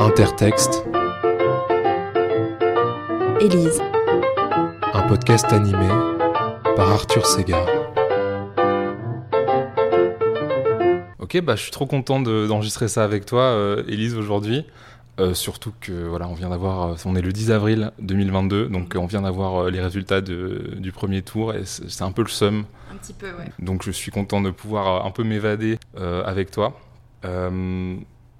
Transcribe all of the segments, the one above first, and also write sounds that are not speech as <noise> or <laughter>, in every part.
Intertexte. Élise. Un podcast animé par Arthur Segar. Ok, bah, je suis trop content d'enregistrer ça avec toi, euh, Élise, aujourd'hui. Euh, surtout que voilà, on vient d'avoir, euh, on est le 10 avril 2022, donc on vient d'avoir les résultats du premier tour et c'est un peu le seum. Un petit peu, ouais. Donc je suis content de pouvoir un peu m'évader avec toi.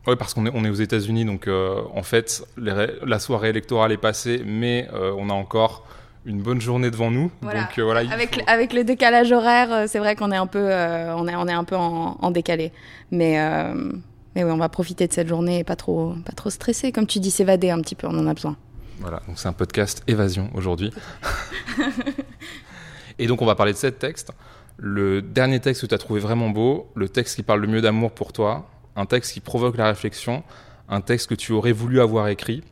Oui, parce qu'on est, on est aux États-Unis, donc euh, en fait, la soirée électorale est passée, mais euh, on a encore une bonne journée devant nous. Donc, euh, voilà, avec, avec le décalage horaire, c'est vrai qu'on est un peu, on est, on est un peu en, décalé. Mais, mais oui, on va profiter de cette journée et pas trop, pas trop stresser. Comme tu dis, s'évader un petit peu, on en a besoin. Voilà, donc c'est un podcast évasion aujourd'hui. <laughs> et donc on va parler de sept textes. Le dernier texte que tu as trouvé vraiment beau, le texte qui parle le mieux d'amour pour toi, un texte qui provoque la réflexion, un texte que tu aurais voulu avoir écrit,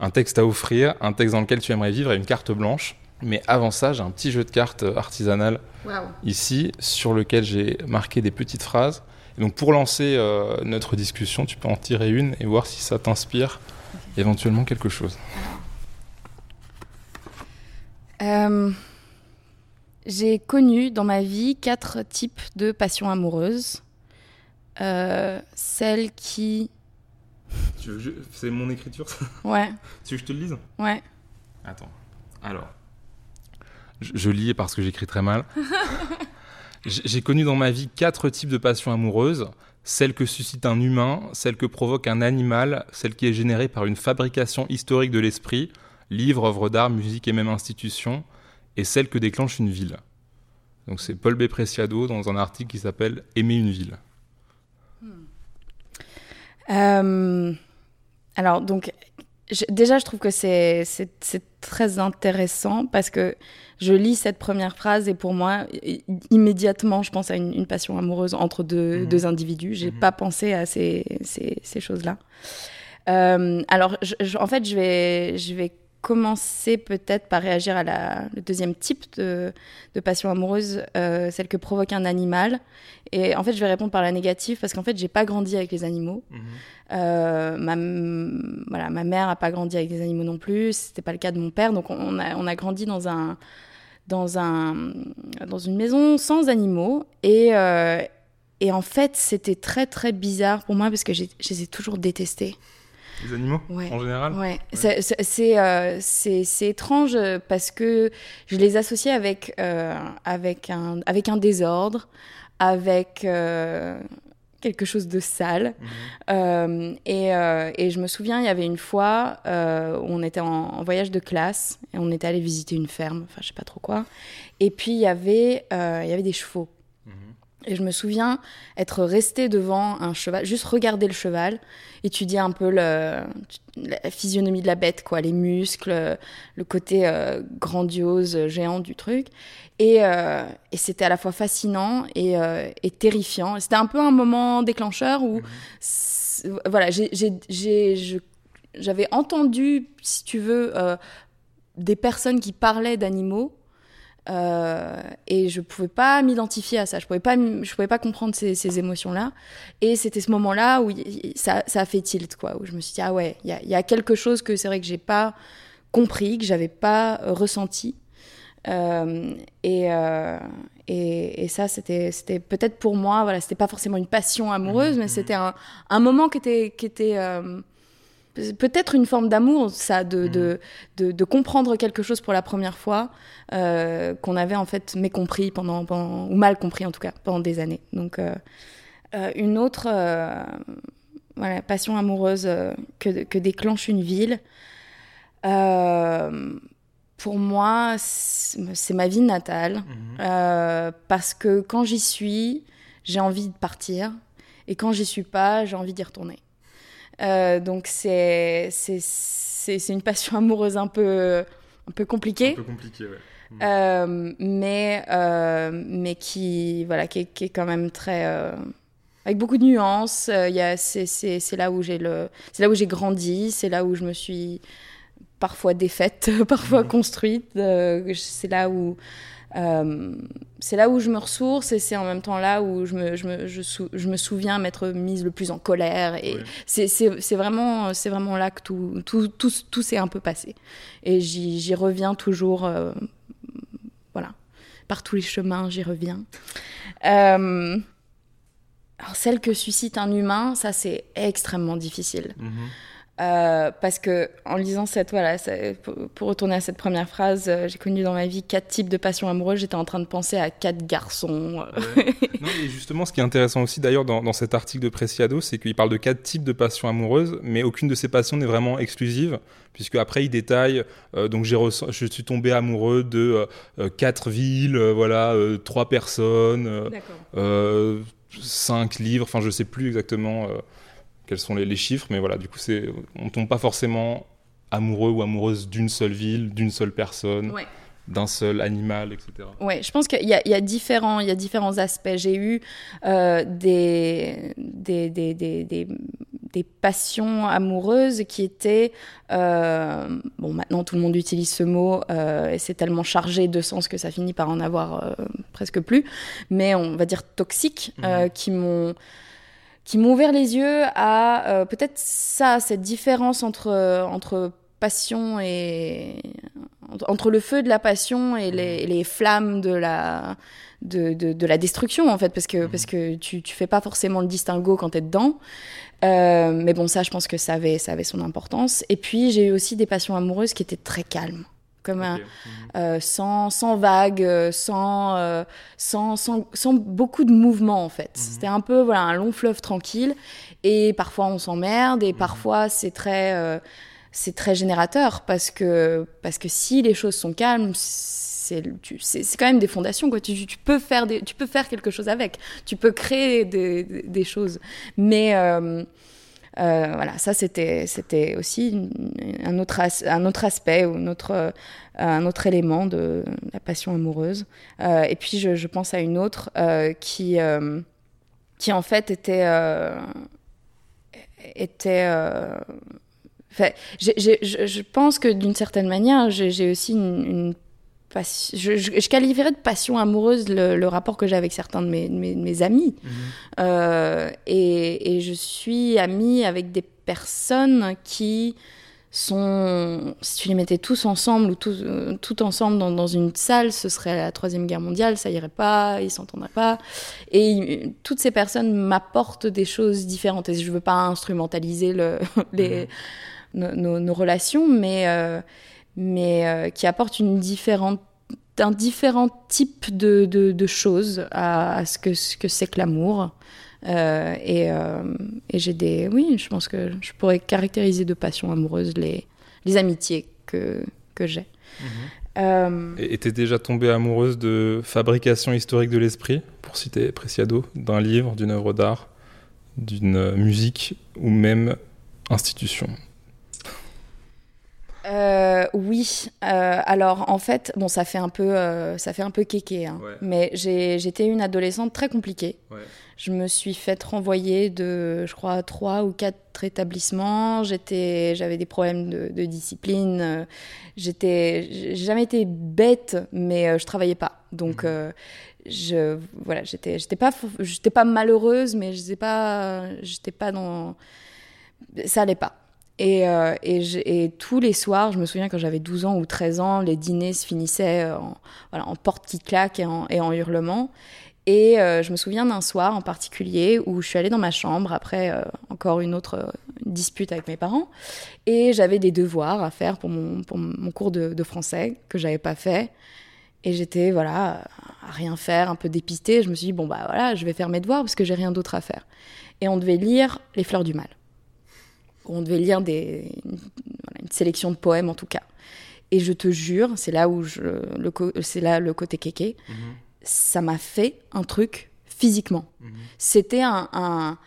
un texte à offrir, un texte dans lequel tu aimerais vivre et une carte blanche. Mais avant ça, j'ai un petit jeu de cartes artisanal ici sur lequel j'ai marqué des petites phrases. donc pour lancer euh, notre discussion, tu peux en tirer une et voir si ça t'inspire éventuellement quelque chose. Euh, j'ai connu dans ma vie quatre types de passions amoureuses. Euh, celle qui. <laughs> C'est mon écriture Ouais. tu veux que je te le lise Ouais. Attends. Alors. Je, lis parce que j'écris très mal. <laughs> J'ai connu dans ma vie quatre types de passions amoureuses. Celle que suscite un humain, celle que provoque un animal, celle qui est générée par une fabrication historique de l'esprit, livre, œuvre d'art, musique et même institution, et celle que déclenche une ville. Donc c'est Paul B. Preciado dans un article qui s'appelle Aimer une ville. Euh, alors, donc, déjà, je trouve que c'est très intéressant parce que je lis cette première phrase et pour moi, immédiatement, je pense à une, passion amoureuse entre deux, mhm. deux individus. J'ai n'ai mhm. pas pensé à ces, ces, ces choses-là. Euh, alors, en fait, je vais, je vais commencer peut-être par réagir à la, le deuxième type de, de passion amoureuse, euh, celle que provoque un animal. Et en fait, je vais répondre par la négative parce qu'en fait, j'ai pas grandi avec les animaux. Mhm. Euh, ma, voilà, ma mère a pas grandi avec les animaux non plus. C'était pas le cas de mon père. Donc, on a, on a grandi dans un dans un dans une maison sans animaux et euh, et en fait, c'était très très bizarre pour moi parce que je les ai toujours détestés. Les animaux en général Ouais, euh, c'est étrange parce que je les associais avec, euh, avec, un, avec un désordre, avec euh, quelque chose de sale. Mhm. et, et, je me souviens, il y avait une fois où on était en, voyage de classe et on était allé visiter une ferme, enfin je sais pas trop quoi. Et puis il y avait, il y avait des chevaux. Et je me souviens être resté devant un cheval, juste regarder le cheval, étudier un peu le, la physionomie de la bête, quoi, les muscles, le côté euh, grandiose, géant du truc. Et, euh, et c'était à la fois fascinant et, euh, et terrifiant. C'était un peu un moment déclencheur où, mhm. voilà, j'avais entendu, si tu veux, des personnes qui parlaient d'animaux euh, et je pouvais pas m'identifier à ça, je pouvais pas, je pouvais pas comprendre ces, ces émotions-là. Et c'était ce moment-là où ça, ça, a fait tilt, quoi, où je me suis dit ah ouais, il y a, y a, quelque chose que c'est vrai que j'ai pas compris, que j'avais pas ressenti. Euh, et, euh, et, et, ça, c'était, c'était peut-être pour moi, voilà, c'était pas forcément une passion amoureuse, mmh, mais mmh. c'était un, un, moment qui était, qui était euh, peut-être une forme d'amour, ça, de, de, mm. de, comprendre quelque chose pour la première fois euh, qu'on avait en fait mécompris pendant, pendant, ou mal compris en tout cas, pendant des années. Donc, euh, euh, une autre voilà, passion amoureuse que, que, déclenche une ville, pour moi, c'est ma vie natale. Mm-hmm. parce que quand j'y suis, j'ai envie de partir. Et quand j'y suis pas, j'ai envie d'y retourner. Euh, donc c'est c'est une passion amoureuse un peu un peu compliquée. Un peu compliquée, ouais. Mm. Euh, mais euh, mais qui voilà qui est, qui est, quand même très avec beaucoup de nuances. Il c'est là où j'ai le c'est là où j'ai grandi, c'est là où je me suis parfois défaite, <laughs> parfois mm. construite. c'est là où Euh, c'est là où je me ressource et c'est en même temps là où je me, je me, je sou- je me souviens m'être mise le plus en colère. Et Oui. c'est- vraiment, vraiment là que tout, tout, tout, tout s'est un peu passé. Et j'y j'y reviens toujours. euh, voilà. Par tous les chemins, j'y reviens. Euh, alors, celle que suscite un humain, ça, c'est extrêmement difficile. Mhm. Euh, parce que en lisant cette voilà ça- pour, pour retourner à cette première phrase euh, j'ai connu dans ma vie quatre types de passions amoureuses j'étais en train de penser à quatre garçons. Ouais. Non, et justement, ce qui est intéressant aussi d'ailleurs dans, dans cet article de Preciado, c'est qu'il parle de quatre types de passions amoureuses, mais aucune de ces passions n'est vraiment exclusive, puisque après il détaille. euh, donc j'ai je suis tombé amoureux de quatre villes, euh, voilà, euh, trois personnes, euh, euh, cinq livres. Enfin, je sais plus exactement euh, quels sont les, les chiffres, mais voilà, du coup, c'est on tombe pas forcément amoureux ou amoureuse d'une seule ville, d'une seule personne, Ouais. d'un seul animal, etc. Ouais, je pense qu'il y, a- il y a différents, il y a différents aspects. J'ai eu euh, des, des, des, des, des, des passions amoureuses qui étaient, euh, bon, maintenant tout le monde utilise ce mot euh, et c'est tellement chargé de sens que ça finit par en avoir presque plus, mais on va dire toxiques, euh, qui m'ont qui m'ont ouvert les yeux à euh, peut-être ça, cette différence entre, entre passion et entre- le feu de la passion et les, et les flammes de la de, de, de la destruction en fait parce que parce que tu tu fais pas forcément le distinguo quand t'es dedans. Euh, mais bon ça je pense que ça avait ça avait son importance. Et puis j'ai eu aussi des passions amoureuses qui étaient très calmes comme un. Mhm. euh, sans, sans vagues, euh, sans, euh, sans, sans, sans beaucoup de mouvement en fait. C'était un peu voilà, un long fleuve tranquille et parfois on s'emmerde et parfois c'est très, euh, c'est très générateur parce que, parce que si les choses sont calmes, c'est tu- c'est c'est quand même des fondations quoi. Tu, tu peux faire des, tu peux faire quelque chose avec, tu peux créer des, des- des choses, mais euh, voilà, ça c'était c'était aussi un autre un autre aspect ou un autre euh, un autre élément de la passion amoureuse. Euh, et puis je, pense à une autre qui qui en fait était était je, je pense que d'une certaine manière j'ai aussi une, une je, je, je qualifierais de passion amoureuse le, le rapport que j'ai avec certains de mes, de mes, de mes amis. Euh, et, et je suis amie avec des personnes qui sont, si tu les mettais tous ensemble ou tous, euh, tout ensemble dans, dans une salle, ce serait la troisième guerre mondiale, ça irait pas, ils s'entendraient pas. Et toutes ces personnes m'apportent des choses différentes. Et je veux pas instrumentaliser le, <laughs> les, nos, nos- nos relations, mais, euh, mais euh, qui apportent une différente un différent type de, de, de choses à, à ce que ce que c'est que l'amour. Euh, et euh, et j'ai des. Oui, je pense que je pourrais caractériser de passion amoureuse les, les amitiés que, que j'ai. Euh, Et t'es déjà tombée amoureuse de fabrication historique de l'esprit, pour citer Preciado, d'un livre, d'une œuvre d'art, d'une musique ou même institution? Euh, oui. Euh, alors en fait, bon, ça fait un peu, euh, ça fait un peu kéké, hein. Ouais. mais j'ai- j'étais une adolescente très compliquée. Ouais. Je me suis faite renvoyer de, je crois, trois ou quatre établissements. J'étais, j'avais des problèmes de, de discipline. Euh, J'étais, j'ai jamais été bête, mais euh, je travaillais pas. Donc, euh, je, voilà, j'étais, j'étais pas, j'étais pas malheureuse, mais je sais pas, j'étais pas dans, ça allait pas. Et, euh, et, tous les soirs, je me souviens quand j'avais 12 ans ou 13 ans, les dîners se finissaient euh, en, voilà, porte qui claque et en, et. Et euh, je me souviens d'un soir en particulier où je suis allée dans ma chambre après encore une autre dispute avec mes parents et j'avais des devoirs à faire pour mon, pour mon cours de, de français que j'avais pas fait. Et j'étais voilà à rien faire, un peu dépistée. Je me suis dit bon bah voilà, je vais faire mes devoirs parce que j'ai rien d'autre à faire. Et on devait lire Les Fleurs du Mal. On devait lire des, une, sélection de poèmes en tout cas. Et je te jure, c'est là où je, le, c'est là le côté kéké ça m'a fait un truc physiquement. C'était un, un-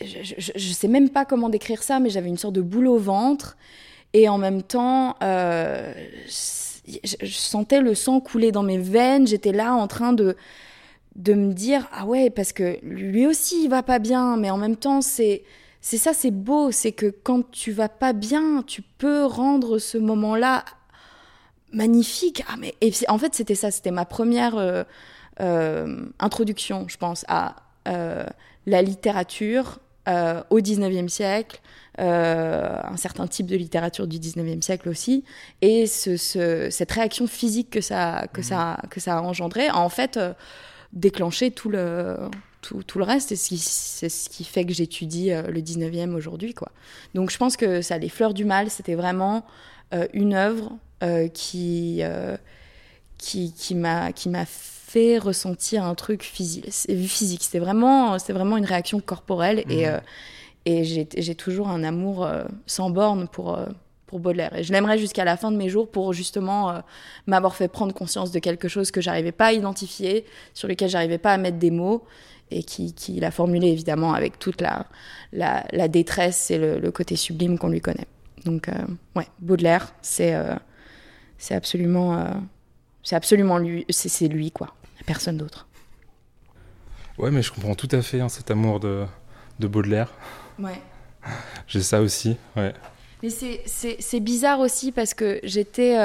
je, je, je sais même pas comment décrire ça, mais j'avais une sorte de boule au ventre et en même temps, euh, je, je sentais le sang couler dans mes veines. J'étais là en train de de me dire ah ouais parce que lui aussi il va pas bien, mais en même temps c'est c'est ça c'est beau, c'est que quand tu vas pas bien, tu peux rendre ce moment-là magnifique. Ah, mais, et en fait, c'était ça, c'était ma première introduction, je pense, à la littérature au 19e siècle, un certain type de littérature du 19e siècle aussi, et ce, cette réaction physique que ça, que, mmh. ça, que ça a engendré, a en fait déclenché tout le, tout, le reste. c'est ce qui fait que j'étudie euh, le 19e aujourd'hui. quoi. Donc je pense que ça, Les Fleurs du Mal, c'était vraiment euh, une œuvre euh, qui, qui, qui m'a fait ressentir un truc physique. physique. C'était vraiment, vraiment une réaction corporelle. Et, mmh. et j'ai toujours un amour sans borne pour pour Baudelaire. Et je l'aimerais jusqu'à la fin de mes jours pour justement m'avoir fait prendre conscience de quelque chose que j'arrivais pas à identifier, sur lequel j'arrivais pas à mettre des mots, et qui, qui l'a formulé évidemment avec toute la, la, détresse et le, côté sublime qu'on lui connaît. Donc, euh, ouais, Baudelaire, c'est euh, c'est absolument, euh, c'est absolument lui, c'est lui, quoi. Personne d'autre. Ouais, mais je comprends tout à fait hein, cet amour de, de Baudelaire. Ouais. J'ai ça aussi, ouais. Mais c'est bizarre aussi parce que j'étais.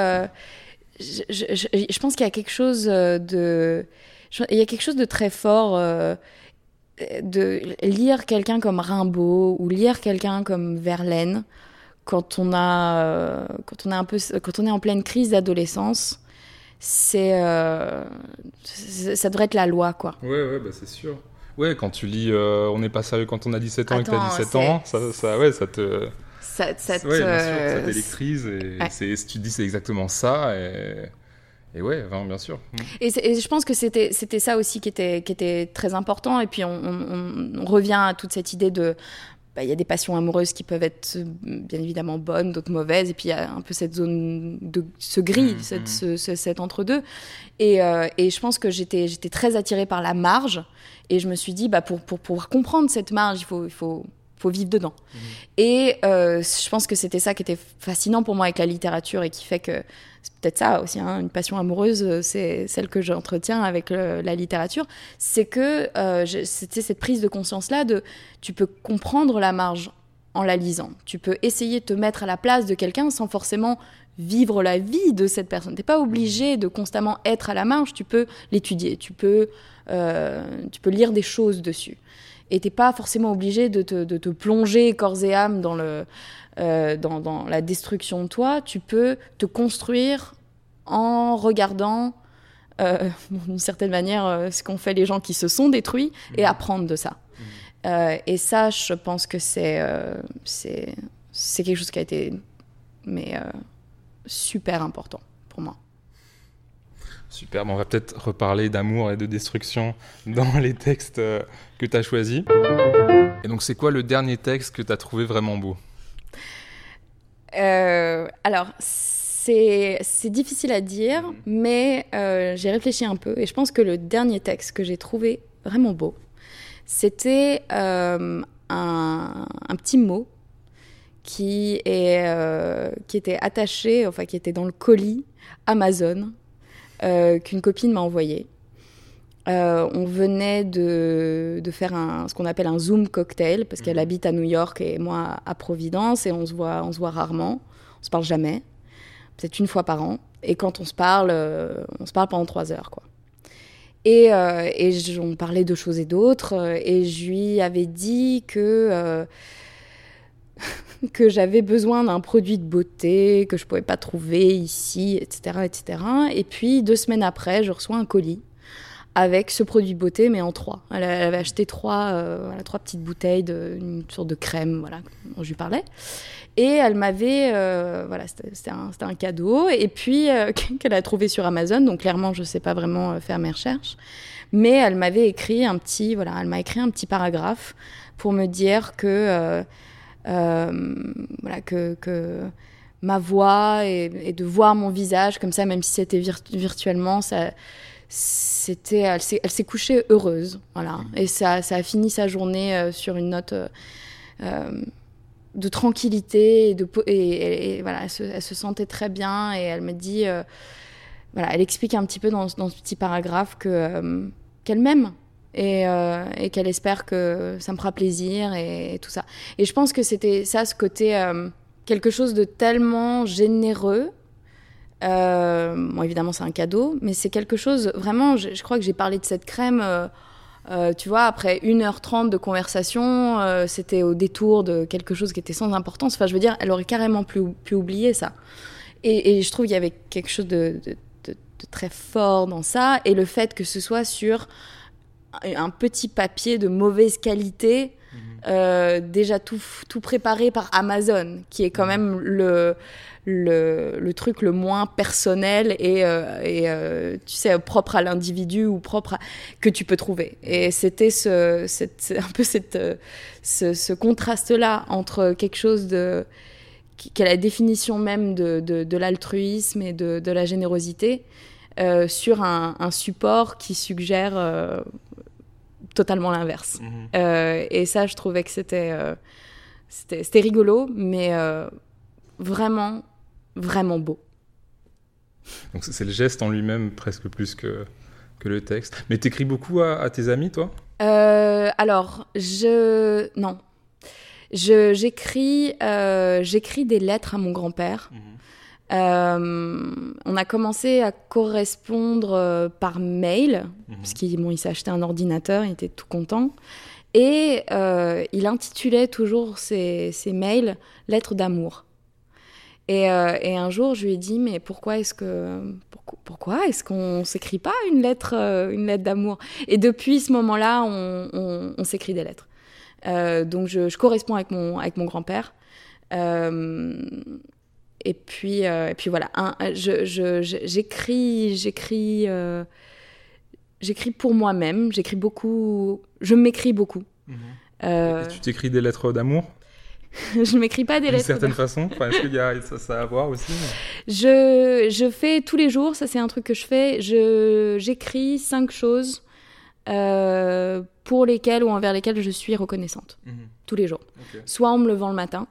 je, je, je, pense qu'il y a quelque chose de il y a quelque chose de très fort euh, de lire quelqu'un comme Rimbaud ou lire quelqu'un comme Verlaine quand on a euh, quand on est un peu quand on est en pleine crise d'adolescence c'est euh, ça devrait être la loi quoi. Ouais ouais bah c'est sûr. Ouais quand tu lis on n'est pas sérieux quand on a 17 ans et que as 17 ans ça, ça ouais ça te ça, ça, te... ouais, bien sûr, ça t'électrise et tu dis c'est exactement ça et et ouais, bien sûr. Mm. Et, je pense que c'était c'était ça aussi qui était qui était très important. Et puis on, on, revient à toute cette idée de bah, il y a des passions amoureuses qui peuvent être bien évidemment bonnes, d'autres mauvaises, et puis il y a un peu cette zone de ce gris, mm, cette, mm. Ce, cet entre-deux. Et, euh, et, je pense que j'étais j'étais très attirée par la marge, et je me suis dit bah pour pour pouvoir comprendre cette marge, il faut il faut faut vivre dedans. Et euh, je pense que c'était ça qui était fascinant pour moi avec la littérature et qui fait que c'est peut-être ça aussi, hein, une passion amoureuse, euh, c'est celle que j'entretiens avec la littérature, c'est que euh, c'était cette prise de conscience-là de tu peux comprendre la marge en la lisant, tu peux essayer de te mettre à la place de quelqu'un sans forcément vivre la vie de cette personne. Tu n'es pas obligé de constamment être à la marge, tu peux l'étudier, tu peux, euh, tu peux lire des choses dessus. Et t'es pas forcément obligé de te, de te, plonger corps et âme dans le, euh, dans, la destruction de toi, tu peux te construire en regardant euh, <laughs> d'une certaine manière euh, ce qu'ont fait les gens qui se sont détruits et mhm. apprendre de ça. Mhm. et ça, je pense que c'est c'est quelque chose qui a été mais super important pour moi. Super, on va peut-être reparler d'amour et de destruction dans les textes que tu as choisis. Et donc, c'est quoi le dernier texte que tu as trouvé vraiment beau? Euh, alors, c'est difficile à dire, mais euh, j'ai réfléchi un peu et je pense que le dernier texte que j'ai trouvé vraiment beau, c'était euh, un, petit mot qui, est, qui était attaché, enfin qui était dans le colis Amazon qu'une copine m'a envoyé. Euh, on venait de, faire ce qu'on appelle un Zoom cocktail, parce qu'elle mhm. habite à New York et moi à Providence, et on se voit, on se voit rarement, on se parle jamais, peut-être une fois par an. Et quand on se parle, euh, on se parle pendant trois heures, quoi. Et, euh, on parlait de choses et d'autres, et je lui avais dit que <laughs> que j'avais besoin d'un produit de beauté que je pouvais pas trouver ici, etc., etc. Et puis deux semaines après, je reçois un colis avec ce produit beauté, mais en trois. Elle, avait acheté trois, euh, trois petites bouteilles d'une sorte de crème, voilà, dont je lui parlais. Et elle m'avait, euh, voilà, c'était un, un, cadeau, et puis euh, <laughs> qu'elle a trouvé sur Amazon? Donc clairement, je ne sais pas vraiment faire mes recherches, mais elle m'avait écrit un petit, voilà, elle m'a écrit un petit paragraphe pour me dire que, voilà, que, que ma voix et, de voir mon visage comme ça, même si c'était virtuellement, ça c'était, elle s'est couchée heureuse, voilà. Mmh. Et ça, ça a fini sa journée euh, sur une note euh, euh, de tranquillité et de et, voilà, elle se, sentait très bien et elle me dit, voilà, elle explique un petit peu dans, dans ce petit paragraphe que qu'elle m'aime et, et qu'elle espère que ça me fera plaisir et, tout ça. Et je pense que c'était ça, ce côté quelque chose de tellement généreux Euh, bon, évidemment, c'est un cadeau, mais c'est quelque chose, vraiment, je, crois que j'ai parlé de cette crème, euh, euh, tu vois, après 1h30 de conversation, euh, c'était au détour de quelque chose qui était sans importance. Enfin, je veux dire, elle aurait carrément pu, pu oublier ça. Et, je trouve qu'il y avait quelque chose de, de très fort dans ça, et le fait que ce soit sur un petit papier de mauvaise qualité, euh, déjà tout, tout préparé par Amazon, qui est quand même le, le, le truc le moins personnel et, euh, et euh, tu sais, propre à l'individu ou propre à, que tu peux trouver. Et c'était ce, cette, un peu cette, ce, ce contraste-là entre quelque chose de qui est la définition même de, de, de l'altruisme et de, de la générosité sur un, un support qui suggère totalement l'inverse. Mhm. Euh, et ça, je trouvais que c'était euh, c'était rigolo, mais euh, vraiment, vraiment beau. Donc c'est le geste en lui-même presque plus que, que le texte. Mais t'écris beaucoup à, à tes amis, toi? Euh, alors, je... Non. Je- J'écris euh, j'écris des lettres à mon grand-père. Euh, on a commencé à correspondre euh, par mail, parce qu'il bon, s'est acheté un ordinateur, il était tout content. Et euh, il intitulait toujours ses, ses mails Lettres d'amour. Et, et un jour, je lui ai dit, mais pourquoi est-ce que pourquoi, pourquoi est-ce qu'on s'écrit pas une lettre, une lettre d'amour? Et depuis ce moment-là, on, on- on s'écrit des lettres. Donc je, je corresponds avec mon avec mon grand-père. Euh, et puis euh, et puis voilà. Un- je- je- je- j'écris j'écris euh, j'écris pour moi-même. J'écris beaucoup. Je m'écris beaucoup. Euh, Et tu t'écris des lettres d'amour? <laughs> Je m'écris pas des d'une lettres. certaine façon? Enfin, Est-ce qu'il y a ça, à voir aussi Je, je fais tous les jours, ça c'est un truc que je fais, je, j'écris cinq choses euh, pour lesquelles ou envers lesquelles je suis reconnaissante, tous les jours. Soit en me levant le matin,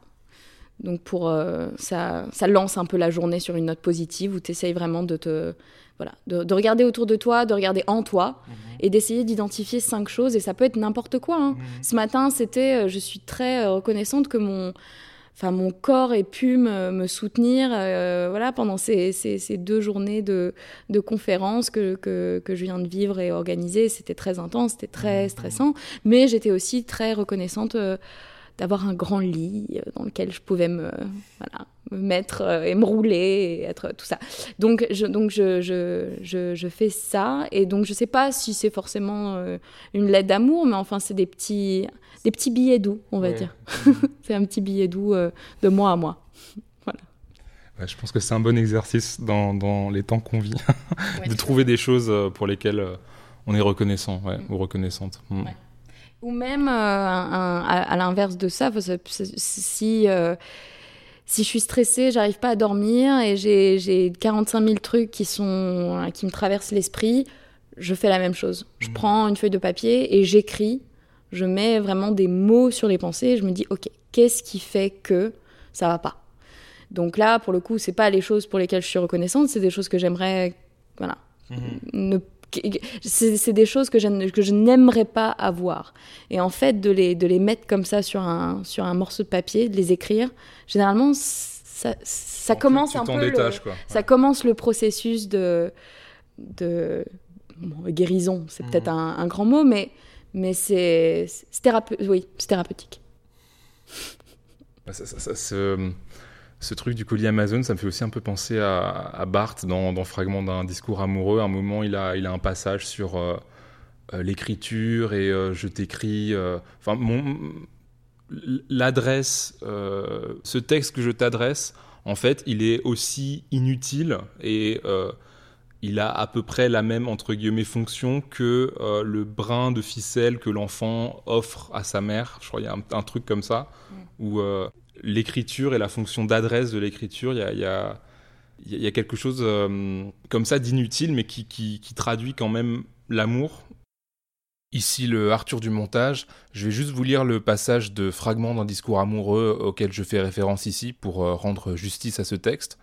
donc pour euh, ça, ça lance un peu la journée sur une note positive où tu essayes vraiment de te voilà, de, de regarder autour de toi, de regarder en toi et d'essayer d'identifier cinq choses et ça peut être n'importe quoi. hein. Ce matin, c'était, euh, je suis très euh, reconnaissante que mon, enfin mon corps ait pu me, me soutenir, euh, voilà, pendant ces, ces, ces deux journées de, de conférences que, que, que je viens de vivre et organiser. C'était très intense, c'était très stressant, mais j'étais aussi très reconnaissante. euh, d'avoir un grand lit euh, dans lequel je pouvais me, voilà, me mettre euh, et me rouler et être tout ça. Donc, je, donc je, je, je, je fais ça et donc je sais pas si c'est forcément euh, une lettre d'amour, mais enfin c'est des petits, des petits billets doux, on va Ouais. dire. <laughs> c'est un petit billet doux euh, de moi à moi. <laughs> Ouais, je pense que c'est un bon exercice dans, dans les temps qu'on vit, <laughs> de Ouais. trouver des choses euh, pour lesquelles euh, on est reconnaissant ouais, ou reconnaissante. Mm. Ou même, euh, un- un- à, à l'inverse de ça, si, euh, si je suis stressée, j'arrive pas à dormir et j'ai j'ai 45 000 trucs qui, sont, qui me traversent l'esprit, je fais la même chose. Je Mhm. prends une feuille de papier et j'écris. Je mets vraiment des mots sur les pensées et je me dis, OK, qu'est-ce qui fait que ça va pas? Donc là, pour le coup, c'est pas les choses pour lesquelles je suis reconnaissante, c'est des choses que j'aimerais, voilà, ne c'est c'est des choses que je, que je n'aimerais pas avoir. Et en fait, de les, de les mettre comme ça sur un, sur un morceau de papier, de les écrire, généralement, ça, ça commence un peu. le- ça commence le processus de, de bon, guérison. C'est Mhm. peut-être un, un grand mot, mais, mais c'est c'est thérape- oui, c'est thérapeutique. Bah, ça- ça- ça- ce, truc du colis Amazon, ça me fait aussi un peu penser à, à Barthes dans, dans Fragment d'un discours amoureux. À un moment, il a, il a un passage sur euh, euh, l'écriture et euh, je t'écris. Enfin, mon l'adresse, ce texte que je t'adresse, en fait, il est aussi inutile et il a à peu près la même entre guillemets fonction que euh, le brin de ficelle que l'enfant offre à sa mère. Je crois qu'il y a un, un truc comme ça où euh, l'écriture et la fonction d'adresse de l'écriture, il y a, quelque chose euh, comme ça d'inutile, mais qui, qui- qui traduit quand même l'amour. Ici, le Arthur du montage. Je vais juste vous lire le passage de fragment d'un discours amoureux auquel je fais référence ici pour euh, rendre justice à ce texte.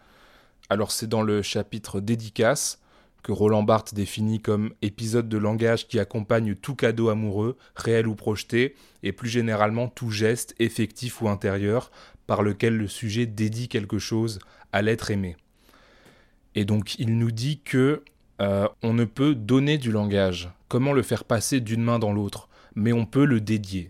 Alors, c'est dans le chapitre dédicace que Roland Barthes définit comme épisode de langage qui accompagne tout cadeau amoureux, réel ou projeté, et plus généralement tout geste, effectif ou intérieur, par lequel le sujet dédie quelque chose à l'être aimé. Et donc il nous dit que euh, on ne peut donner du langage, comment le faire passer d'une main dans l'autre, mais on peut le dédier.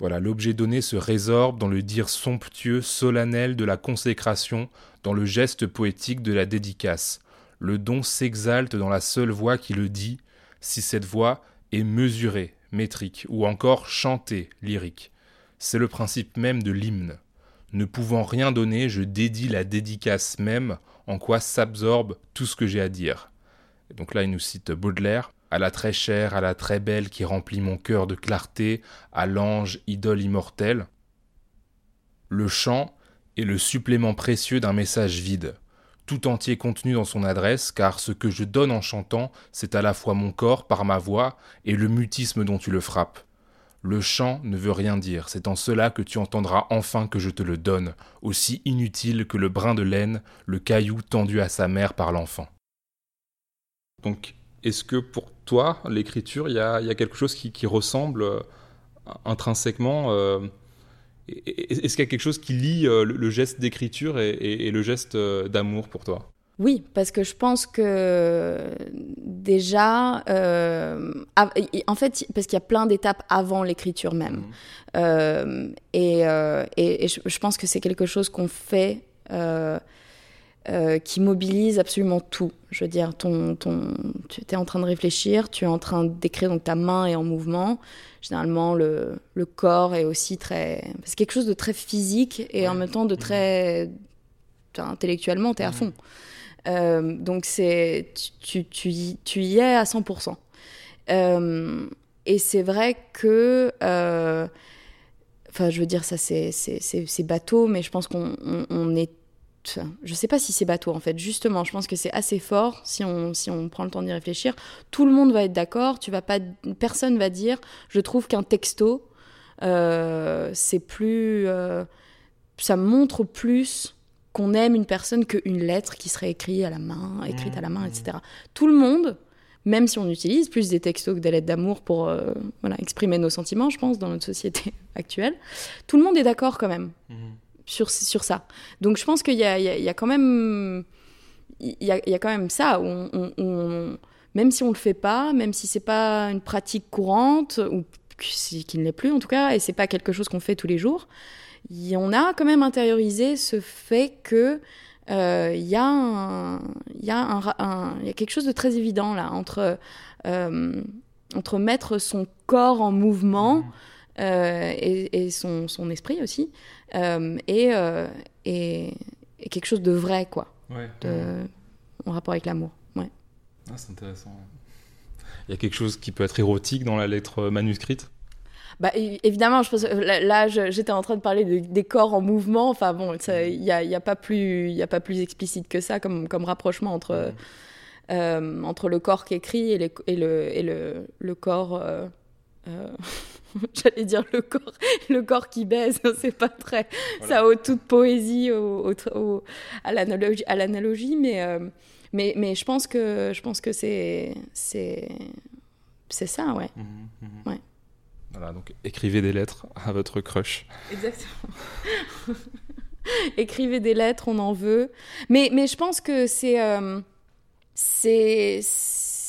Voilà, l'objet donné se résorbe dans le dire somptueux, solennel de la consécration, dans le geste poétique de la dédicace. Le don s'exalte dans la seule voix qui le dit, si cette voix est mesurée, métrique, ou encore chantée, lyrique. C'est le principe même de l'hymne. Ne pouvant rien donner, je dédie la dédicace même en quoi s'absorbe tout ce que j'ai à dire. donc là, il nous cite Baudelaire à la très chère, à la très belle qui remplit mon cœur de clarté, à l'ange, idole immortelle. Le chant est le supplément précieux d'un message vide, tout entier contenu dans son adresse, car ce que je donne en chantant, c'est à la fois mon corps par ma voix et le mutisme dont tu le frappes. Le chant ne veut rien dire, c'est en cela que tu entendras enfin que je te le donne, aussi inutile que le brin de laine, le caillou tendu à sa mère par l'enfant. Donc, est-ce que pour toi, l'écriture, il y a, quelque chose qui, ressemble euh, intrinsèquement euh, Est-ce qu'il y a quelque chose qui lie euh, le, geste d'écriture et, le geste d'amour pour toi? Oui, parce que je pense que déjà, en fait, parce qu'il y a plein d'étapes avant l'écriture même. Mmh. et, je, pense que c'est quelque chose qu'on fait euh, qui mobilise absolument tout. Je veux dire, ton, ton, tu es en train de réfléchir, tu es en train d'écrire, donc ta main est en mouvement. Généralement, le, le corps est aussi très. C'est quelque chose de très physique et en même temps de très. Intellectuellement, tu es à fond. Euh, donc, c'est, tu, tu, tu, y es à 100%. Euh, et c'est vrai que. Enfin, je veux dire, ça, c'est, bateau, mais je pense qu'on on est je sais pas si c'est bateau en fait. Justement, je pense que c'est assez fort si on, si on prend le temps d'y réfléchir. Tout le monde va être d'accord. Tu vas pas, personne va dire. Je trouve qu'un texto, euh, c'est plus, euh, ça montre plus qu'on aime une personne qu'une lettre qui serait écrite à la main, écrite à la main, etc. Tout le monde, même si on utilise plus des textos que des lettres d'amour pour euh, voilà, exprimer nos sentiments, je pense, dans notre société <laughs> actuelle, tout le monde est d'accord quand même. Mmh sur, sur ça. Donc je pense qu'il y a, y, a, quand même il y a, il y a quand même ça on, même si on le fait pas, même si c'est pas une pratique courante ou qu'il ne l'est plus en tout cas et c'est pas quelque chose qu'on fait tous les jours, on a quand même intériorisé ce fait que euh, il y, a un, y, a un, y a quelque chose de très évident là entre, euh, entre mettre son corps en mouvement mmh. Euh, et, et son, son, esprit aussi euh, euh, et, et, quelque chose de vrai, quoi, en rapport avec l'amour. Ouais. Ah, c'est intéressant. Il y a quelque chose qui peut être érotique dans la lettre manuscrite? Bah, évidemment, je pense, là, j'étais en train de parler de, des corps en mouvement. Enfin bon, il n'y a, y a, pas plus, a pas plus explicite que ça comme, comme rapprochement entre, euh, entre le corps qui écrit et, et, le, et le, le corps. <laughs> <laughs> j'allais dire le corps, le corps qui baise, <laughs> c'est pas très, ça a toute poésie au, à l'analogie, à l'analogie, mais, euh, mais, mais je pense que, je pense que c'est, c'est, c'est ça, ouais. Mmh, mmh. ouais. Voilà, donc écrivez des lettres à votre crush. Exactement. <laughs> écrivez des lettres, on en veut, mais, mais je pense que c'est, euh, c'est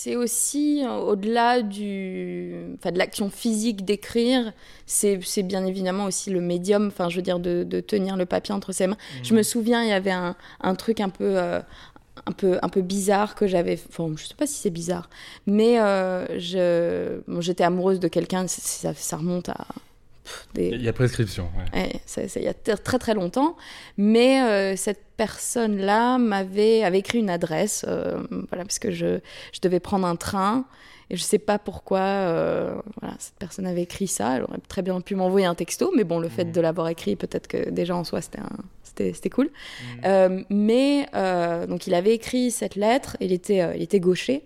c'est aussi euh, au-delà du, enfin, de l'action physique d'écrire, c'est bien évidemment aussi le médium, enfin je veux dire de, de tenir le papier entre ses mains. Mmh. Je me souviens, il y avait un, un truc un peu, euh, un peu, un peu bizarre que j'avais, enfin je sais pas si c'est bizarre, mais euh, je, j'étais amoureuse de quelqu'un, ça, ça remonte à il y a prescription. Ouais. il y a très très longtemps. Mais euh, cette personne-là m'avait avait écrit une adresse, euh, voilà, parce que je, je, devais prendre un train. Et je sais pas pourquoi euh, voilà, cette personne avait écrit ça. Elle aurait très bien pu m'envoyer un texto, mais bon, le fait mmh. de l'avoir écrit, peut-être que déjà en soi, c'était c'était cool. Mmh. mais donc, il avait écrit cette lettre, il était, il était gaucher.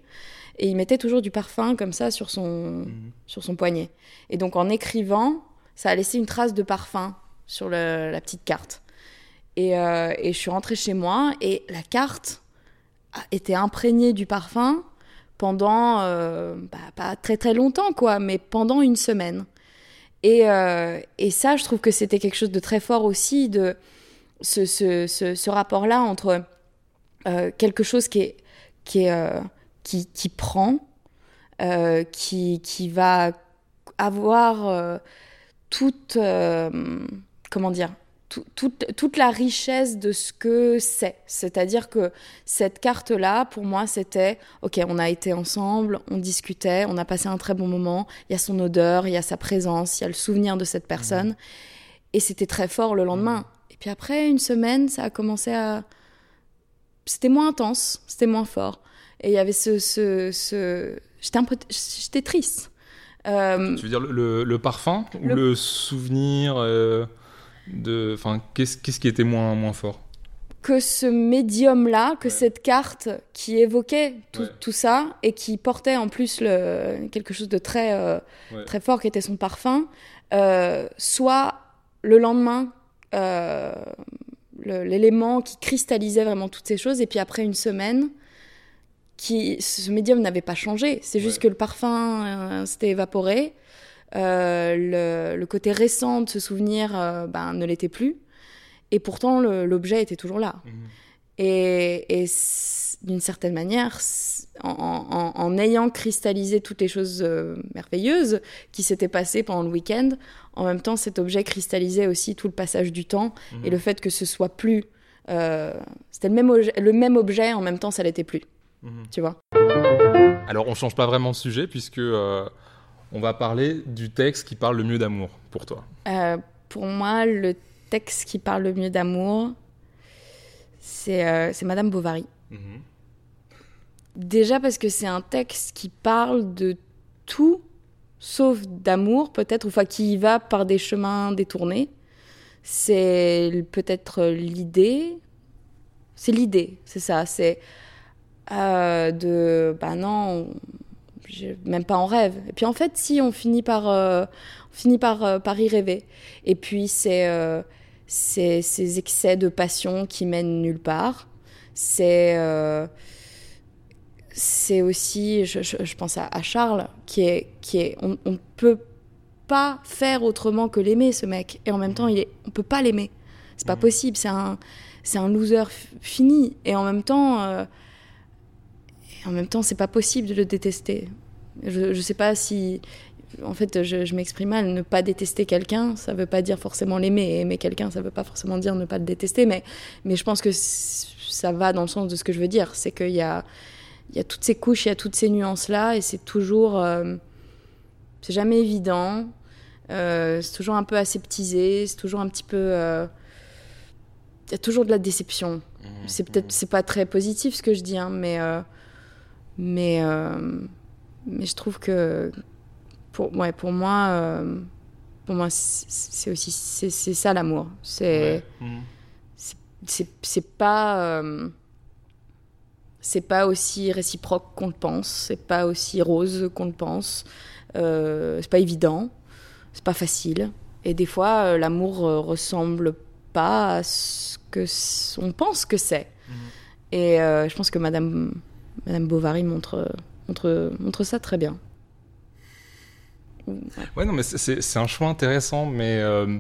Et il mettait toujours du parfum comme ça sur son, mmh. sur son poignet. Et donc en écrivant, ça a laissé une trace de parfum sur la petite carte. Euh, et, je suis rentrée chez moi et la carte était imprégnée du parfum pendant, euh, bah, pas très très longtemps quoi, mais pendant une semaine. Et, euh, et ça, je trouve que c'était quelque chose de très fort aussi, de ce, rapport-là entre quelque chose qui prend, qui va avoir toute euh, comment dire tout- toute, la richesse de ce que c'est. C'est-à-dire que cette carte-là, pour moi, c'était, OK, on a été ensemble, on discutait, on a passé un très bon moment, il y a son odeur, il y a sa présence, il y a le souvenir de cette personne. Et c'était très fort le lendemain. Et puis après, une semaine, ça a commencé à... C'était moins intense, c'était moins fort. Et il y avait ce... ce. J'étais triste. Euh, Tu veux dire le, le- le parfum ou Le- souvenir euh, de. Enfin, qu'est-ce qu'est-ce qui était moins, moins fort? Que ce médium-là, que Ouais. cette carte qui évoquait tout, Ouais. tout ça et qui portait en plus le, quelque chose de très, euh, Ouais. très fort qui était son parfum, soit le lendemain, le- l'élément qui cristallisait vraiment toutes ces choses, et puis après une semaine, qui, ce médium n'avait pas changé. C'est juste Ouais. que le parfum euh, s'était évaporé. Euh, le, le côté récent de ce souvenir euh, ben, ne l'était plus. Et pourtant, l'objet était toujours là. Et, et d'une certaine manière, en, en- en ayant cristallisé toutes les choses merveilleuses qui s'étaient passées pendant le week-end, en même temps, cet objet cristallisait aussi tout le passage du temps et le fait que ce soit plus. C'était le même, objet, le même objet, en même temps, ça l'était plus. Tu vois Alors, on change pas vraiment de sujet puisque euh, on va parler du texte qui parle le mieux d'amour pour toi. Euh, Pour moi, le texte qui parle le mieux d'amour, c'est euh, c'est Madame Bovary. Déjà parce que c'est un texte qui parle de tout, sauf d'amour peut-être, ou enfin qui y va par des chemins détournés. C'est peut-être l'idée. C'est l'idée, c'est ça. C'est euh, de. Bah non, même pas en rêve. Et puis en fait, si, on finit par, euh, on finit par, euh, par y rêver. Et puis c'est euh, ces excès de passion qui mènent nulle part. C'est. c'est aussi, je, je- je pense à, à Charles, qui est, qui est, on, on peut pas faire autrement que l'aimer ce mec, et en même temps, il est, on peut pas l'aimer. C'est pas Mhm. possible. C'est un, c'est un loser fini, et en même temps, euh, et en même temps, c'est pas possible de le détester. Je, je sais pas si, en fait, je, je m'exprime mal. Ne pas détester quelqu'un, ça veut pas dire forcément l'aimer. Aimer quelqu'un, ça veut pas forcément dire ne pas le détester. Mais, mais je pense que ça va dans le sens de ce que je veux dire. C'est qu'il y a, il y a toutes ces couches, il y a toutes ces nuances-là, et c'est toujours. euh, c'est jamais évident. Euh, c'est toujours un peu aseptisé, c'est toujours un petit peu. euh, Il y a toujours de la déception. C'est peut-être c'est pas très positif ce que je dis, hein, mais euh, mais euh, mais je trouve que pour ouais pour moi euh, pour moi c'est aussi c'est ça l'amour. C'est c'est c'est pas euh, c'est pas aussi réciproque qu'on le pense, c'est pas aussi rose qu'on le pense, euh, c'est pas évident, c'est pas facile. Et des fois, euh, l'amour euh, ressemble pas à ce que on pense que c'est. Et euh, je pense que Madame, Madame Bovary montre, montre, montre ça très bien. Ouais, non, mais c'est- un choix intéressant, mais euh,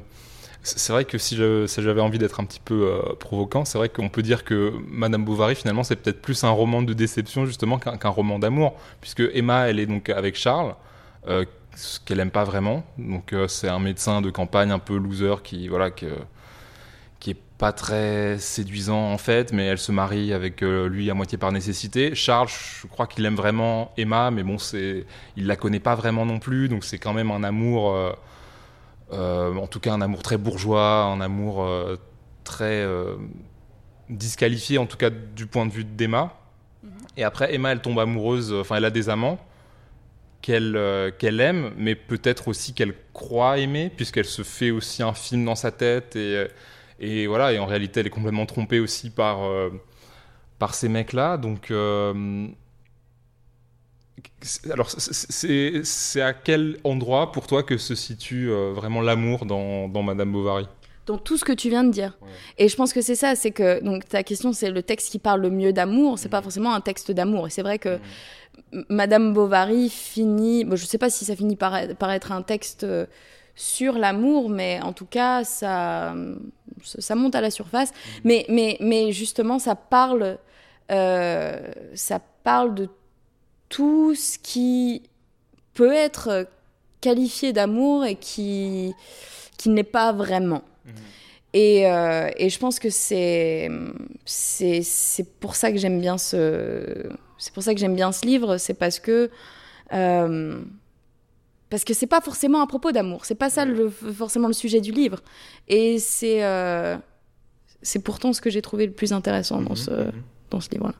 c'est vrai que si je- si j'avais envie d'être un petit peu euh, provoquant, c'est vrai qu'on peut dire que Madame Bovary, finalement, c'est peut-être plus un roman de déception, justement, qu'un roman d'amour, puisque Emma, elle est donc avec Charles, euh, ce qu'elle aime pas vraiment. Donc, euh, c'est un médecin de campagne un peu loser qui, voilà, que, pas très séduisant en fait, mais elle se marie avec euh, lui à moitié par nécessité. Charles, je crois qu'il aime vraiment Emma, mais bon, c'est, il la connaît pas vraiment non plus, donc c'est quand même un amour, euh, euh, en tout cas un amour très bourgeois, un amour euh, très disqualifié, en tout cas du point de vue d'Emma. Et après, Emma, elle tombe amoureuse, enfin, elle a des amants qu'elle qu'elle aime, mais peut-être aussi qu'elle croit aimer, puisqu'elle se fait aussi un film dans sa tête et et voilà, et en réalité, elle est complètement trompée aussi par, euh, par ces mecs-là. Donc, euh, alors, c'est- à quel endroit pour toi que se situe euh, vraiment l'amour dans, dans Madame Bovary? Dans tout ce que tu viens de dire. Ouais. Et je pense que c'est ça, c'est que donc ta question, c'est le texte qui parle le mieux d'amour. C'est pas forcément un texte d'amour. Et c'est vrai que M- Madame Bovary finit. Bon, je sais pas si ça finit par, être- par être un texte sur l'amour, mais en tout cas, ça, ça monte à la surface. Mais, mais, mais justement, ça parle ça parle de tout ce qui peut être qualifié d'amour et qui, qui n'est pas vraiment. Mhm. Et, euh, et, je pense que c'est c'est pour ça que j'aime bien ce c'est pour ça que j'aime bien ce livre, c'est parce que euh, parce que c'est pas forcément à propos d'amour, c'est pas ça le, forcément le sujet du livre. Et c'est euh, c'est pourtant ce que j'ai trouvé le plus intéressant dans mhm, ce mhm. dans ce livre-là.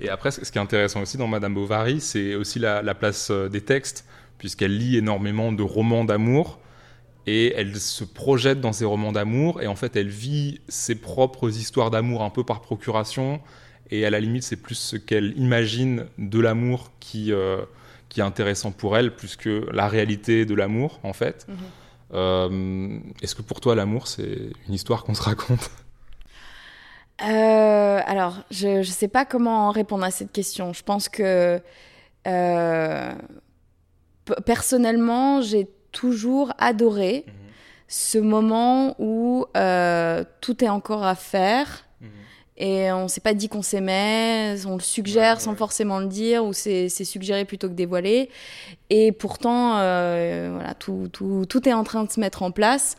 Et après, ce qui est intéressant aussi dans Madame Bovary, c'est aussi la, la, place des textes, puisqu'elle lit énormément de romans d'amour et elle se projette dans ses romans d'amour et en fait elle vit ses propres histoires d'amour un peu par procuration et à la limite c'est plus ce qu'elle imagine de l'amour qui, euh, qui est intéressant pour elle plus que la réalité de l'amour en fait. Mhm. Euh, est-ce que pour toi l'amour c'est une histoire qu'on se raconte? Euh, alors, je ne sais pas comment répondre à cette question. Je pense que personnellement, j'ai toujours adoré mhm. ce moment où euh, tout est encore à faire. Et on s'est pas dit qu'on s'aimait, on le suggère sans forcément le dire, ou c'est suggéré plutôt que dévoilé. Et pourtant, euh, voilà, tout, tout, tout, est en train de se mettre en place.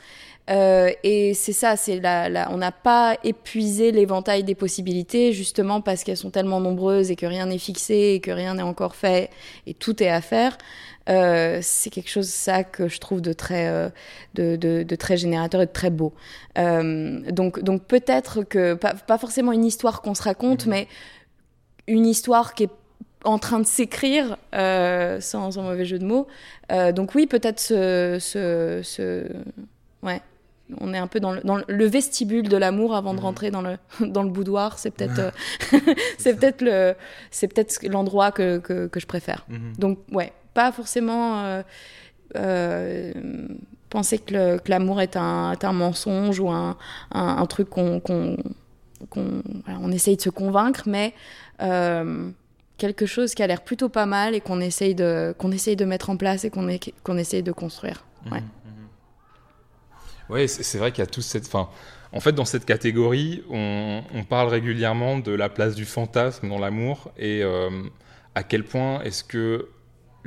Euh, et c'est ça, c'est la, on n'a pas épuisé l'éventail des possibilités, justement parce qu'elles sont tellement nombreuses et que rien n'est fixé et que rien n'est encore fait et tout est à faire. Euh, c'est quelque chose ça que je trouve de très, euh, de, de, très générateur et de très beau. Euh, donc, donc peut-être que, pas, pas, forcément une histoire qu'on se raconte, mhm. mais une histoire qui est en train de s'écrire, sans, sans, mauvais jeu de mots. donc oui, peut-être ce, ce, ce, Ouais on est un peu dans le, dans le vestibule de l'amour avant de mhm. rentrer dans le, <laughs> dans le boudoir. C'est peut-être <laughs> c'est peut-être le c'est peut-être l'endroit que, que, que, je préfère. Mhm. Donc ouais, pas forcément euh, euh, penser que l'amour est, un, un, mensonge ou un, un, truc qu'on on essaye de se convaincre, mais euh, quelque chose qui a l'air plutôt pas mal et qu'on essaye, de, qu'on essaye de mettre en place et qu'on qu'on essaye de construire. Mhm, ouais. Oui, c'est vrai qu'il y a tout cette. Fin, en fait, dans cette catégorie, on, on, parle régulièrement de la place du fantasme dans l'amour et à quel point est-ce que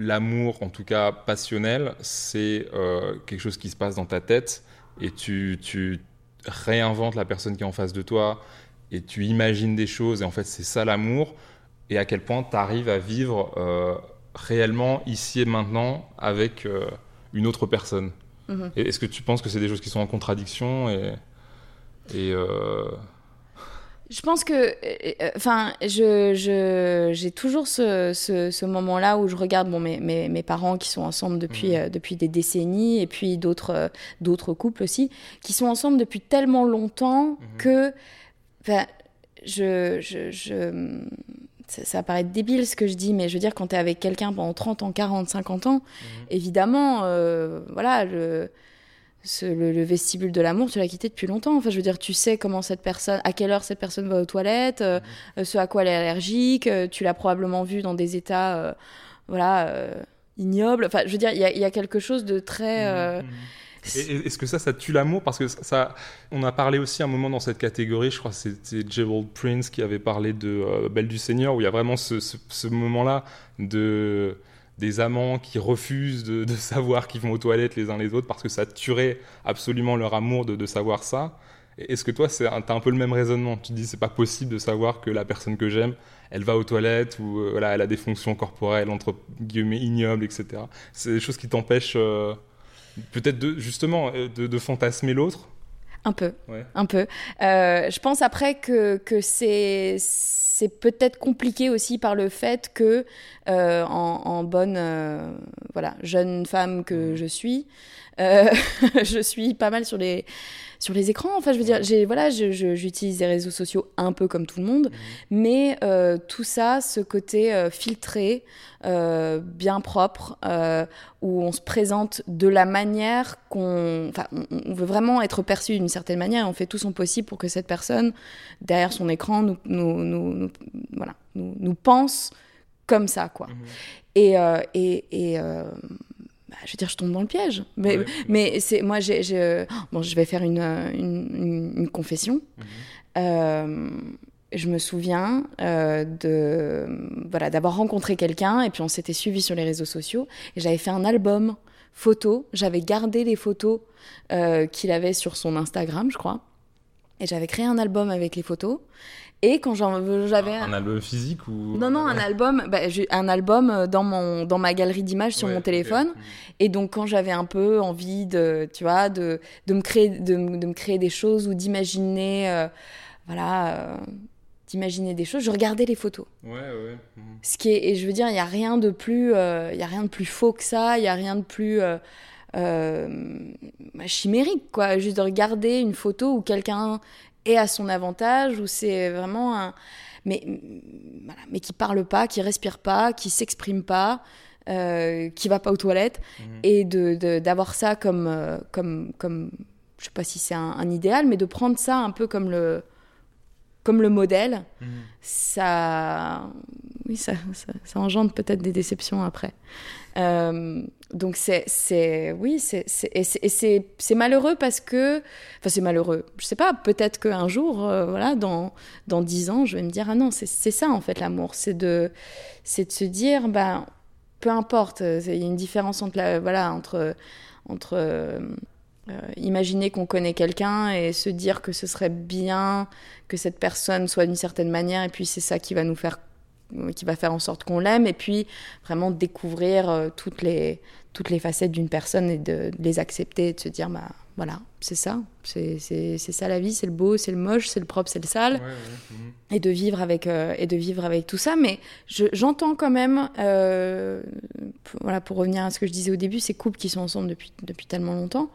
l'amour, en tout cas passionnel, c'est euh, quelque chose qui se passe dans ta tête et tu, tu, réinventes la personne qui est en face de toi et tu imagines des choses et en fait c'est ça l'amour et à quel point tu arrives à vivre euh, réellement ici et maintenant avec euh, une autre personne. Mm-hmm. Est-ce que tu penses que c'est des choses qui sont en contradiction et, et je pense que, euh, euh, enfin, je, j'ai toujours ce, ce, moment-là où je regarde bon, mes, mes, mes, parents qui sont ensemble depuis, mmh. euh, depuis des décennies, et puis d'autres, d'autres couples aussi, qui sont ensemble depuis tellement longtemps mmh. que, je, je, je ça, ça, paraît débile ce que je dis, mais je veux dire, quand tu es avec quelqu'un pendant 30 ans, 40, 50 ans, mmh. évidemment, voilà, le, vestibule de l'amour, tu l'as quitté depuis longtemps. Enfin, je veux dire, tu sais comment cette personne, à quelle heure cette personne va aux toilettes, euh, mhm. ce à quoi elle est allergique. Euh, tu l'as probablement vu dans des états, euh, voilà, ignobles. Enfin, je veux dire, il y, a quelque chose de très. Mhm. Mhm. Est-ce que ça, ça tue l'amour? Parce que ça, on a parlé aussi un moment dans cette catégorie, je crois que c'était Gerald Prince qui avait parlé de Belle du Seigneur, où il y a vraiment ce moment-là de des amants qui refusent de, savoir qu'ils vont aux toilettes les uns les autres parce que ça tuerait absolument leur amour de, savoir ça. Est-ce que toi, tu as un peu le même raisonnement? Tu te dis, c'est pas possible de savoir que la personne que j'aime, elle va aux toilettes ou euh, voilà, elle a des fonctions corporelles, entre guillemets, ignobles, etc. C'est des choses qui t'empêchent euh, peut-être de, justement euh, de, fantasmer l'autre? Un peu. Un peu. je pense après que, que c'est c'est peut-être compliqué aussi par le fait que, euh, en, bonne euh, voilà, jeune femme que je suis, euh, <laughs> je suis pas mal sur les, sur les écrans. Enfin, je veux dire, j'ai, voilà, j'utilise les réseaux sociaux un peu comme tout le monde, mais tout ça, ce côté filtré, bien propre, où on se présente de la manière qu'on, enfin, on, veut vraiment être perçu d'une certaine manière. On fait tout son possible pour que cette personne, derrière son écran, nous, nous, nous, voilà, nous, pense comme ça, quoi. Mhm. Et, et, et bah, je veux dire, je tombe dans le piège. Mais, mais c'est moi, j'ai, bon, je vais faire une, une, une confession. Mhm. Euh, je me souviens euh, de voilà d'avoir rencontré quelqu'un et puis on s'était suivi sur les réseaux sociaux et j'avais fait un album photo. J'avais gardé les photos euh, qu'il avait sur son Instagram, je crois, et j'avais créé un album avec les photos. Et quand j'avais un, album physique ou non non un album bah, un album euh, dans mon dans ma galerie d'images sur mon téléphone et donc quand j'avais un peu envie de tu vois de, de me créer de, de me créer des choses ou d'imaginer voilà d'imaginer des choses, je regardais les photos. Ouais, ouais. Mhm. Ce qui est, et je veux dire, il n'y a rien de plus, euh, il y a rien de plus faux que ça, il y a rien de plus euh, euh, chimérique, quoi. Juste de regarder une photo où quelqu'un est à son avantage, où c'est vraiment un, mais voilà, mais qui parle pas, qui respire pas, qui s'exprime pas. Euh, qui va pas aux toilettes mhm. et de d'avoir ça comme comme comme je sais pas si c'est un, un, idéal mais de prendre ça un peu comme le comme le modèle, mhm. ça, oui, ça, ça, engendre peut-être des déceptions après. Euh, donc c'est, c'est, oui, c'est, et c'est, c'est malheureux parce que, enfin c'est malheureux. Je sais pas, peut-être qu'un jour, euh, voilà, dans dans dix ans, je vais me dire ah non, c'est, c'est ça en fait l'amour, c'est de, c'est de se dire ben peu importe, il y a une différence entre la, voilà entre entre euh, imaginer qu'on connaît quelqu'un et se dire que ce serait bien que cette personne soit d'une certaine manière et puis c'est ça qui va nous faire qui va faire en sorte qu'on l'aime et puis vraiment découvrir euh, toutes les toutes les facettes d'une personne et de, les accepter et de se dire bah voilà c'est ça. C'est ça la vie c'est le beau c'est le moche c'est le propre c'est le sale. Et de vivre avec euh, et de vivre avec tout ça. Mais j'entends quand même voilà pour revenir à ce que je disais au début ces couples qui sont ensemble depuis depuis tellement longtemps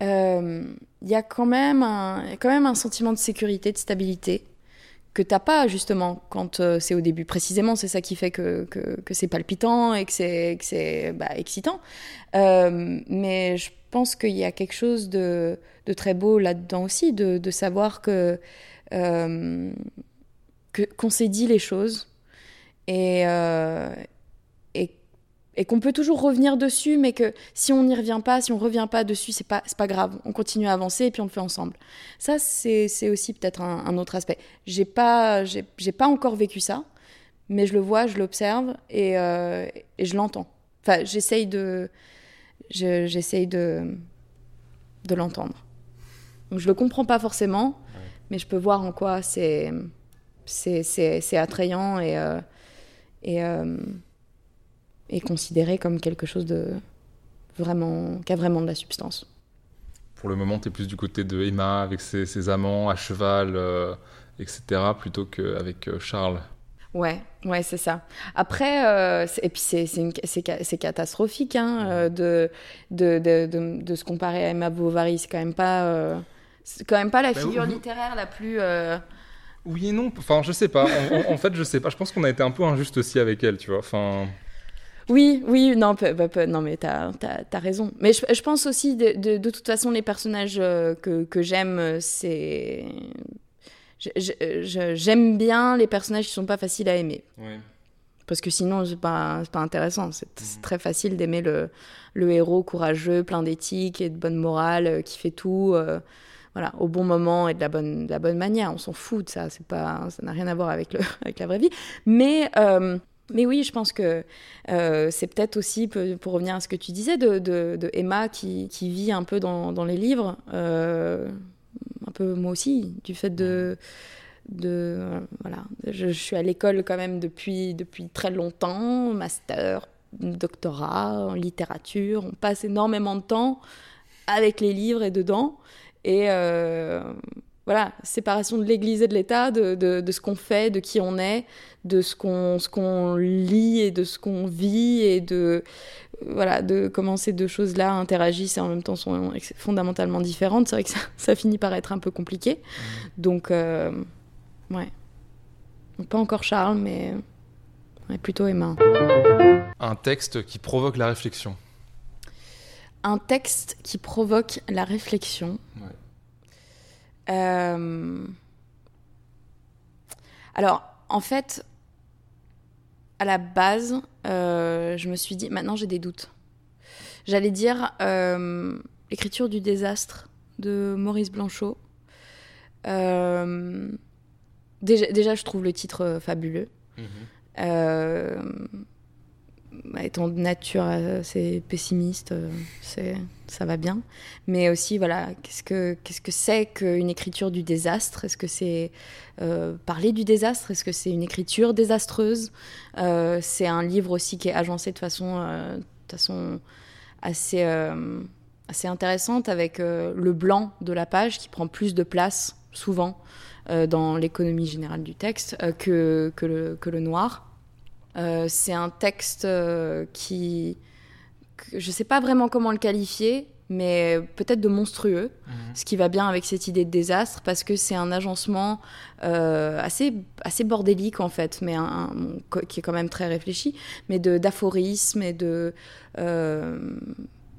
il euh, y a quand même un, sentiment de sécurité, de stabilité que t'as pas justement quand euh, c'est au début. Précisément, c'est ça qui fait que, c'est palpitant et que c'est, bah, excitant. Euh, mais je pense qu'il y a quelque chose de, très beau là-dedans aussi, de, savoir que qu'on s'est dit les choses et, et qu'on peut toujours revenir dessus, mais que si on n'y revient pas, si on revient pas dessus, c'est pas pas grave. On continue à avancer et puis on le fait ensemble. Ça, c'est aussi peut-être un, autre aspect. J'ai pas j'ai pas encore vécu ça, mais je le vois, je l'observe et, euh, et, je l'entends. Enfin, j'essaye de j'essaye de de l'entendre. Donc je le comprends pas forcément, mais je peux voir en quoi c'est c'est attrayant et euh, et euh, est considéré comme quelque chose de vraiment qui a vraiment de la substance. Pour le moment, tu es plus du côté de Emma avec ses, amants à cheval, euh, etc., plutôt qu'avec euh, Charles. Ouais, ouais, c'est ça. Après, euh, et puis c'est catastrophique hein, de, de, de, de, se comparer à Emma Bovary. C'est quand même pas, c'est quand même pas la bah figure littéraire la plus. Oui et non. Enfin, je sais pas. en, en, fait, je sais pas. Je pense qu'on a été un peu injuste aussi avec elle, tu vois. Enfin. Oui, oui, non, non mais t'as as, raison. Mais je, je pense aussi, de, de, de, toute façon, les personnages euh, que, que j'aime, euh, c'est. J'aime bien les personnages qui sont pas faciles à aimer. Parce que sinon, c'est pas, pas intéressant. C'est mhm. très facile d'aimer le, le héros courageux, plein d'éthique et de bonne morale, euh, qui fait tout. voilà, au bon moment et de la bonne, de la bonne manière. On s'en fout de ça, c'est pas, ça n'a rien à voir avec, le, <laughs> avec la vraie vie. Mais mais oui, je pense que euh, c'est peut-être aussi, pour revenir à ce que tu disais, de, Emma qui, vit un peu dans, les livres, euh, un peu moi aussi, du fait de... de voilà, je, suis à l'école quand même depuis, depuis très longtemps, master, doctorat en littérature, on passe énormément de temps avec les livres et dedans. Et euh, voilà, séparation de l'Église et de l'État, de, de, ce qu'on fait, de qui on est, de ce qu'on lit et de ce qu'on vit et de voilà de comment ces deux choses-là interagissent et en même temps sont fondamentalement différentes. C'est vrai que ça, ça, finit par être un peu compliqué. Mmh. Donc euh, ouais, pas encore Charles, mais plutôt Emma. Un texte qui provoque la réflexion. Un texte qui provoque la réflexion. Ouais. Euh, alors, en fait, à la base, euh, je me suis dit, maintenant j'ai des doutes. J'allais dire euh, L'écriture du désastre de Maurice Blanchot. déjà, déjà, je trouve le titre fabuleux. Mhm. Bah, étant de nature assez pessimiste, euh, ça va bien. Mais aussi, voilà, qu'est-ce que qu'est-ce que c'est qu'une écriture du désastre? Est-ce que c'est euh, parler du désastre? Est-ce que c'est une écriture désastreuse? Euh, C'est un livre aussi qui est agencé de façon de façon assez assez intéressante avec le blanc de la page qui prend plus de place souvent dans l'économie générale du texte que, que, le, que le noir. Euh, c'est un texte euh, qui, que je ne sais pas vraiment comment le qualifier, mais peut-être de monstrueux, ce qui va bien avec cette idée de désastre, parce que c'est un agencement euh, assez, assez bordélique en fait, mais un, un- qui est quand même très réfléchi, mais d'aphorismes et de... euh,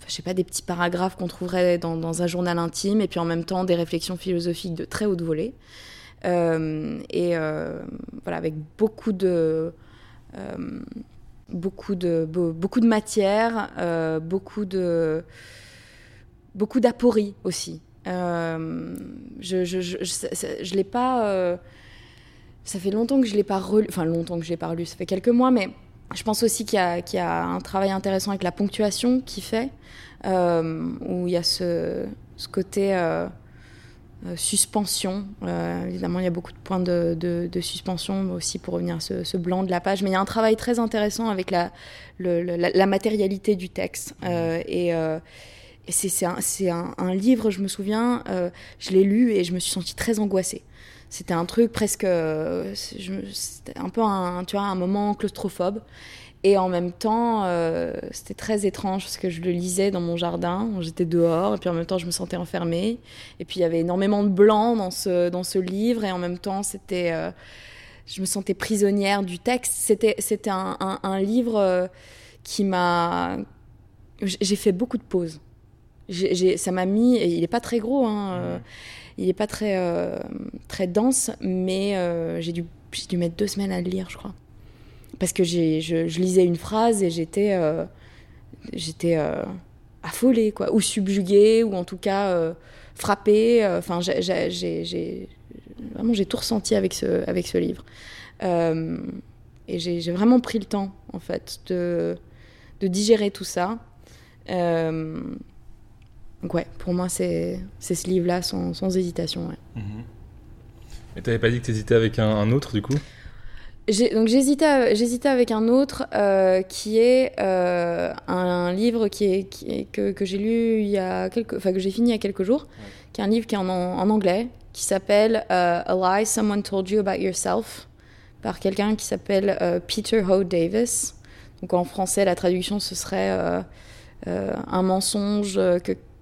je sais pas, des petits paragraphes qu'on trouverait dans, dans un journal intime, et puis en même temps des réflexions philosophiques de très haute volée. Euh, et voilà, avec beaucoup de, beaucoup de, beau- beaucoup de matière, euh, beaucoup de, beaucoup d'aporie aussi. Euh, je je, je, je, je l'ai pas. euh, ça fait longtemps que je l'ai pas relu. Enfin, longtemps que je l'ai pas relu. Ça fait quelques mois, mais je pense aussi qu'il y, qu'il y a un travail intéressant avec la ponctuation qu'il fait, euh, où il y a ce, ce côté euh, euh, suspension. Euh, évidemment, il y a beaucoup de points de, de- de suspension aussi pour revenir à ce, ce blanc de la page. Mais il y a un travail très intéressant avec la, le- le- la, la matérialité du texte. Euh, et euh, et c'est un, c'est un- un livre, je me souviens, euh, je l'ai lu et je me suis sentie très angoissée. C'était un truc presque. euh, C'était un peu un, tu vois, un moment claustrophobe. Et en même temps, euh, c'était très étrange parce que je le lisais dans mon jardin, j'étais dehors, et puis en même temps, je me sentais enfermée. Et puis il y avait énormément de blanc dans ce, dans ce livre, et en même temps, c'était. euh, je me sentais prisonnière du texte. C'était c'était un, un- un livre euh, qui m'a. J'ai fait beaucoup de pauses. Ça m'a mis. et il n'est pas très gros, hein, il n'est pas très, euh, très dense, mais j'ai dû, j'ai dû mettre deux semaines à le lire, je crois. Parce que je, je lisais une phrase et j'étais euh, j'étais euh, affolée, quoi, ou subjuguée, ou en tout cas euh, frappée. Enfin, j'ai- vraiment j'ai tout ressenti avec ce, avec ce livre. Et j'ai vraiment pris le temps, en fait, de, digérer tout ça. Donc ouais, pour moi, c'est ce livre-là sans, sans hésitation. ouais. Mhm. Mais t'avais pas dit que t'hésitais avec un, autre du coup? Donc j'hésitais, avec un autre euh, qui est euh, un livre qui est, qui est- que, que j'ai lu il y a quelques, enfin que j'ai fini il y a quelques jours, qui est un livre qui est en, en anglais, qui s'appelle euh, A Lie Someone Told You About Yourself, par quelqu'un qui s'appelle Peter Ho Davis. Donc en français, la traduction ce serait un mensonge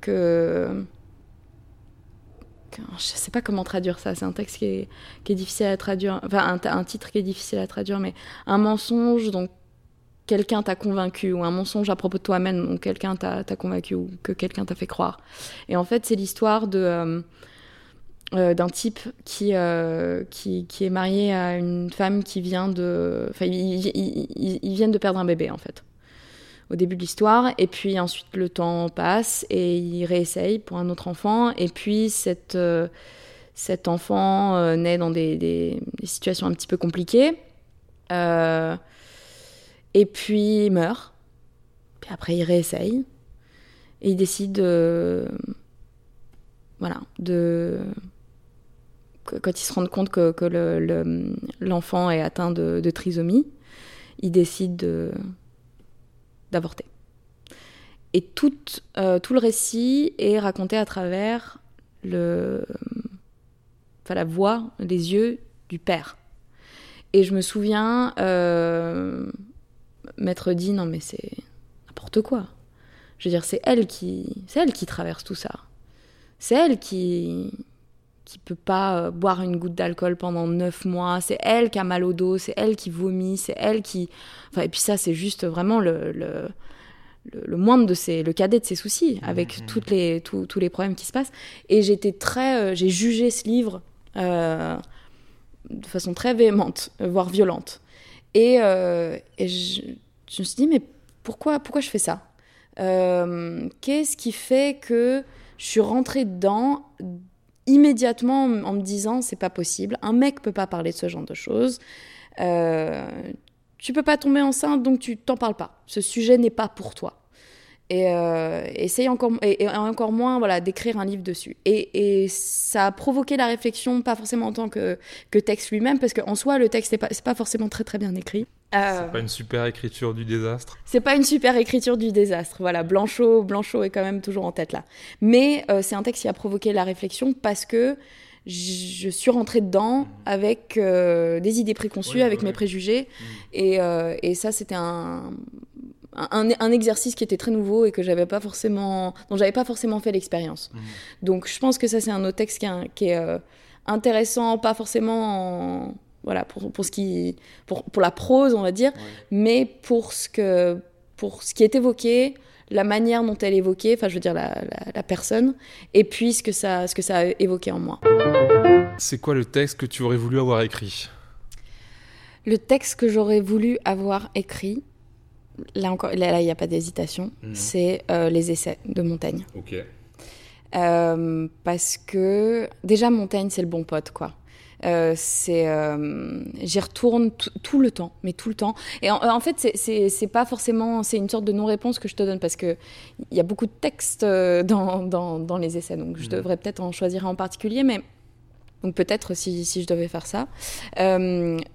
que- je sais pas comment traduire ça. C'est un texte qui est, difficile à traduire. Enfin, un, titre qui est difficile à traduire, mais un mensonge dont quelqu'un t'a convaincu, ou un mensonge à propos de toi-même dont quelqu'un t'a convaincu, ou que quelqu'un t'a fait croire. Et en fait, c'est l'histoire de. euh, euh, d'un type qui, euh, qui, qui est marié à une femme qui vient de... Enfin, ils viennent de perdre un bébé, en fait, au début de l'histoire. Et puis ensuite, le temps passe et ils réessayent pour un autre enfant. Et puis, cette, euh, cet enfant euh, naît dans des, des- situations un petit peu compliquées. Euh, et puis, il meurt. Puis après, il réessaye. Et il décide de... Voilà, de quand ils se rendent compte que, que le- le- l'enfant est atteint de, de trisomie, ils décident de- d'avorter. Et tout, euh, tout le récit est raconté à travers le, enfin, la voix, les yeux du père. Et je me souviens euh, m'être dit non mais c'est n'importe quoi. Je veux dire c'est elle qui, c'est elle qui traverse tout ça. C'est elle qui, qui peut pas euh, boire une goutte d'alcool pendant neuf mois. C'est elle qui a mal au dos, c'est elle qui vomit, c'est elle qui. Enfin, et puis ça, c'est juste vraiment le, le, le, moindre de ses, le cadet de ses soucis, avec toutes les, tous- tous les problèmes qui se passent. Et j'étais très, euh, j'ai jugé ce livre euh, de façon très véhémente, voire violente. Et, euh, et je, je me suis dit, mais pourquoi, pourquoi je fais ça? Qu'est-ce qui fait que je suis rentrée dedans immédiatement en me disant c'est pas possible, un mec peut pas parler de ce genre de choses. Euh, tu peux pas tomber enceinte, donc tu t'en parles pas. Ce sujet n'est pas pour toi. Et euh, essaye encore, et, encore moins voilà, d'écrire un livre dessus. Et, et, ça a provoqué la réflexion, pas forcément en tant que, que texte lui-même, parce qu'en soi, le texte n'est pas, pas forcément très très bien écrit. Euh, c'est pas une super écriture du désastre. C'est pas une super écriture du désastre. Voilà, Blanchot, Blanchot est quand même toujours en tête là. Mais euh, c'est un texte qui a provoqué la réflexion parce que je suis rentrée dedans mmh. avec euh, des idées préconçues, avec mes préjugés. Mmh. Et, et, ça, c'était un, un, exercice qui était très nouveau et que j'avais pas forcément, dont j'avais pas forcément fait l'expérience. Mmh. Donc je pense que ça, c'est un autre texte qui, est intéressant, pas forcément en voilà, pour, pour, ce qui, pour, pour la prose, on va dire, mais pour ce, que, pour ce qui est évoqué, la manière dont elle est évoquée, enfin, je veux dire, la, la, personne, et puis ce que, ça, ce que ça a évoqué en moi. C'est quoi le texte que tu aurais voulu avoir écrit? Le texte que j'aurais voulu avoir écrit, là encore, là, il n'y a pas d'hésitation, mhm. c'est euh, les essais de Montaigne. Ok. Euh, parce que déjà Montaigne c'est le bon pote quoi. Euh, c'est, euh, j'y retourne tout le temps, mais tout le temps. Et en, fait, c'est pas forcément, c'est une sorte de non-réponse que je te donne parce que il y a beaucoup de textes euh, <laughs> dans, dans, dans les essais, donc je mmh. devrais peut-être en choisir un en particulier, mais donc peut-être si, si, je devais faire ça.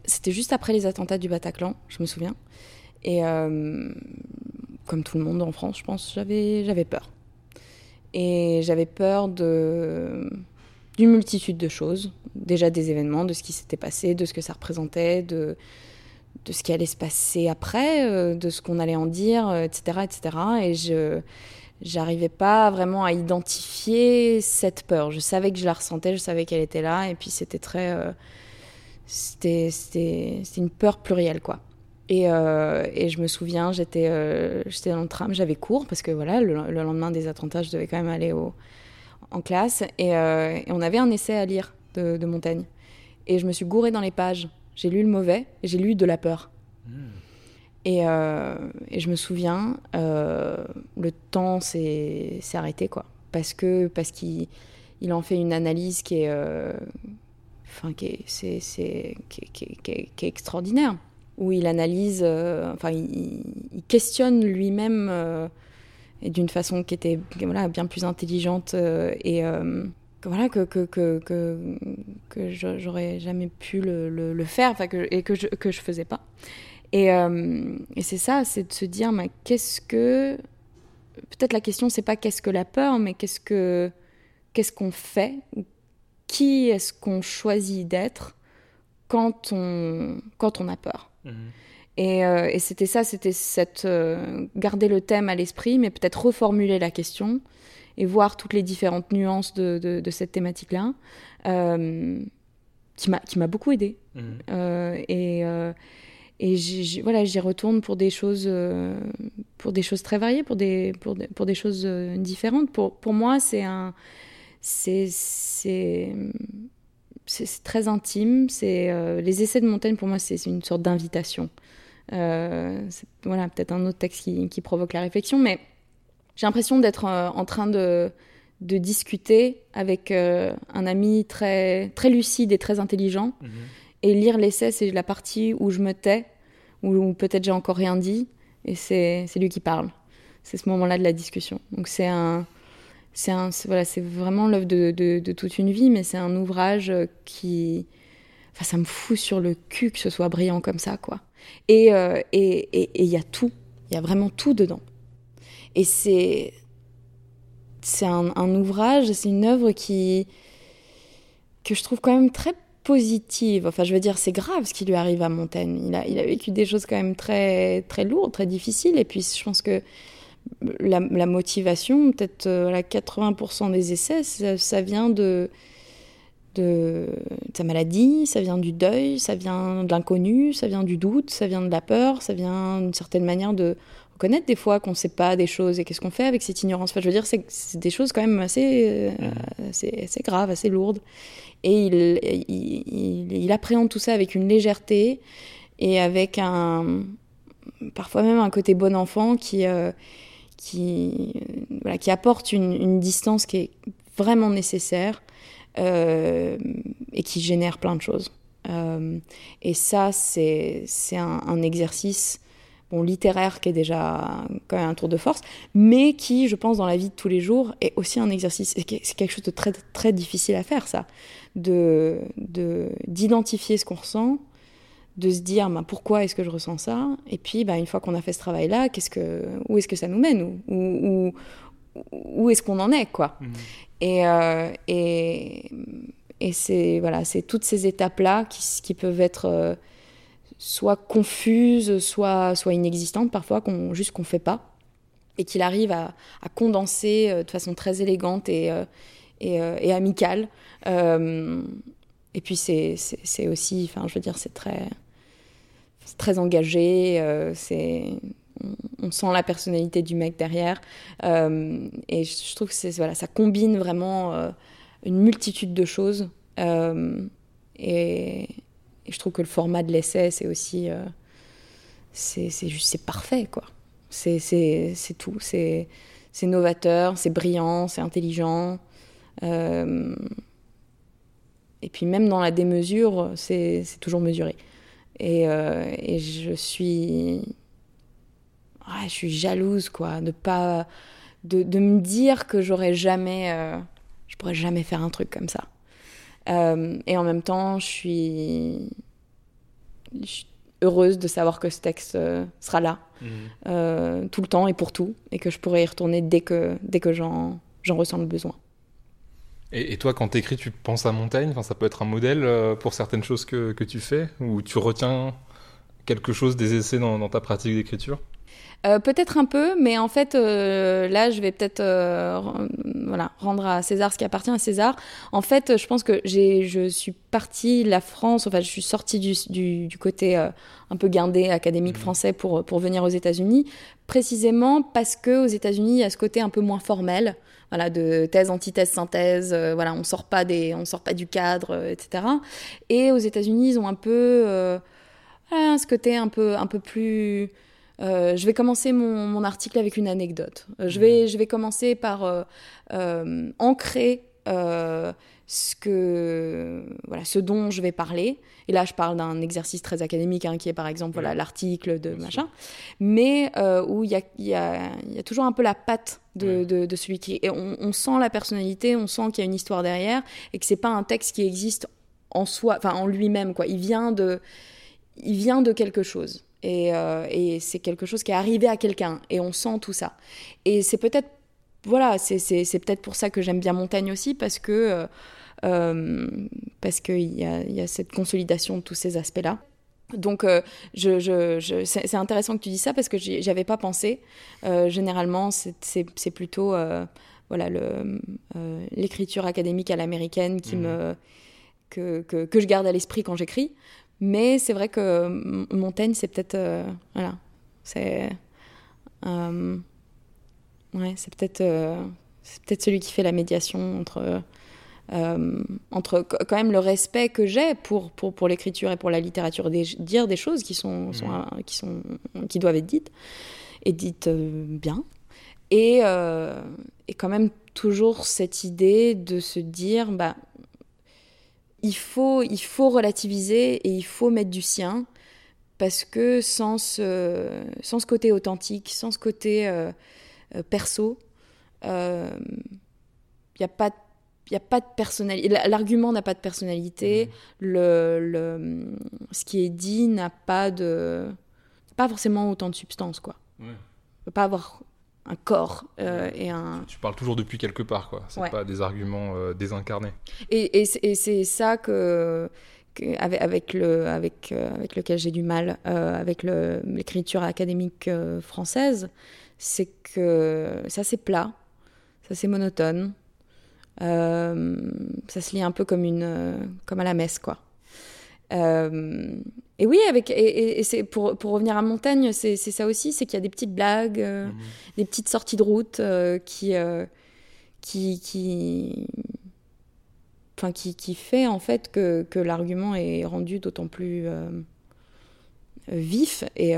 C'était juste après les attentats du Bataclan, je me souviens. Et comme tout le monde en France, je pense, j'avais j'avais peur. Et j'avais peur de d'une multitude de choses, déjà des événements, de ce qui s'était passé, de ce que ça représentait, de, de ce qui allait se passer après, euh, de ce qu'on allait en dire, etc., euh, etc. Et je j'arrivais pas vraiment à identifier cette peur. Je savais que je la ressentais, je savais qu'elle était là, et puis c'était très, euh, c'était une peur plurielle quoi. Et, et, je me souviens, j'étais j'étais dans le tram, j'avais cours parce que voilà, le, le, lendemain des attentats, je devais quand même aller au, en classe euh, et, on avait un essai à lire de, Montaigne. Et je me suis gourée dans les pages. J'ai lu le mauvais et j'ai lu de la peur. Hmm. Euh, et, je me souviens, euh, le temps s'est arrêté, quoi. Parce que parce qu'il il en fait une analyse qui est, enfin, qui est, c'est, qui, est, extraordinaire. Où il analyse, enfin, il, il questionne lui-même et d'une façon qui était voilà, bien plus intelligente euh, et euh, voilà que que que que, que j'aurais jamais pu le, le, faire enfin que et que je que je faisais pas et, euh, et c'est ça c'est de se dire mais qu'est-ce que peut-être la question c'est pas qu'est-ce que la peur mais qu'est-ce que qu'est-ce qu'on fait qui est-ce qu'on choisit d'être quand on quand on a peur? Mmh. Euh, et, c'était ça, c'était cette euh, garder le thème à l'esprit, mais peut-être reformuler la question et voir toutes les différentes nuances de, de, cette thématique-là, euh, qui m'a beaucoup aidé. Mmh. et et voilà, j'y retourne pour des choses, pour des choses très variées, pour des, pour des, pour des choses différentes. Pour, pour moi, c'est un, c'est, c'est, très intime. C'est les essais de Montaigne pour moi, c'est une sorte d'invitation. Euh, voilà, peut-être un autre texte qui, provoque la réflexion, mais j'ai l'impression d'être euh, en train de, de discuter avec euh, un ami très, très lucide et très intelligent. Mhm. Et lire l'essai, c'est la partie où je me tais, où, peut-être j'ai encore rien dit, et c'est lui qui parle. C'est ce moment-là de la discussion. Donc c'est un, c'est un, voilà, c'est vraiment l'œuvre de, de, de, toute une vie, mais c'est un ouvrage qui, enfin, ça me fout sur le cul que ce soit brillant comme ça, quoi. Euh, et il et, y a tout, il y a vraiment tout dedans. Et c'est c'est un, ouvrage, c'est une œuvre qui que je trouve quand même très positive. Enfin, je veux dire, c'est grave ce qui lui arrive à Montaigne. Il a, il a vécu des choses quand même très, très lourdes, très difficiles. Et puis, je pense que la, motivation, peut-être euh, à 80% des essais, ça vient de, de, sa maladie, ça vient du deuil, ça vient de l'inconnu, ça vient du doute, ça vient de la peur, ça vient d'une certaine manière de reconnaître des fois qu'on ne sait pas des choses et qu'est-ce qu'on fait avec cette ignorance. Enfin, je veux dire, c'est des choses quand même assez, euh, assez, assez, graves, assez lourdes. Et il, il, il, appréhende tout ça avec une légèreté et avec un, parfois même un côté bon enfant qui, euh, qui, voilà, qui apporte une, une, distance qui est vraiment nécessaire et qui génère plein de choses. et ça, c'est un, un, exercice bon, littéraire qui est déjà quand même un tour de force, mais qui, je pense, dans la vie de tous les jours, est aussi un exercice. C'est quelque chose de très, très difficile à faire, ça. De d'identifier ce qu'on ressent, de se dire bah, pourquoi est-ce que je ressens ça, et puis bah, une fois qu'on a fait ce travail-là, qu'est-ce que, où est-ce que ça nous mène, où, où, est-ce qu'on en est, quoi? Mmh. Et, euh, et, et c'est voilà, c'est toutes ces étapes-là qui, qui peuvent être euh, soit confuse, soit, soit inexistante parfois, qu'on, juste qu'on ne fait pas, et qu'il arrive à, condenser euh, de façon très élégante et, euh, et, amicale. et puis c'est, aussi, enfin je veux dire, c'est très, très engagé, c'est, on, sent la personnalité du mec derrière, et je, trouve que c'est, voilà, ça combine vraiment une multitude de choses. et, et je trouve que le format de l'essai, c'est aussi. Euh, c'est juste, c'est parfait, quoi. C'est tout. C'est novateur, c'est brillant, c'est intelligent. Euh, et puis même dans la démesure, c'est toujours mesuré. Et, euh, et, je suis. Je suis jalouse, quoi, de pas. De, de me dire que j'aurais jamais. je pourrais jamais faire un truc comme ça. Euh, et en même temps, je suis, heureuse de savoir que ce texte euh, sera là euh, tout le temps et pour tout, et que je pourrai y retourner dès que, dès que j'en ressens le besoin. Et, toi, quand tu écris, tu penses à Montaigne enfin, Ça peut être un modèle pour certaines choses que, que tu fais Ou tu retiens quelque chose des essais dans ta pratique d'écriture? Euh, peut-être un peu, mais en fait, euh, là, je vais peut-être euh, voilà, rendre à César ce qui appartient à César. En fait, je pense que j'ai, je suis partie de la France, enfin, je suis sortie du, du, du côté un peu guindé académique mmh. français pour, pour venir aux États-Unis, précisément parce que aux États-Unis, il y a ce côté un peu moins formel. Voilà, de thèse, antithèse, synthèse, voilà, on sort pas des, on sort pas du cadre, etc. Et aux États-Unis, ils ont un peu ce côté un peu, un peu plus euh, je vais commencer mon, article avec une anecdote. Euh, je, vais, je vais commencer par euh, ancrer ce, que, voilà, ce dont je vais parler. Et là, je parle d'un exercice très académique, hein, qui est par exemple voilà, l'article de machin, mais où il y a, y, a, y a, toujours un peu la patte de, de, celui qui... Et on, on, sent la personnalité, on sent qu'il y a une histoire derrière, et que c'est pas un texte qui existe en soi, enfin en lui-même, quoi. Il vient de, il vient de quelque chose. Euh, et, c'est quelque chose qui est arrivé à quelqu'un et on sent tout ça. Et c'est peut-être voilà, c'est peut-être pour ça que j'aime bien Montagne aussi parce que euh, euh, parce qu'il y a, y a cette consolidation de tous ces aspects-là. Donc, je, je, c'est intéressant que tu dis ça parce que j'avais pas pensé. généralement, c'est plutôt voilà l'écriture académique à l'américaine qui mmh. me que, que, que, je garde à l'esprit quand j'écris. Mais c'est vrai que Montaigne, c'est peut-être. Euh, voilà. C'est. Euh, ouais, c'est peut-être. Euh, c'est peut-être celui qui fait la médiation entre. entre quand même le respect que j'ai pour, pour, pour l'écriture et pour la littérature, des, dire des choses qui, sont, sont, mmh. qui, sont, qui doivent être dites, et dites bien, et, et quand même toujours cette idée de se dire, bah, il faut, il faut relativiser et il faut mettre du sien parce que sans ce, sans ce côté authentique, sans ce côté euh, euh, perso, il euh, n'y a pas il a pas de personnalité. L'argument n'a pas de personnalité. Mmh. Le, le, ce qui est dit n'a pas de, pas forcément autant de substance, quoi. Ouais. peut pas avoir un corps euh, et un. Tu parles toujours depuis quelque part, quoi. C'est pas des arguments euh, désincarnés. Et, et c'est ça que, avec, avec, le, avec, euh, avec lequel j'ai du mal avec l'écriture académique française, c'est que ça c'est plat, ça c'est monotone, ça se lit un peu comme une comme à la messe, quoi. Euh, et oui, avec, et, c'est pour, pour, revenir à Montagne, c'est ça aussi, c'est qu'il y a des petites blagues, euh, mhm. des petites sorties de route euh, qui, qui, qui, enfin, qui, qui, fait en fait que, que l'argument est rendu d'autant plus vif et,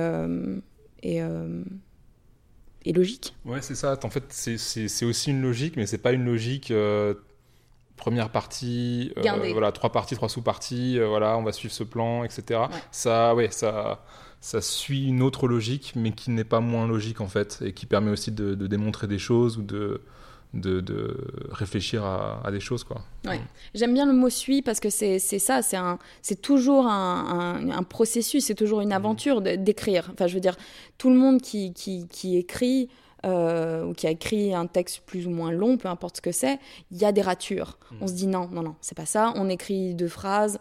et, et, logique. Ouais, c'est ça. En fait, c'est aussi une logique, mais c'est pas une logique première partie, euh, voilà, trois parties, trois sous-parties, euh, voilà, on va suivre ce plan, etc. Ouais. Ça, ouais, ça, ça suit une autre logique, mais qui n'est pas moins logique en fait, et qui permet aussi de, de démontrer des choses ou de, de, de réfléchir à, à des choses, quoi. Ouais. J'aime bien le mot suit parce que c'est c'est ça, c'est un, c'est toujours un, un- un processus, c'est toujours une aventure de- d'écrire. Enfin, je veux dire, tout le monde qui, qui, qui écrit euh, ou qui a écrit un texte plus ou moins long, peu importe ce que c'est, il y a des ratures. On se dit non, non, non, c'est pas ça. On écrit deux phrases,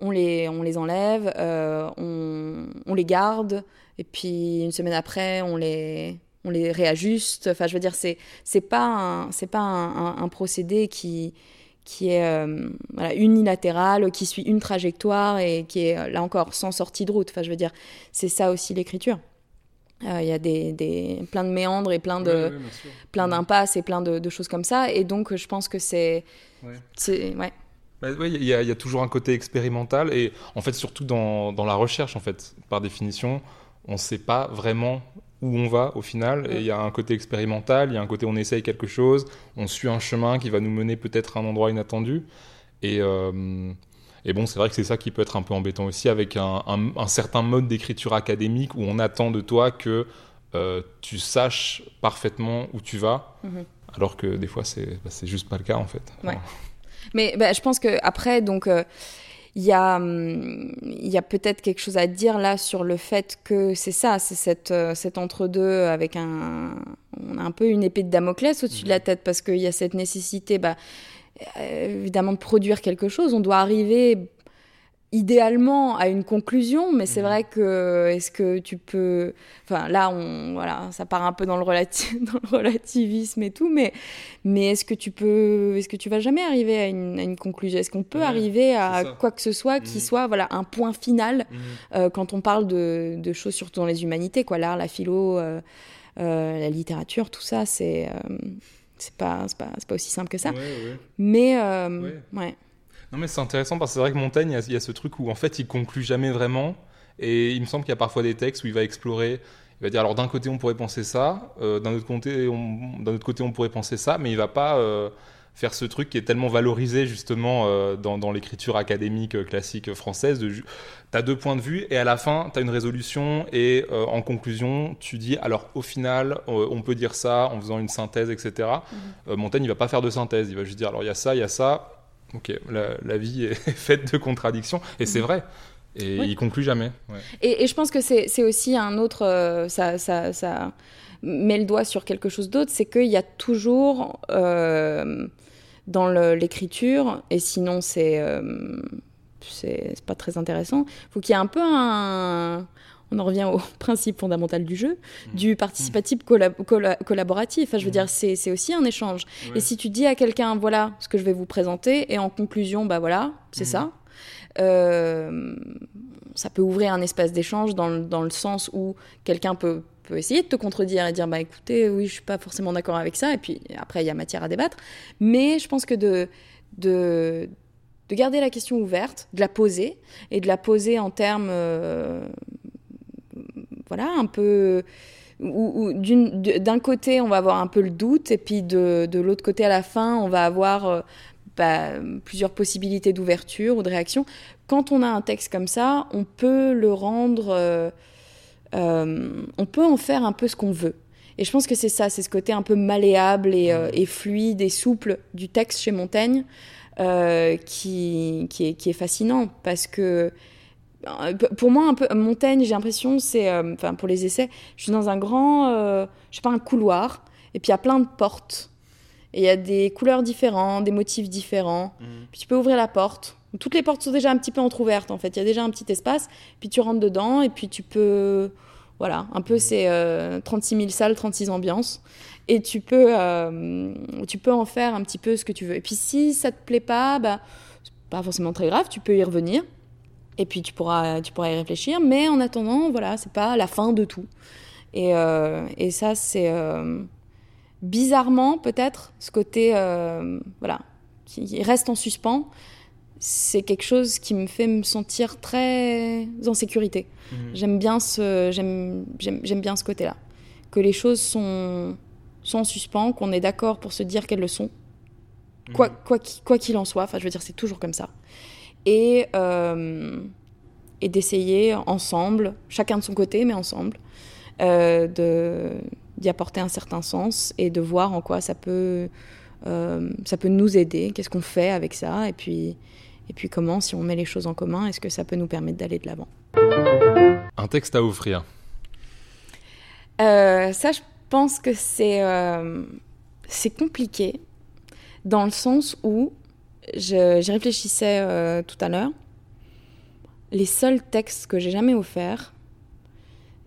on les, on les enlève, euh, on, on les garde, et puis une semaine après, on les, on les réajuste. Enfin, je veux dire, c'est c'est pas un, c'est pas un, un- un procédé qui qui est euh, voilà, unilatéral, qui suit une trajectoire et qui est là encore sans sortie de route. Enfin, je veux dire, c'est ça aussi l'écriture. Euh, Il y a des, des, plein de méandres et plein de plein d'impasses et plein de, de choses comme ça. Et donc, je pense que c'est Ouais. ouais. Bah, il y, a- il y a toujours un côté expérimental et en fait surtout dans, dans la recherche en fait par définition on ne sait pas vraiment où on va au final et il y a un côté expérimental il y a un côté on essaye quelque chose on suit un chemin qui va nous mener peut-être à un endroit inattendu et, euh, et bon c'est vrai que c'est ça qui peut être un peu embêtant aussi avec un, un- un certain mode d'écriture académique où on attend de toi que euh, tu saches parfaitement où tu vas Mhm. alors que des fois c'est bah, juste pas le cas en fait Ouais. Mais bah, je pense que après, donc, euh, il y a, hum, il y a peut-être quelque chose à dire là sur le fait que c'est ça, c'est cette, euh, cet entre-deux avec un, on a un peu une épée de Damoclès au-dessus de la tête parce qu'il y a cette nécessité, bah, évidemment, de produire quelque chose. On doit arriver idéalement à une conclusion, mais c'est Mhm. vrai que est-ce que tu peux, enfin là, on, voilà, ça part un peu dans le, relati- <laughs> dans le relativisme et tout, mais mais est-ce que tu peux, est-ce que tu vas jamais arriver à une, à une conclusion? Est-ce qu'on peut Ouais, arriver à quoi que ce soit qui Mhm. soit voilà un point final euh, quand on parle de, de choses surtout dans les humanités, quoi, l'art, la philo, euh, euh, la littérature, tout ça, c'est euh, c'est pas pas, pas aussi simple que ça. Ouais, ouais. Mais euh, Ouais. Non mais c'est intéressant parce que c'est vrai que Montaigne, il y a- il y, a ce truc où en fait il conclut jamais vraiment et il me semble qu'il y a parfois des textes où il va explorer, il va dire alors d'un côté on pourrait penser ça, euh, d'un autre côté on d'un autre côté on pourrait penser ça, mais il va pas euh, faire ce truc qui est tellement valorisé justement euh, dans, dans l'écriture académique euh, classique française. De, t'as deux points de vue et à la fin t'as une résolution et euh, en conclusion tu dis alors au final on peut dire ça en faisant une synthèse etc. Euh, Montaigne il va pas faire de synthèse, il va juste dire alors il y a ça, il y a ça. Ok, la, la vie est <laughs> faite de contradictions et c'est vrai. Et Oui. il conclut jamais. Ouais. Et, et je pense que c'est c'est aussi un autre. euh, ça, ça, ça met le doigt sur quelque chose d'autre, c'est qu'il y a toujours euh, dans l'écriture, et sinon c'est euh, c'est pas très intéressant, faut qu'il y ait un peu un. On en revient au <laughs> principe fondamental du jeu, du participatif colla- colla- collaboratif. Enfin, je veux Mhm. dire, c'est aussi un échange. Et si tu dis à quelqu'un, voilà ce que je vais vous présenter, et en conclusion, bah voilà, c'est Mhm. ça, euh, ça peut ouvrir un espace d'échange dans, dans le sens où quelqu'un peut, peut essayer de te contredire et dire, bah écoutez, oui, je suis pas forcément d'accord avec ça, et puis après, il y a matière à débattre. Mais je pense que de, de, de garder la question ouverte, de la poser, et de la poser en termes, euh, voilà, un peu de- d'un côté, on va avoir un peu le doute, et puis de, de l'autre côté, à la fin, on va avoir euh, bah, plusieurs possibilités d'ouverture ou de réaction. Quand on a un texte comme ça, on peut le rendre, euh, euh, on peut en faire un peu ce qu'on veut. Et je pense que c'est ça, c'est ce côté un peu malléable et, euh, et fluide et souple du texte chez Montaigne euh, qui, qui, est, qui est fascinant parce que pour moi, un peu Montaigne, j'ai l'impression, c'est, enfin pour les essais, je suis dans un grand, je sais pas, un couloir, et puis il y a plein de portes, et il y a des couleurs différentes, des motifs différents. Puis tu peux ouvrir la porte. Toutes les portes sont déjà un petit peu entrouvertes en fait. Il y a déjà un petit espace. Puis tu rentres dedans et puis tu peux, voilà, un peu c'est euh, 36 000 salles, 36 ambiances. Et tu peux, euh, tu peux en faire un petit peu ce que tu veux. Et puis si ça te plaît pas, bah, c'est pas forcément très grave. Tu peux y revenir. Et puis tu pourras, tu pourras y réfléchir. Mais en attendant, voilà, c'est pas la fin de tout. Et, euh, et ça, c'est euh, bizarrement peut-être ce côté, voilà, qui reste en suspens. C'est quelque chose qui me fait me sentir très en sécurité. J'aime bien ce, j'aime, j'aime, j'aime bien ce côté-là, que les choses sont, sont en suspens, qu'on est d'accord pour se dire qu'elles le sont, quoi quoi qu'il quoi qu'il en soit. Enfin, je veux dire, c'est toujours comme ça. Et euh, et d'essayer ensemble, chacun de son côté, mais ensemble, euh, de d'y apporter un certain sens et de voir en quoi ça peut euh, ça peut nous aider. Qu'est-ce qu'on fait avec ça Et puis et puis comment, si on met les choses en commun, est-ce que ça peut nous permettre d'aller de l'avant Un texte à offrir. Euh, ça, je pense que c'est euh, c'est compliqué dans le sens où je- j'y réfléchissais euh, tout à l'heure. Les seuls textes que j'ai jamais offerts,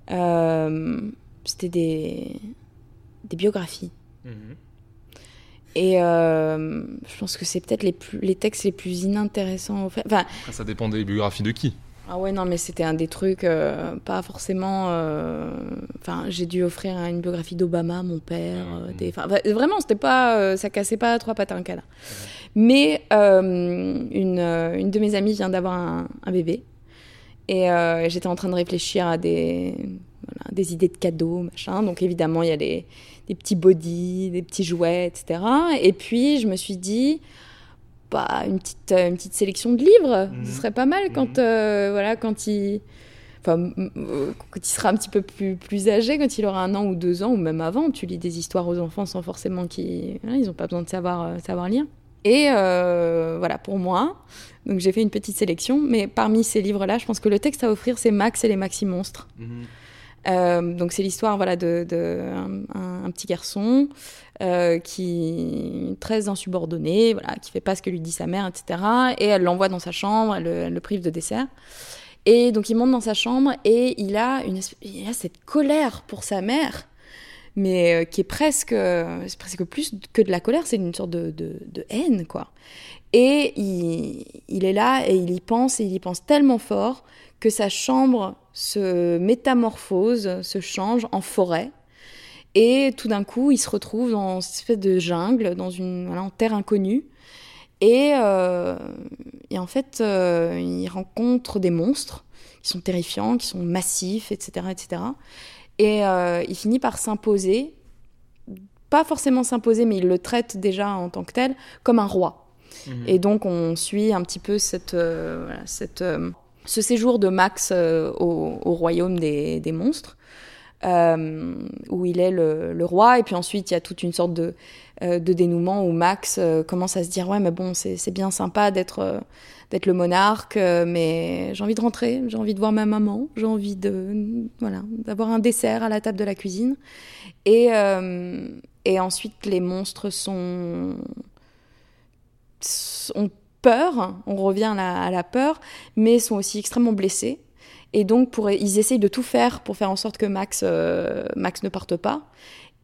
euh, c'était des, des biographies. Et euh, je pense que c'est peut-être les, plus- les textes les plus inintéressants. Enfin, Après, ça dépend des biographies de qui. ah ouais, non, mais c'était un des trucs, euh, pas forcément. euh, Enfin, j'ai dû offrir une biographie d'Obama, mon père. euh, des... vraiment, c'était pas, ça cassait pas trois pattes à un canard. Mais une, une de mes amies vient d'avoir un, un bébé. Et j'étais en train de réfléchir à des, voilà, des idées de cadeaux, machin. Donc évidemment, il y a les, des petits bodys, des petits jouets, etc. Et puis, je me suis dit, bah, une, petite, une petite sélection de livres, Mhm. ce serait pas mal quand, euh, voilà, quand il... Enfin, quand il sera un petit peu plus, plus âgé, quand il aura un an ou deux ans, ou même avant, tu lis des histoires aux enfants sans forcément qu'ils... ils n'ont pas besoin de savoir, euh, savoir lire. Et euh, voilà, pour moi, donc j'ai fait une petite sélection, mais parmi ces livres-là, je pense que le texte à offrir, c'est Max et les Maxi Monstres. Euh, donc c'est l'histoire voilà de, un, petit garçon euh, qui est très insubordonné, voilà, qui fait pas ce que lui dit sa mère, etc. Et elle l'envoie dans sa chambre, elle, le- prive de dessert. Et donc il monte dans sa chambre et il a une il a cette colère pour sa mère, mais euh, qui est presque euh, c'est presque plus que de la colère, c'est une sorte de, de, de haine quoi. Et il, il est là et il y pense et il y pense tellement fort que sa chambre se métamorphose, se change en forêt. Et tout d'un coup, il se retrouve dans cette espèce de jungle, dans une voilà, en terre inconnue. Et, euh, et en fait, euh, il rencontre des monstres qui sont terrifiants, qui sont massifs, etc., etc. Et euh, il finit par s'imposer, pas forcément s'imposer, mais il le traite déjà en tant que tel comme un roi. Et donc on suit un petit peu cette, euh, voilà, cette, euh, ce séjour de Max euh, au, au royaume des, monstres, euh, où il est le, roi. Et puis ensuite il y a toute une sorte de, euh, dénouement où Max commence à se dire ouais mais bon c'est bien sympa d'être d'être le monarque, mais j'ai envie de rentrer, j'ai envie de voir ma maman, j'ai envie de voilà d'avoir un dessert à la table de la cuisine. Et, ensuite les monstres sont ont peur, on revient à la, à la peur, mais sont aussi extrêmement blessés. Et donc, pour, ils essayent de tout faire pour faire en sorte que Max, euh, Max ne parte pas.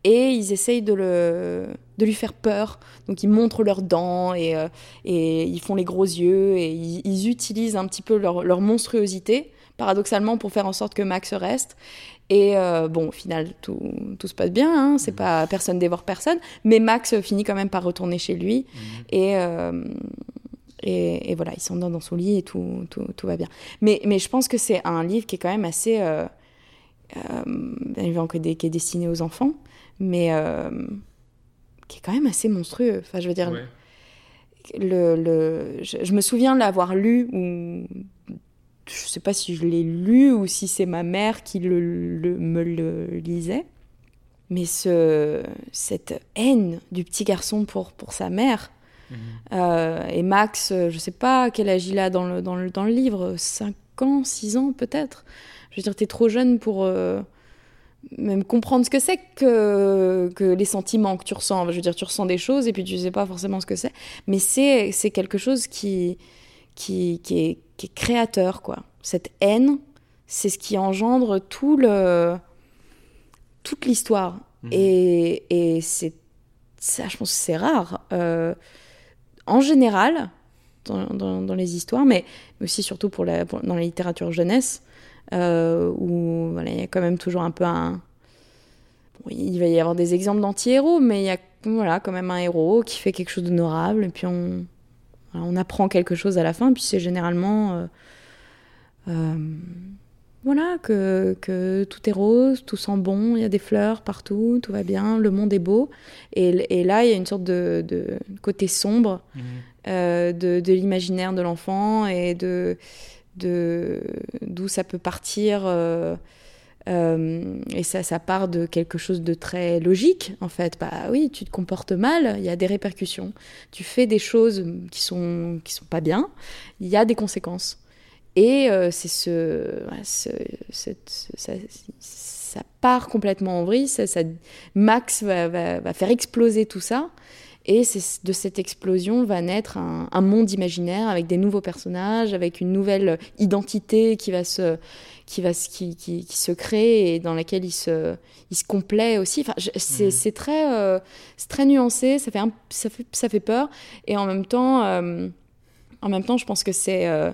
Et ils essayent de, le, de lui faire peur. Donc, ils montrent leurs dents et, euh, et ils font les gros yeux et ils, ils utilisent un petit peu leur, leur monstruosité, paradoxalement, pour faire en sorte que Max reste. Et euh, bon, au final, tout, tout se passe bien. Hein, c'est pas personne dévore personne, mais Max finit quand même par retourner chez lui. Et, euh, et, et voilà, il s'endort dans son lit et tout, tout, tout va bien. Mais, mais je pense que c'est un livre qui est quand même assez. Euh, euh, qui est destiné aux enfants, mais euh, qui est quand même assez monstrueux. Enfin, je veux dire, le, le, je, je me souviens l'avoir lu ou je sais pas si je l'ai lu ou si c'est ma mère qui le, le- me le lisait. Mais ce, cette haine du petit garçon pour, pour sa mère. Euh, et Max, euh, je sais pas quel âge il a dans le, dans le, dans le livre, 5 ans, 6 ans peut-être. Je veux dire, t'es trop jeune pour euh, même comprendre ce que c'est que, que les sentiments que tu ressens. Je veux dire, tu ressens des choses et puis tu sais pas forcément ce que c'est. Mais c'est c'est quelque chose qui, qui, qui, est, qui est créateur, quoi. Cette haine, c'est ce qui engendre tout le, toute l'histoire. Et, et c'est ça, je pense que c'est rare. Euh, en général, dans, les histoires, mais aussi surtout pour dans la littérature jeunesse, euh, où voilà, il y a quand même toujours un peu un. il va y avoir des exemples d'anti-héros, mais il y a voilà, quand même un héros qui fait quelque chose d'honorable, et puis on, on apprend quelque chose à la fin, puis c'est généralement. euh, euh, voilà, que, que, tout est rose, tout sent bon, il y a des fleurs partout, tout va bien, le monde est beau. Et, et là, il y a une sorte de, de côté sombre mmh. euh, de, de l'imaginaire de l'enfant et de d'où ça peut partir. Euh, euh, et ça, ça part de quelque chose de très logique, en fait. Bah oui, tu te comportes mal, il y a des répercussions. Tu fais des choses qui sont, qui sont pas bien, il y a des conséquences. Et euh, c'est ce, ça, part complètement en vrille. Ça, Max va, va, faire exploser tout ça. Et de cette explosion va naître un, un, monde imaginaire avec des nouveaux personnages, avec une nouvelle identité qui va se, qui, va, qui, qui, qui se crée et dans laquelle il se, il se complaît aussi. Enfin, c'est mmh. très, euh, très nuancé, ça fait, ça, fait, ça fait peur. Et en même temps, euh, en même temps je pense que c'est euh,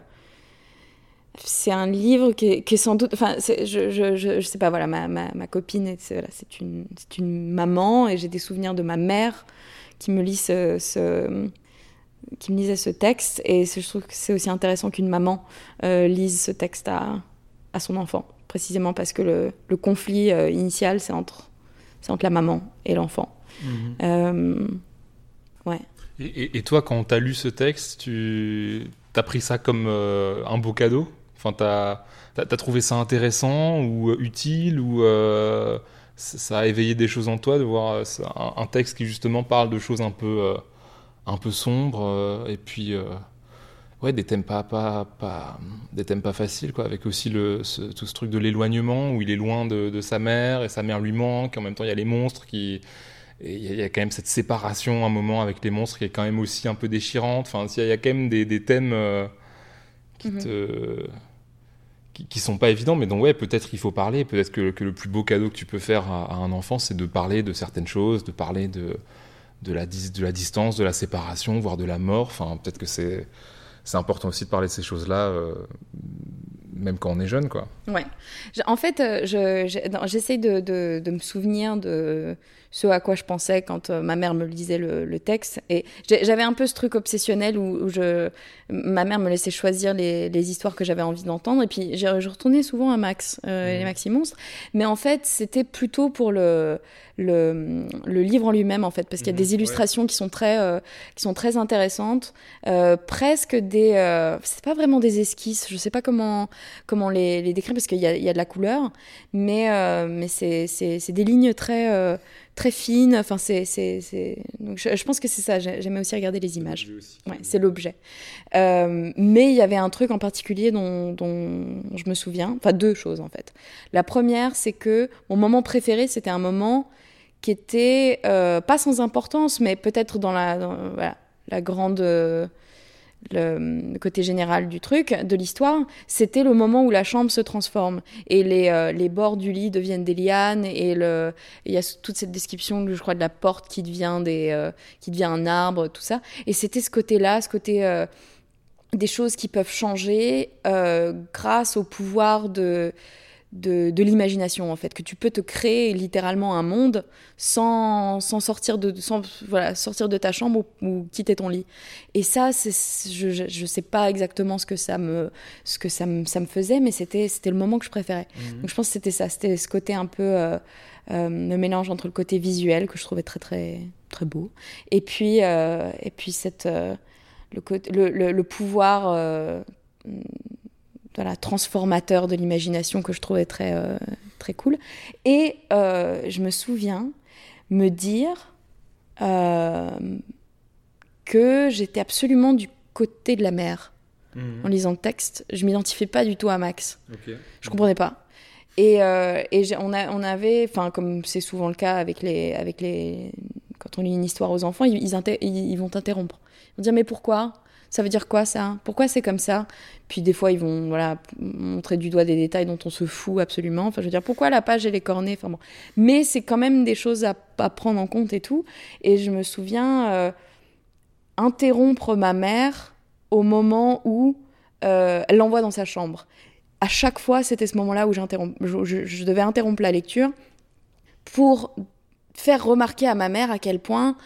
c'est un livre qui est, qui est, sans doute. Enfin, je, je, je, sais pas, voilà, ma, ma, ma copine, c'est voilà, une, une maman et j'ai des souvenirs de ma mère qui me lit ce, ce qui me lisait ce texte et je trouve que c'est aussi intéressant qu'une maman lise ce texte à, à son enfant, précisément parce que le, le conflit euh, initial, c'est entre, entre la maman et l'enfant. Mhm. Euh, ouais. Et, et, toi, quand tu as lu ce texte, tu as pris ça comme euh, un beau cadeau? Enfin, tu as, as, trouvé ça intéressant ou utile ou ça a éveillé des choses en toi de voir un, un, texte qui justement parle de choses un peu, un peu sombres et puis ouais, des thèmes pas, pas, pas, des thèmes pas faciles, quoi, avec aussi le, tout ce truc de l'éloignement où il est loin de, sa mère et sa mère lui manque. En même temps, il y a les monstres qui, il y, a quand même cette séparation à un moment avec les monstres qui est quand même aussi un peu déchirante. Enfin, il y, a quand même des, des thèmes euh, qui mhm. te qui, sont pas évidents, mais dont ouais, peut-être il faut parler. Peut-être que, le plus beau cadeau que tu peux faire à, un enfant, c'est de parler de certaines choses, de parler de, de, la, de la distance, de la séparation, voire de la mort. Enfin, peut-être que c'est c'est important aussi de parler de ces choses-là, euh, même quand on est jeune, quoi. Ouais. En fait, euh, j'essaie de, de, de, me souvenir de ce à quoi je pensais quand euh, ma mère me lisait le, le texte. Et j'avais un peu ce truc obsessionnel où, je, ma mère me laissait choisir les, les histoires que j'avais envie d'entendre. Et puis, je retournais souvent à Max, euh, les mmh. Maxi Monstres. Mais en fait, c'était plutôt pour le, le, le livre en lui-même, en fait, parce qu'il y a mmh, des illustrations qui, sont très, euh, qui sont très intéressantes. Euh, presque des. Euh, c'est pas vraiment des esquisses, je sais pas comment, comment les, les décrire, parce qu'il y a, y a de la couleur. Mais, mais c'est des lignes très très fine. Enfin, c'est, c'est, Donc, je, pense que c'est ça. J'aimais aussi regarder les images. Ouais, c'est l'objet. Euh, mais il y avait un truc en particulier dont, dont, je me souviens. Enfin, deux choses en fait. La première, c'est que mon moment préféré, c'était un moment qui était euh, pas sans importance, mais peut-être dans la, voilà, la grande. Le, côté général du truc, de l'histoire, c'était le moment où la chambre se transforme et les, euh, les bords du lit deviennent des lianes et il y a toute cette description, je crois, de la porte qui devient, des, euh, qui devient un arbre, tout ça. Et c'était ce côté-là, ce côté euh, des choses qui peuvent changer grâce au pouvoir de de, l'imagination en fait que tu peux te créer littéralement un monde sans, sans sortir de sans, voilà sortir de ta chambre ou, quitter ton lit et ça c'est je, je sais pas exactement ce que ça me ce que ça me, ça me faisait mais c'était c'était le moment que je préférais mhm. donc je pense que c'était ça c'était ce côté un peu euh, euh, le mélange entre le côté visuel que je trouvais très très très beau et puis euh, et puis cette le, le, le, pouvoir voilà, transformateur de l'imagination que je trouvais très, euh, très cool. Et euh, je me souviens me dire euh, que j'étais absolument du côté de la mer mhm. en lisant le texte. Je m'identifiais pas du tout à Max. Okay. Je comprenais pas. Et, et on, a, on avait, enfin comme c'est souvent le cas avec les, avec les, quand on lit une histoire aux enfants, ils, ils, ils vont t'interrompre. Ils vont dire mais pourquoi? Ça veut dire quoi ça? Pourquoi c'est comme ça? Puis des fois, ils vont voilà, montrer du doigt des détails dont on se fout absolument. Enfin, je veux dire, pourquoi la page, elle est cornée? Enfin, bon. Mais c'est quand même des choses à, prendre en compte et tout. Et je me souviens euh, interrompre ma mère au moment où euh, elle l'envoie dans sa chambre. À chaque fois, c'était ce moment-là où je, je devais interrompre la lecture pour faire remarquer à ma mère à quel point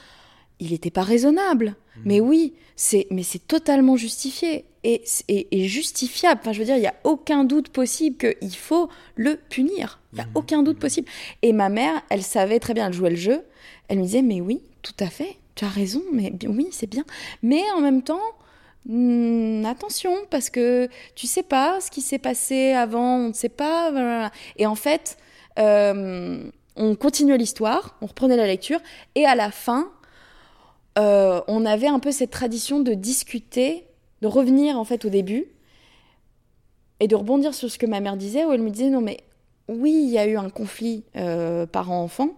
il n'était pas raisonnable. Mhm. Mais oui, c'est mais c'est totalement justifié et, et, et justifiable. Enfin, je veux dire, il n'y a aucun doute possible qu'il faut le punir. Il n'y a Mhm. aucun doute possible. Et ma mère, elle savait très bien, elle jouait le jeu. Elle me disait, mais oui, tout à fait, tu as raison, mais oui, c'est bien. Mais en même temps, hmm, attention, parce que tu sais pas ce qui s'est passé avant, on ne sait pas. blablabla. Et en fait, euh, on continuait l'histoire, on reprenait la lecture, et à la fin, euh, on avait un peu cette tradition de discuter, de revenir en fait au début, et de rebondir sur ce que ma mère disait, où elle me disait non mais oui, il y a eu un conflit euh, parent-enfant,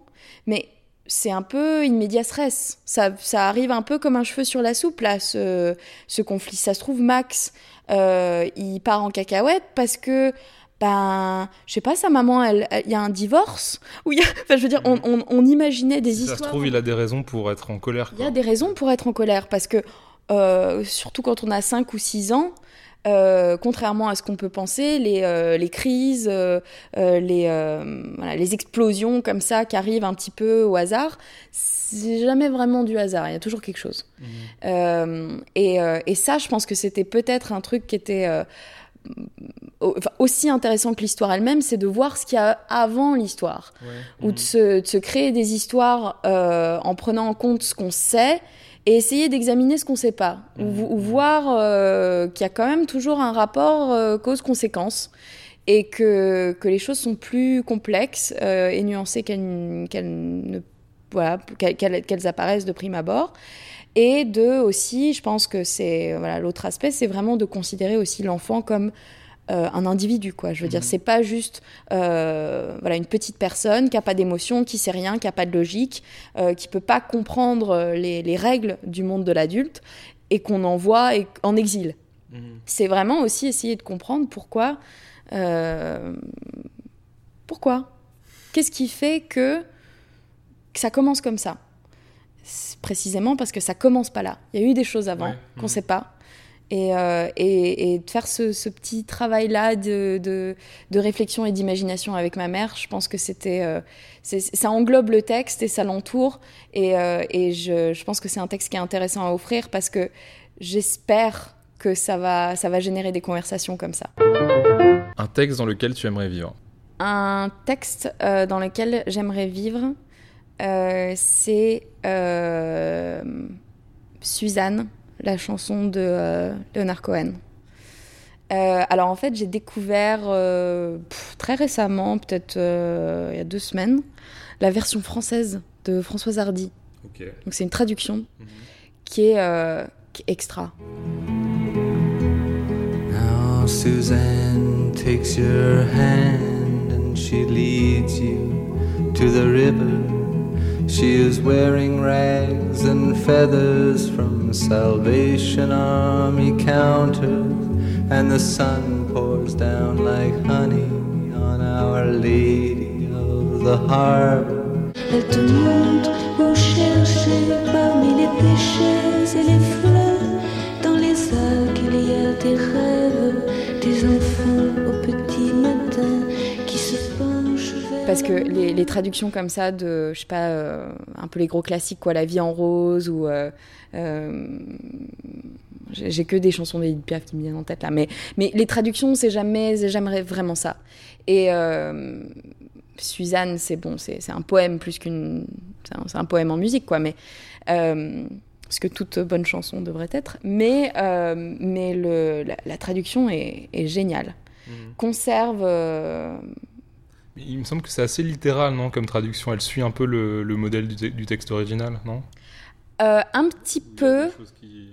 mais c'est un peu in medias res. Ça, ça arrive un peu comme un cheveu sur la soupe, là, ce, ce conflit. Ça se trouve, Max, euh, il part en cacahuète parce que, ben, je sais pas, sa maman, elle- il y a un divorce. <laughs> Ou il enfin, je veux dire, on, on- on imaginait des Si ça histoires. se trouve, il a des raisons pour être en colère. Il y a des raisons pour être en colère parce que, euh, surtout quand on a 5 ou 6 ans, euh, contrairement à ce qu'on peut penser, les, euh, les crises, euh, euh, les, euh, voilà, les explosions comme ça qui arrivent un petit peu au hasard, c'est jamais vraiment du hasard, il y a toujours quelque chose. Euh, et, euh, et ça, je pense que c'était peut-être un truc qui était euh, enfin, aussi intéressant que l'histoire elle-même, c'est de voir ce qu'il y a avant l'histoire Ouais. ou Mhm. de se, de se créer des histoires euh, en prenant en compte ce qu'on sait et essayer d'examiner ce qu'on sait pas ou, ou voir euh, qu'il y a quand même toujours un rapport euh, cause-conséquence et que, que les choses sont plus complexes euh, et nuancées qu'elles qu'elles ne voilà qu'elles- qu'elles qu'elles apparaissent de prime abord et de aussi je pense que c'est voilà l'autre aspect c'est vraiment de considérer aussi l'enfant comme euh, un individu quoi je veux dire Mhm. c'est pas juste euh, voilà une petite personne qui a pas d'émotion qui sait rien qui a pas de logique euh, qui peut pas comprendre euh, les, les règles du monde de l'adulte et qu'on envoie en exil Mhm. c'est vraiment aussi essayer de comprendre pourquoi pourquoi? Qu'est-ce qui fait que, que ça commence comme ça? Précisément parce que ça commence pas là il y a eu des choses avant Ouais. qu'on Mhm. sait pas et, euh, et, et de faire ce, ce petit travail-là de, de, de réflexion et d'imagination avec ma mère, je pense que c'était, euh, ça englobe le texte et ça l'entoure. Et, euh, et je, je pense que c'est un texte qui est intéressant à offrir parce que j'espère que ça va, ça va générer des conversations comme ça. Un texte dans lequel tu aimerais vivre. Un texte euh, dans lequel j'aimerais vivre, c'est euh, Suzanne, la chanson de euh, Leonard Cohen. Euh, alors en fait, j'ai découvert euh, pff, très récemment, peut-être euh, il y a deux semaines, la version française de Françoise Hardy. Ok. Donc c'est une traduction qui est, euh, qui est extra. Now Suzanne takes your hand and she leads you to the river. She is wearing rags and feathers from Salvation Army counters, and the sun pours down like honey on Our Lady of the Harbor. Elle te montre où chercher parmi les péchés Parce que les, les traductions comme ça de, je sais pas, euh, un peu les gros classiques, quoi, La vie en rose ou. euh, euh, j'ai que des chansons d'Edith Piaf qui me viennent en tête là, mais, mais les traductions, c'est jamais, jamais vraiment ça. Et Suzanne, c'est bon, c'est un poème plus qu'une. C'est un, poème en musique, quoi, mais. ce que toute bonne chanson devrait être. Mais, euh, mais le, la, la traduction est, est géniale. Conserve. euh, Il me semble que c'est assez littéral, non, comme traduction. Elle suit un peu le, le modèle du, te- du texte original, non? Euh, un petit peu. qui-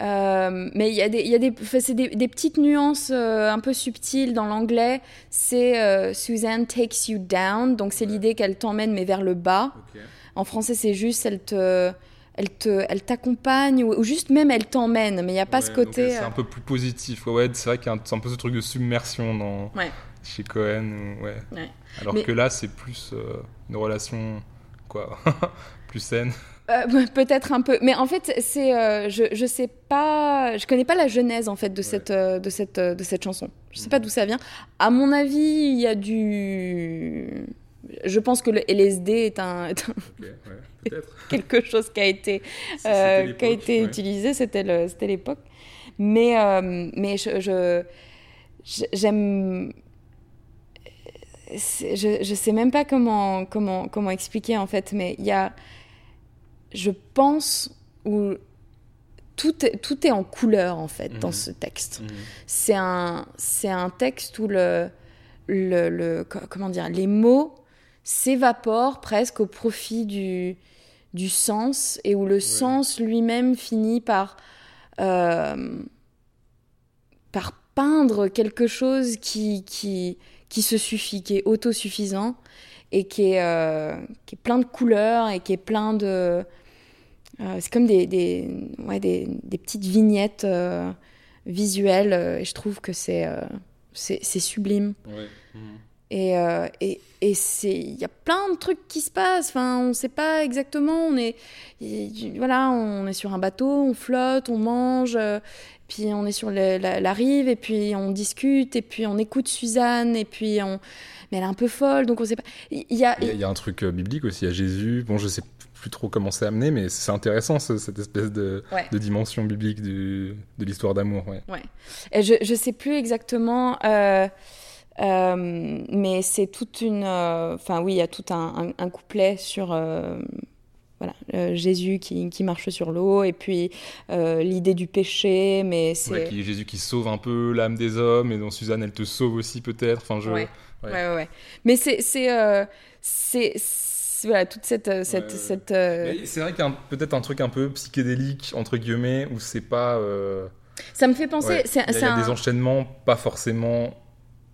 Euh, mais il y a des, il y a des, enfin, c'est des, des petites nuances euh, un peu subtiles dans l'anglais. C'est euh, Suzanne takes you down, donc c'est l'idée qu'elle t'emmène mais vers le bas. En français, c'est juste elle te, elle te, elle t'accompagne ou, ou juste même elle t'emmène, mais il n'y a pas ce Ouais, côté. C'est euh, un peu plus positif. Ouais, ouais, c'est vrai qu'il y a un, c'est un peu ce truc de submersion dans, Ouais. Chez Cohen. ou- ouais. Ouais. Alors Mais- que là, c'est plus euh, une relation quoi, <laughs> plus saine. Euh, peut-être un peu, mais en fait, c'est, euh, je, je sais pas, je connais pas la genèse en fait de cette, de cette, de cette chanson. Je sais pas d'où ça vient. À mon avis, il y a du, je pense que le LSD est un, <laughs> est un- Ok, ouais. <laughs> quelque chose qui a été, euh, qui a été ouais. utilisé, c'était le- c'était l'époque. Mais, mais je- j'aime. Je, je sais même pas comment, comment, comment expliquer en fait, mais il y a. Je pense où tout est, tout est en couleur en fait dans Mhm. ce texte. Mhm. C'est un, un texte où le, le, le- co- comment dire, les mots s'évaporent presque au profit du, du sens et où le sens lui-même finit par, euh, par peindre quelque chose qui, qui, qui se suffit, qui est autosuffisant et qui est, euh, qui est plein de couleurs et qui est plein de... euh, c'est comme des, des, ouais, des, des petites vignettes euh, visuelles et je trouve que c'est c'est sublime. Ouais. Mhm. Et, et, et c'est, il y a plein de trucs qui se passent. Enfin, on ne sait pas exactement. On est, y- voilà, on est sur un bateau, on flotte, on mange, puis on est sur le- la, la rive, et puis on discute, et puis on écoute Suzanne, et puis on, mais elle est un peu folle, donc on sait pas. Il y a, Il y, a- il y a un truc euh, biblique aussi à Jésus. Bon, je sais plus trop comment c'est amené, mais c'est intéressant ce- cette espèce de, Ouais. de dimension biblique du- de l'histoire d'amour. Ouais. Et je ne sais plus exactement, euh, euh, mais c'est toute une. euh, Enfin, oui, il y a tout un, un- un couplet sur. euh, voilà, euh, Jésus qui, qui marche sur l'eau, et puis euh, l'idée du péché, mais c'est. Ouais, qui Jésus qui sauve un peu l'âme des hommes, et dont Suzanne, elle te sauve aussi peut-être. Enfin, je... Ouais. Ouais. Ouais. Mais c'est. c'est, euh, c'est- c'est- voilà, toute cette. cette, cette C'est vrai qu'il y a peut-être un truc un peu psychédélique, entre guillemets, où c'est pas. Ça me fait penser. c'est- Il y a, il y c'est a un- des enchaînements pas forcément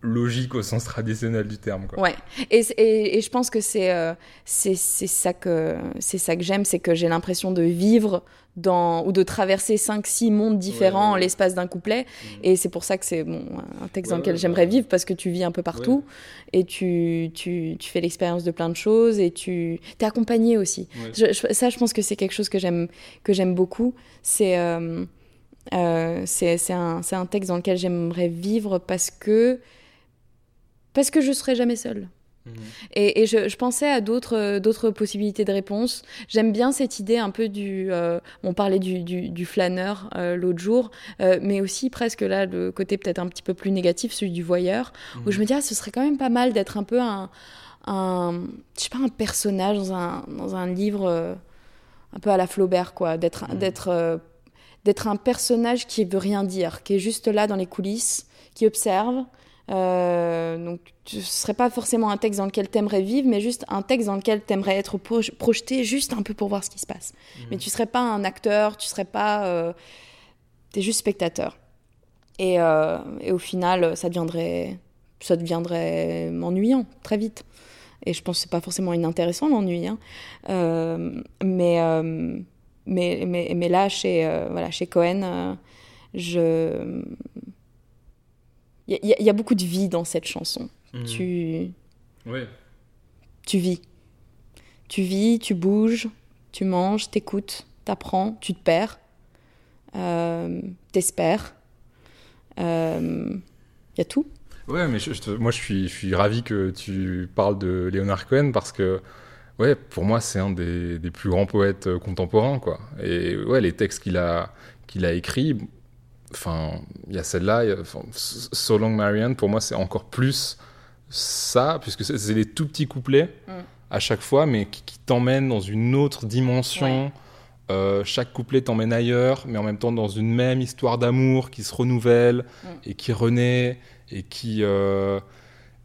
logiques au sens traditionnel du terme. Quoi. Ouais, et, et, et je pense que c'est euh, c'est ça que c'est ça que j'aime, c'est que j'ai l'impression de vivre dans ou de traverser 5 6 mondes différents ouais, en ouais. l'espace d'un couplet Mhm. et c'est pour ça que c'est bon un texte dans lequel j'aimerais vivre parce que tu vis un peu partout et tu, tu, tu fais l'expérience de plein de choses et tu es accompagné aussi. Ouais. Je- je- ça je pense que c'est quelque chose que j'aime que j'aime beaucoup, c'est euh, euh, c'est un, c'est un texte dans lequel j'aimerais vivre parce que parce que je serai jamais seule. Mhm. Et, et je, je pensais à d'autres euh, d'autres possibilités de réponse. J'aime bien cette idée un peu du... euh, on parlait du, du, du flâneur euh, l'autre jour, euh, mais aussi presque là, le côté peut-être un petit peu plus négatif, celui du voyeur, où je me dis, ah, ce serait quand même pas mal d'être un peu un... un je sais pas, un personnage dans un, dans un livre un peu à la Flaubert, quoi. D'être Mhm. d'être d'être un personnage qui veut rien dire, qui est juste là dans les coulisses, qui observe. Euh, donc, ce serait pas forcément un texte dans lequel t'aimerais vivre, mais juste un texte dans lequel t'aimerais être proj- projeté juste un peu pour voir ce qui se passe. Mais tu serais pas un acteur, tu serais pas. Euh, T'es juste spectateur. Et, euh, et au final, ça deviendrait, ça deviendrait ennuyant très vite. Et je pense que c'est pas forcément inintéressant l'ennui, hein. Euh, mais, mais, mais, mais là, chez, voilà, chez Cohen, je. Il y, a- y y beaucoup de vie dans cette chanson. Mhm. Tu, Ouais. tu vis. Tu vis, tu bouges, tu manges, t'écoutes, t'apprends, tu te perds, euh, t'espères. Il y a tout. Ouais, mais je- je te- moi je suis, je suis ravi que tu parles de Leonard Cohen parce que, ouais, pour moi c'est un des, des plus grands poètes euh, contemporains, quoi. Et ouais, les textes qu'il a, qu'il a écrits, enfin, il y a celle-là, So Long Marianne, pour moi c'est encore plus ça, puisque c'est des tout petits couplets Mm. à chaque fois, mais qui, qui t'emmènent dans une autre dimension. Euh, chaque couplet t'emmène ailleurs, mais en même temps dans une même histoire d'amour qui se renouvelle Mm. et qui renaît et qui euh,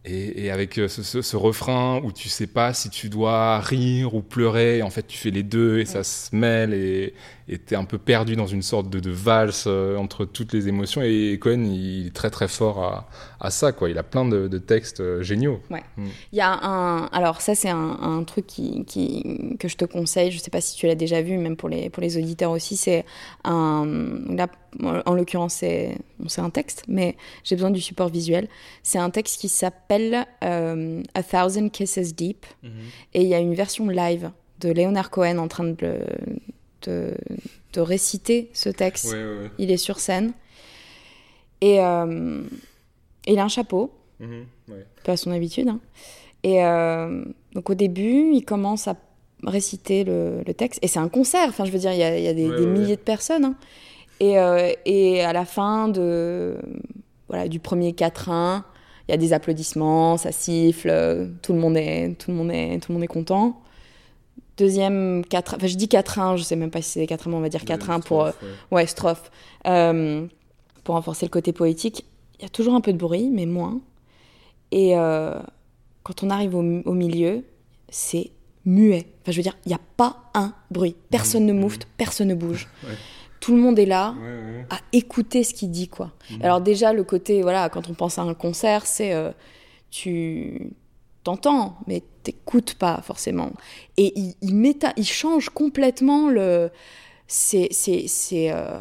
et, et avec euh, ce, ce- ce refrain où tu sais pas si tu dois rire ou pleurer, et en fait tu fais les deux et ça se mêle et et t'es un peu perdu dans une sorte de, de valse euh, entre toutes les émotions et Cohen il est très très fort à, à ça quoi. Il a plein de, de textes euh, géniaux. Il y a un. Alors, ça, c'est un, un truc qui, qui- que je te conseille. Je sais pas si tu l'as déjà vu, même pour les, pour les auditeurs aussi. C'est un. Là, en l'occurrence, c'est bon, c'est un texte, mais j'ai besoin du support visuel. C'est un texte qui s'appelle euh, A Thousand Kisses Deep. Et il y a une version live de Leonard Cohen en train de, le- de, réciter ce texte. Il est sur scène. Et euh, il a un chapeau pas à son habitude. hein. Et euh, donc au début, il commence à, réciter le, le texte. Et c'est un concert, enfin, je veux dire, il y a, il y a des, Ouais, des ouais, milliers ouais. de personnes. hein. Et, euh, et à la fin de, voilà, du premier quatrain, il y a des applaudissements, ça siffle, tout le monde est, tout le monde est, tout le monde est content. Deuxième quatrain, enfin je dis quatrain, je sais même pas si c'est des quatrains, mais on va dire quatrain pour, euh, ouais, strophe, euh, pour renforcer le côté poétique. Il y a toujours un peu de bruit, mais moins. Et euh, quand on arrive au, au milieu, c'est muet. Enfin, je veux dire, il n'y a pas un bruit. Personne ne moufte, personne ne bouge. <laughs> Ouais. Tout le monde est là Ouais, ouais. à écouter ce qu'il dit, quoi. Mhm. Alors déjà, le côté, voilà, quand on pense à un concert, c'est euh, tu t'entends, mais t'écoutes pas forcément. Et il, il, méta- il change complètement le... C'est... c'est, c'est euh,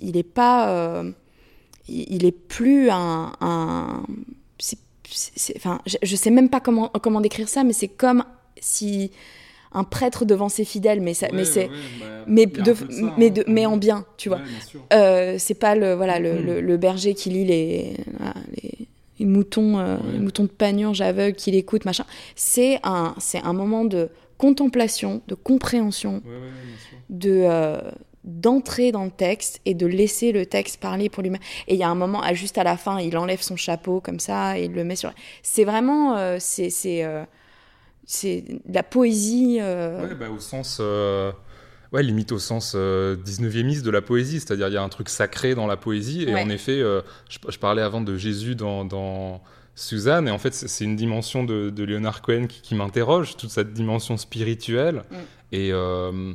il est pas... euh, il, est plus un... un c'est, enfin, je, je sais même pas comment, comment décrire ça, mais c'est comme si un prêtre devant ses fidèles, mais, ça, mais c'est... Mais, de, mais, de, mais en bien, tu vois. Euh, c'est pas le voilà le, le, le berger qui lit les les, les moutons euh, Ouais. les moutons de panurge aveugles qui l'écoutent machin c'est un c'est un moment de contemplation de compréhension de euh, d'entrer dans le texte et de laisser le texte parler pour lui-même et il y a un moment ah, juste à la fin il enlève son chapeau comme ça et il le met sur c'est vraiment euh, c'est c'est c'est de la poésie bah, au sens. Ouais, limite au sens euh, 19e de la poésie, c'est-à-dire il y a un truc sacré dans la poésie, et Ouais. en effet, euh, je, je parlais avant de Jésus dans, dans Suzanne, et en fait c'est une dimension de, de Leonard Cohen qui, qui m'interroge, toute cette dimension spirituelle, Mm. et, euh,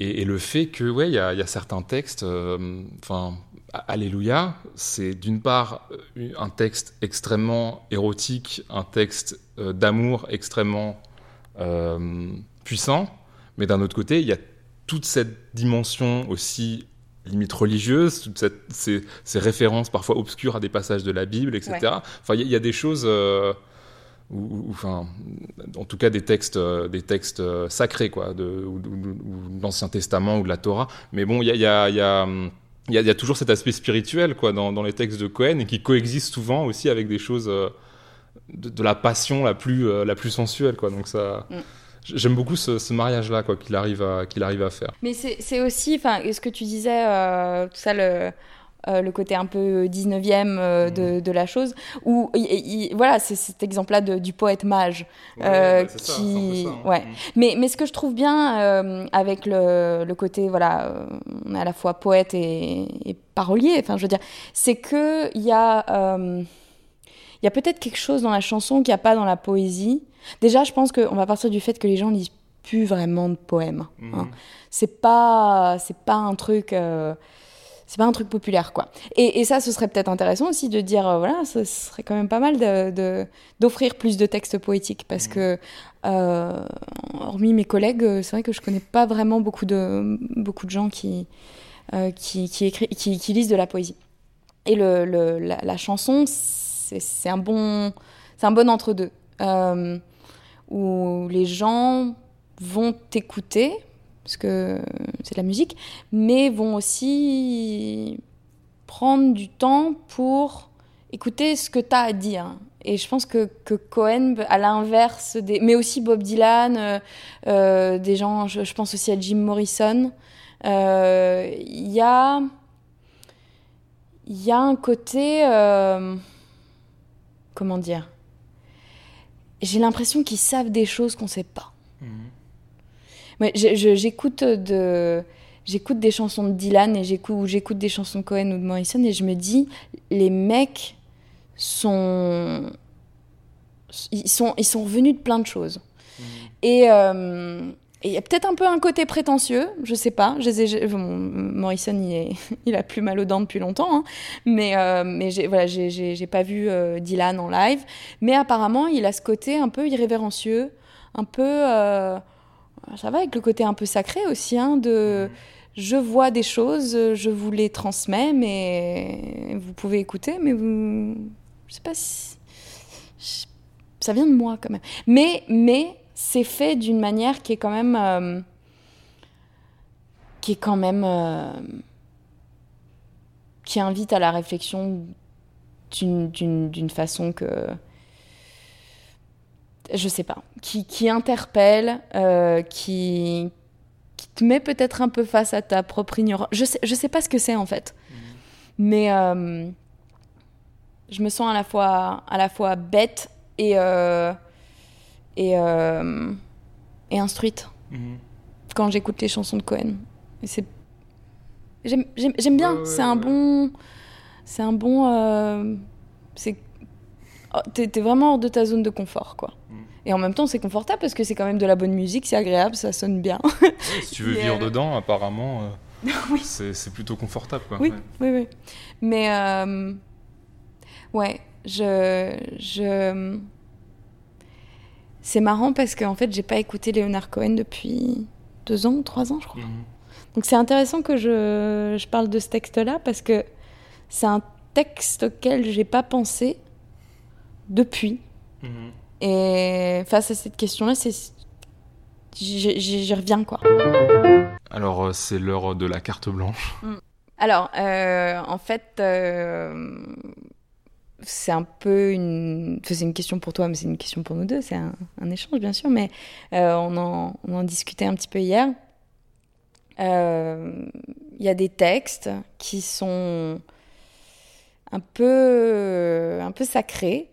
et, et le fait que, ouais, il y y a certains textes, euh, enfin, Alléluia, c'est d'une part un texte extrêmement érotique, un texte d'amour extrêmement puissant, mais d'un autre côté, il y a toute cette dimension aussi limite religieuse, toutes cette- ces, ces références parfois obscures à des passages de la Bible, etc. Ouais. Enfin, il y, a- il y a des choses, euh, ou, enfin, en tout cas des textes, euh, des textes euh, sacrés, quoi, de, ou, de l'Ancien Testament ou de la Torah. Mais bon, il y a, il y a- il y a, il y a- il y a toujours cet aspect spirituel, quoi, dans, dans les textes de Cohen et qui coexiste souvent aussi avec des choses euh, de, de la passion la plus, euh, la plus sensuelle, quoi. Donc ça. Mm. J'aime beaucoup ce, ce mariage-là, quoi, qu'il arrive à, qu'il arrive à faire. Mais c'est aussi, enfin, ce que tu disais, euh, tout ça, le, euh, le côté un peu 19e euh, de, de la chose, où, il- il- voilà, c'est cet exemple-là du poète mage. Euh, qui- ouais. Mais, mais ce que je trouve bien avec le, le côté, voilà, on est à la fois poète et, et parolier, enfin, je veux dire, c'est qu'il y a, il y a peut-être quelque chose dans la chanson qu'il n'y a pas dans la poésie. Déjà, je pense qu'on va partir du fait que les gens lisent plus vraiment de poèmes. Mhm. hein. C'est pas, c'est pas un truc. euh, c'est pas un truc populaire, quoi. Et, et ça, ce serait peut-être intéressant aussi de dire, euh, voilà, ce serait quand même pas mal de- de- d'offrir plus de textes poétiques, parce que, euh, hormis mes collègues, c'est vrai que je connais pas vraiment beaucoup de, beaucoup de gens qui, qui, qui, écrit- qui, qui lisent de la poésie. Et le, le- la, la chanson, c'est un bon, c'est un bon entre-deux, où les gens vont t'écouter, parce que c'est de la musique, mais vont aussi prendre du temps pour écouter ce que tu as à dire. Et je pense que, Cohen, à l'inverse, des... mais aussi Bob Dylan, euh, euh, des gens, je, pense aussi à Jim Morrison, euh, il y a y a un côté comment dire j'ai l'impression qu'ils savent des choses qu'on sait pas. Je- je- j'écoute de j'écoute des chansons de Dylan et j'écoute ou j'écoute des chansons de Cohen ou de Morrison et je me dis les mecs sont ils sont ils sont revenus de plein de choses. Et euh, il y a peut-être un peu un côté prétentieux, je sais pas. Morrison, il, est, <laughs> il a plus mal aux dents depuis longtemps, hein. mais, euh, mais j'ai voilà, pas vu euh, Dylan en live. Mais apparemment, il a ce côté un peu irrévérencieux, un peu. euh, ça va avec le côté un peu sacré aussi, hein, de je vois des choses, je vous les transmets, mais vous pouvez écouter, mais vous. Je sais pas si. Ça vient de moi quand même. Mais, mais c'est fait d'une manière qui est quand même. euh, qui est quand même. euh, qui invite à la réflexion d'une- façon que. je sais pas, qui, qui interpelle, euh, qui, qui te met peut-être un peu face à ta propre ignorance. Je sais, je sais pas ce que c'est en fait, mais euh, je me sens à la fois, à la fois bête et, et, euh, et instruite quand j'écoute les chansons de Cohen. J'aime, bien. Ouais, ouais, c'est un bon, c'est un bon, euh, c'est, oh, t'es, vraiment hors de ta zone de confort, quoi. Mm. Et en même temps, c'est confortable parce que c'est quand même de la bonne musique, c'est agréable, ça sonne bien. si tu <laughs> veux vivre euh, dedans, apparemment, euh, <laughs> oui. c'est c'est plutôt confortable. Quoi. Oui, Ouais. oui, oui. Mais euh, ouais, je, je, c'est marrant parce qu'en fait, j'ai pas écouté Leonard Cohen depuis deux ans ou trois ans, je crois. Mhm. Donc c'est intéressant que je, je parle de ce texte-là parce que c'est un texte auquel j'ai pas pensé depuis. Mhm. Et face à cette question-là, c'est j'y reviens quoi. Alors, euh, c'est l'heure de la carte blanche. Alors, euh, en fait, euh, c'est un peu une. enfin, c'est une question pour toi, mais c'est une question pour nous deux. C'est un, échange, bien sûr, mais euh, on, en, on en discutait un petit peu hier. Euh, Il y a des textes qui sont un peu, un peu sacrés,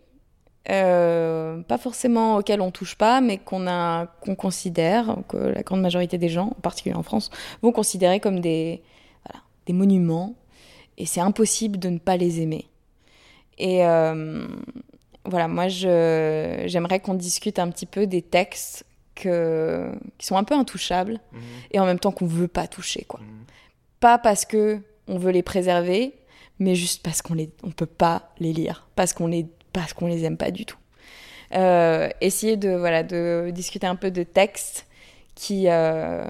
euh, pas forcément auxquels on touche pas, mais qu'on a, considère, que la grande majorité des gens, en particulier en France, vont considérer comme des, voilà, des monuments, et c'est impossible de ne pas les aimer. Et euh, voilà, moi, je, j'aimerais qu'on discute un petit peu des textes que, qui sont un peu intouchables, et en même temps qu'on veut pas toucher, quoi. Pas parce que on veut les préserver, mais juste parce qu'on les, on peut pas les lire, parce qu'on les, parce qu'on les aime pas du tout. Euh, essayer de, voilà, de discuter un peu de textes qui, euh,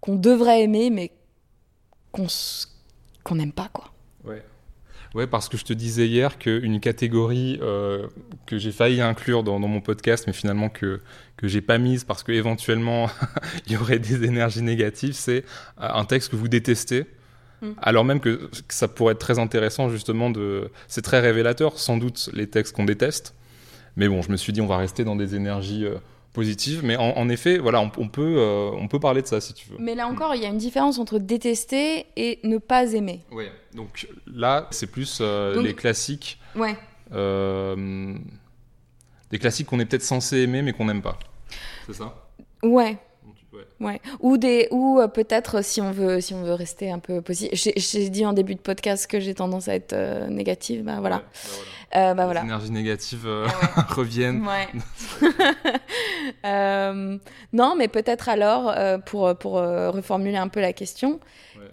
qu'on devrait aimer, mais qu'on n'aime pas, quoi. Ouais. Ouais, parce que je te disais hier qu'une catégorie euh, que j'ai failli inclure dans, dans mon podcast, mais finalement que, que j'ai pas mise parce qu'éventuellement <laughs> il y aurait des énergies négatives, c'est euh, un texte que vous détestez. Mm. Alors même que, que ça pourrait être très intéressant justement de... C'est très révélateur, sans doute, les textes qu'on déteste. Mais bon, je me suis dit, on va rester dans des énergies euh, positives. Mais en, en effet, voilà, on, on peut, euh, on peut parler de ça si tu veux. Mais là encore, il y a une différence entre détester et ne pas aimer. Ouais. Donc là, c'est plus euh, Donc- les classiques. Ouais. Euh, des classiques qu'on est peut-être censé aimer mais qu'on n'aime pas. C'est ça? Ouais. Ouais. Ouais. Ou des ou euh, peut-être si on veut si on veut rester un peu positif. J'ai j'ai dit en début de podcast que j'ai tendance à être euh, négative. Bah voilà. Ouais, bah voilà. Euh, bah Les voilà. énergies négatives euh, Ouais. <laughs> reviennent. Ouais. <laughs> <laughs> Euh, non, mais peut-être alors, pour, pour reformuler un peu la question, Ouais.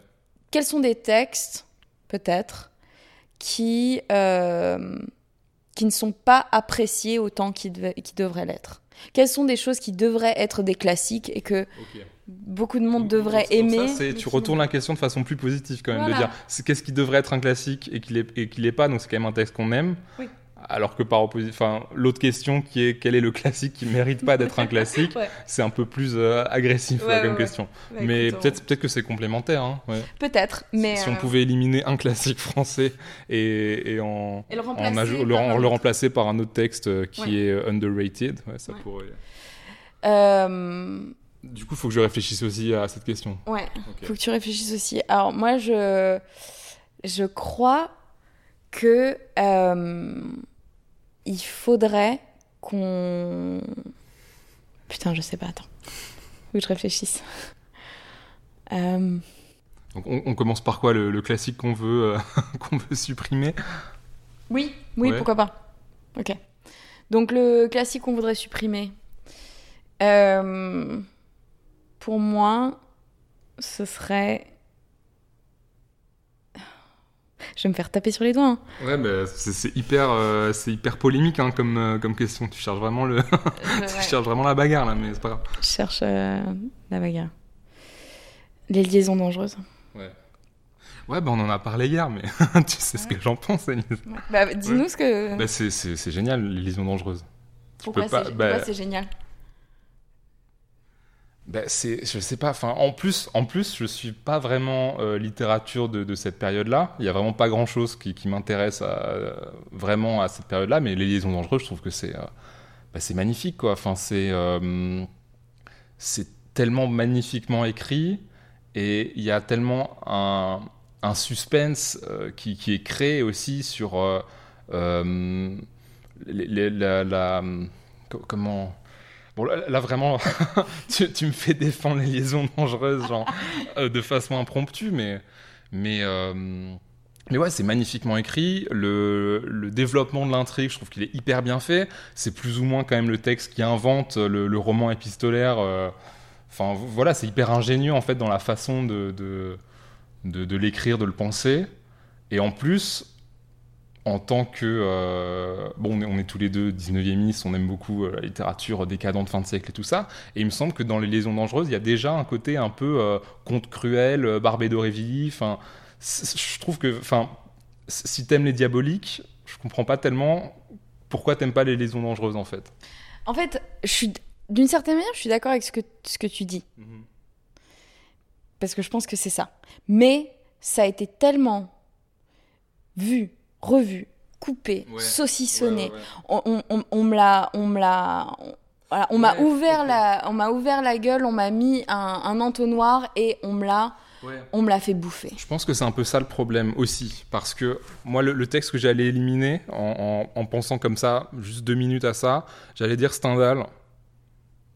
quels sont des textes, peut-être, qui, qui ne sont pas appréciés autant qu'ils devraient l'être? Quelles sont des choses qui devraient être des classiques et que. Beaucoup de monde devrait aimer ça, tu retournes la question de façon plus positive quand même, de dire qu'est-ce qui devrait être un classique et qu'il est, et qu'il est pas, donc c'est quand même un texte qu'on aime. Oui. Alors que par opposition, enfin, l'autre question qui est quel est le classique qui mérite pas d'être un <laughs> classique, Ouais. c'est un peu plus euh, agressif Ouais, ouais, comme question. Mais peut-être peut-être que c'est complémentaire. Hein. Peut-être, mais. si on euh, pouvait éliminer un classique français et, et en, Et le en remplacer le, le remplacer par un autre texte euh, qui est underrated, ça pourrait. euh, Du coup, il faut que je réfléchisse aussi à cette question. ouais. Ok. Faut que tu réfléchisses aussi. Alors moi, je, je crois que euh, il faudrait qu'on... Putain, je sais pas, attends. Faut que je réfléchisse. Euh, Donc, on, on commence par quoi le, le classique qu'on veut, euh, <laughs> qu'on veut supprimer? Oui, oui, Ouais. pourquoi pas. Ok. Donc le classique qu'on voudrait supprimer. Euh, pour moi, ce serait... Je vais me faire taper sur les doigts. hein. Ouais, bah, c'est c'est hyper, euh, c'est hyper polémique hein, comme, euh, comme question. Tu cherches vraiment le, Je- <laughs> tu cherches vraiment la bagarre là, mais c'est pas grave. Je cherche euh, la bagarre. Les liaisons dangereuses. Ouais. Ouais, bah on en a parlé hier, mais <laughs> tu sais ce que j'en pense, Anise. Bah, dis-nous ce que. Bah, c'est- c'est c'est génial, les liaisons dangereuses. pourquoi peux pas- c'est bah- pourquoi c'est génial Bah, c'est, je sais pas. Enfin, en plus, en plus, je suis pas vraiment euh, littérature de, cette période-là. Il y a vraiment pas grand-chose qui, m'intéresse euh, vraiment à cette période-là. Mais les liaisons dangereuses, je trouve que c'est, euh, c'est magnifique, c'est tellement magnifiquement écrit et il y a tellement un, suspense qui, est créé aussi sur la, co- comment Bon, là, vraiment, <laughs> tu, tu me fais défendre les liaisons dangereuses, genre, <laughs> euh, de façon impromptue, mais, mais, euh, mais ouais, c'est magnifiquement écrit. Le, le développement de l'intrigue, je trouve qu'il est hyper bien fait. C'est plus ou moins quand même le texte qui invente le, le roman épistolaire. euh, Enfin, voilà, c'est hyper ingénieux en fait dans la façon de, de, de, de l'écrire, de le penser. Et en plus, en tant que. euh, bon, on est, on est tous les deux 19e on aime beaucoup euh, la littérature décadente fin de siècle et tout ça. Et il me semble que dans Les Liaisons Dangereuses, il y a déjà un côté un peu euh, conte cruel, euh, Barbé d'Aurevilly. Enfin, je trouve que. Enfin, si t'aimes les diaboliques, je comprends pas tellement pourquoi t'aimes pas Les Liaisons Dangereuses en fait. En fait, je suis d'une certaine manière, je suis d'accord avec ce que, ce que tu dis. Parce que je pense que c'est ça. Mais ça a été tellement vu, revu, coupé, Ouais. saucissonné. On, on- on- on me l'a, on me l'a, on, voilà, on m'a ouvert la, on m'a ouvert la gueule, on m'a mis un, un entonnoir et on me l'a, on me l'a fait bouffer. Je pense que c'est un peu ça le problème aussi, parce que moi, le, le texte que j'allais éliminer, en, en- en pensant comme ça, juste deux minutes à ça, j'allais dire Stendhal.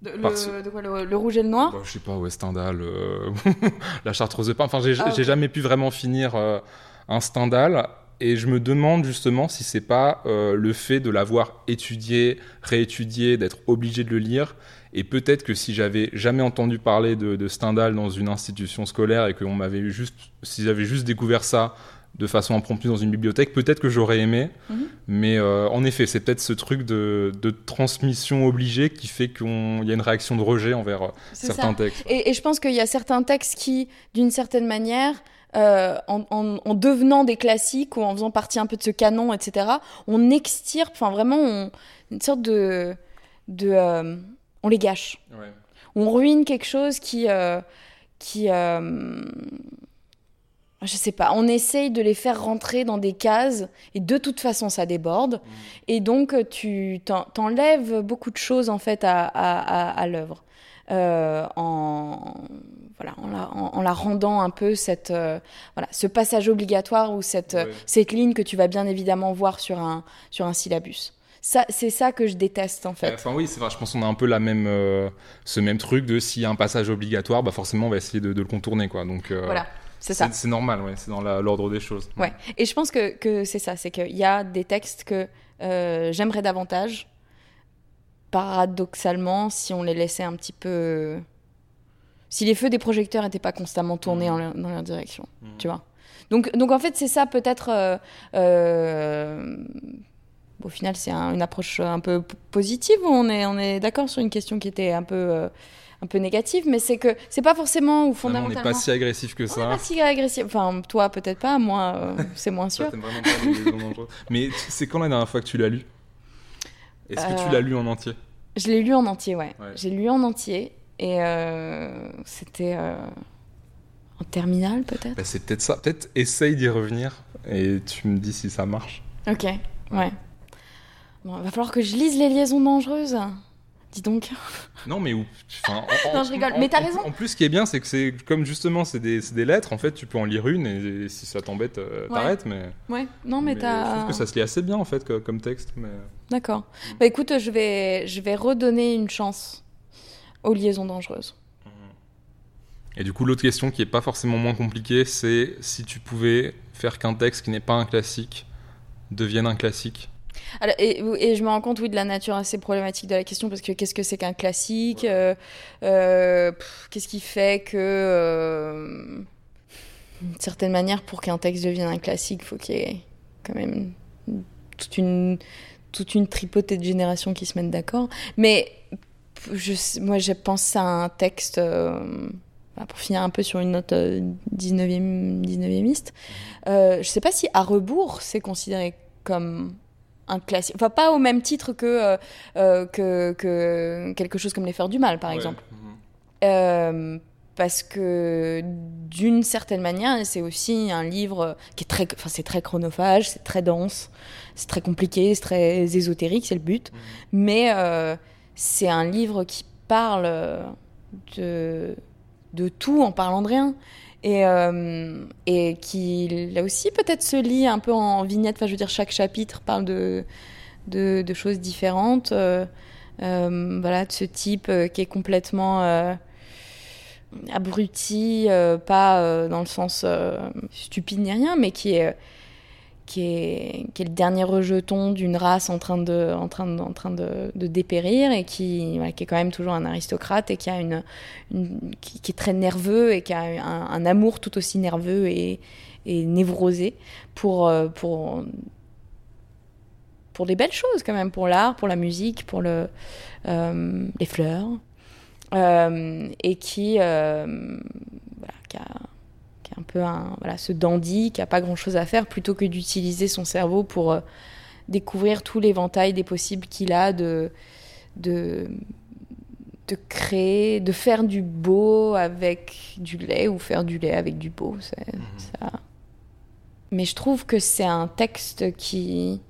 De, Parce- le, de quoi, le, le rouge et le noir? Bah, je sais pas, ouais, Stendhal, euh, <laughs> la Chartreuse de Pain. Enfin, j'ai Ah, jamais pu vraiment finir euh, un Stendhal. Et je me demande justement si c'est pas euh, le fait de l'avoir étudié, réétudié, d'être obligé de le lire. Et peut-être que si j'avais jamais entendu parler de, de Stendhal dans une institution scolaire et qu'on m'avait juste, si j'avais juste découvert ça de façon impromptue dans une bibliothèque, peut-être que j'aurais aimé. Mhm. Mais euh, en effet, c'est peut-être ce truc de, de transmission obligée qui fait qu'il y a une réaction de rejet envers euh, certains ça. textes. Et, et je pense qu'il y a certains textes qui, d'une certaine manière, euh, en, en- en devenant des classiques ou en faisant partie un peu de ce canon, etc., on extirpe, enfin vraiment, on- une sorte de... de euh, on les gâche. On ruine quelque chose qui... euh, qui euh, je sais pas, on essaye de les faire rentrer dans des cases et de toute façon ça déborde. Et donc tu t'en- t'enlèves beaucoup de choses en fait à, à, à, à l'œuvre. Euh, en, voilà, en, la, en, en la rendant un peu cette, euh, voilà, ce passage obligatoire ou cette, euh, Ouais. cette ligne que tu vas bien évidemment voir sur un, sur un syllabus. Ça, c'est ça que je déteste en fait. Enfin oui, c'est vrai, je pense qu'on a un peu la même, euh, ce même truc de s'il y a un passage obligatoire, bah forcément on va essayer de, de le contourner. Quoi. Donc, euh, Voilà, c'est ça. C'est normal, ouais, c'est dans l'ordre des choses. Ouais. Et je pense que, que c'est ça, c'est qu'il y a des textes que euh, j'aimerais davantage, paradoxalement, si on les laissait un petit peu... Si les feux des projecteurs n'étaient pas constamment tournés leur- dans leur direction, tu vois. Donc, donc en fait, c'est ça peut-être... euh, euh, au final, c'est un- une approche un peu positive, on est, on est d'accord sur une question qui était un peu... euh, un peu négative, mais c'est que c'est pas forcément ou Finalement, on fondamentalement. n'est pas si agressif que On est ça. pas si agressif. Enfin, toi peut-être pas, moi <laughs> c'est moins sûr. vraiment pas les. Mais c'est quand la dernière fois que tu l'as lu? Est-ce que tu l'as lu en entier? Je l'ai lu en entier, ouais. Ouais. J'ai lu en entier et euh, c'était euh, en terminale peut-être? bah, C'est peut-être ça. Peut-être essaye d'y revenir et tu me dis si ça marche. Ok, ouais. Bon, il va falloir que je lise les liaisons dangereuses. Dis donc. <laughs> Non, mais où enfin, en- Non, je rigole. en- Mais t'as raison. En plus, ce qui est bien, c'est que c'est comme justement, c'est des, lettres. En fait, tu peux en lire une et, si ça t'embête, euh, Ouais. t'arrêtes. Mais, Ouais, non mais, je t'as. trouve que ça se lit assez bien en fait comme texte. Mais... D'accord. Bah écoute, je vais, je vais redonner une chance aux liaisons dangereuses. Et du coup, l'autre question qui est pas forcément moins compliquée, c'est si tu pouvais faire qu'un texte qui n'est pas un classique devienne un classique. Alors, et, et je me rends compte, oui, de la nature assez problématique de la question, parce que qu'est-ce que c'est qu'un classique? Euh, euh, Qu'est-ce qui fait que, euh, d'une certaine manière, pour qu'un texte devienne un classique, il faut qu'il y ait quand même toute une, toute une tripotée de générations qui se mettent d'accord. Mais je, moi, je pense à un texte, euh, bah, pour finir un peu sur une note euh, 19e, 19e euh, je sais pas si À rebours, c'est considéré comme un classique. Enfin, pas au même titre que, euh, que, que quelque chose comme Les Fleurs du Mal, par exemple. Euh, parce que d'une certaine manière, c'est aussi un livre qui est très, enfin c'est très chronophage, c'est très dense, c'est très compliqué, c'est très ésotérique, c'est le but. Mais euh, c'est un livre qui parle de, de tout en parlant de rien. Et, euh, et qui là aussi peut-être se lit un peu en vignette. Enfin, je veux dire, chaque chapitre parle de, de, choses différentes. Euh, euh, voilà, de ce type euh, qui est complètement euh, abruti, euh, pas euh, dans le sens euh, stupide ni rien, mais qui est, qui est, qui est le dernier rejeton d'une race en train de, en train de, en train de, dépérir et qui, qui est quand même toujours un aristocrate et qui, a une, qui, est très nerveux et qui a un, amour tout aussi nerveux et, et névrosé pour, euh, pour, pour des belles choses quand même, pour l'art, pour la musique, pour le, euh, les fleurs, euh, et qui, qui un peu un, voilà, ce dandy, qui a pas grand-chose à faire, plutôt que d'utiliser son cerveau pour euh, découvrir tout l'éventail des possibles qu'il a de, de, de créer, de faire du beau avec du lait ou faire du lait avec du beau. c'est- ça. Mais je trouve que c'est un texte qui,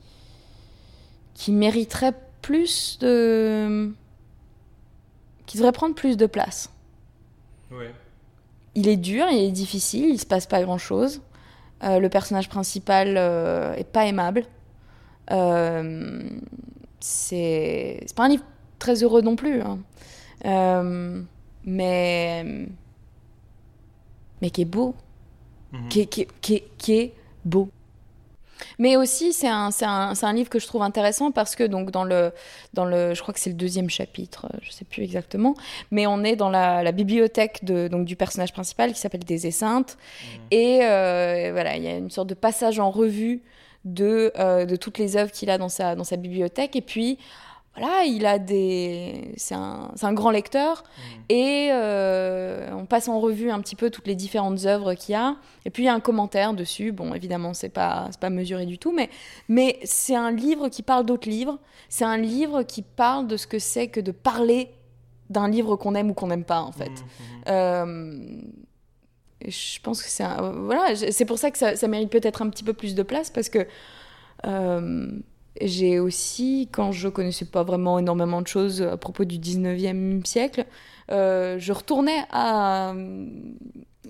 qui mériterait plus de. qui devrait prendre plus de place. Il est dur, il est difficile, il se passe pas grand chose. le personnage principal euh, est pas aimable. Euh, c'est pas un livre très heureux non plus. hein. Euh, mais. mais qui est beau. Qui, est- qui est- qui est- qui est beau. Mais aussi, c'est un, un, un livre que je trouve intéressant parce que, donc, dans le, dans le, je crois que c'est le deuxième chapitre, euh, je sais plus exactement, mais on est dans la, la bibliothèque de, donc, du personnage principal qui s'appelle Des Saintes. Et euh, voilà, il y a une sorte de passage en revue de, euh, de toutes les œuvres qu'il a dans sa, dans sa bibliothèque. Et puis, voilà, il a des. C'est un, un grand lecteur. Et euh, on passe en revue un petit peu toutes les différentes œuvres qu'il y a. Et puis il y a un commentaire dessus. Bon, évidemment, c'est pas, c'est pas mesuré du tout, mais, mais c'est un livre qui parle d'autres livres. C'est un livre qui parle de ce que c'est que de parler d'un livre qu'on aime ou qu'on n'aime pas, en fait. Euh, je pense que c'est un- voilà, c'est pour ça que ça, ça mérite peut-être un petit peu plus de place parce que euh, j'ai aussi, quand je connaissais pas vraiment énormément de choses à propos du 19e siècle, euh, je retournais à,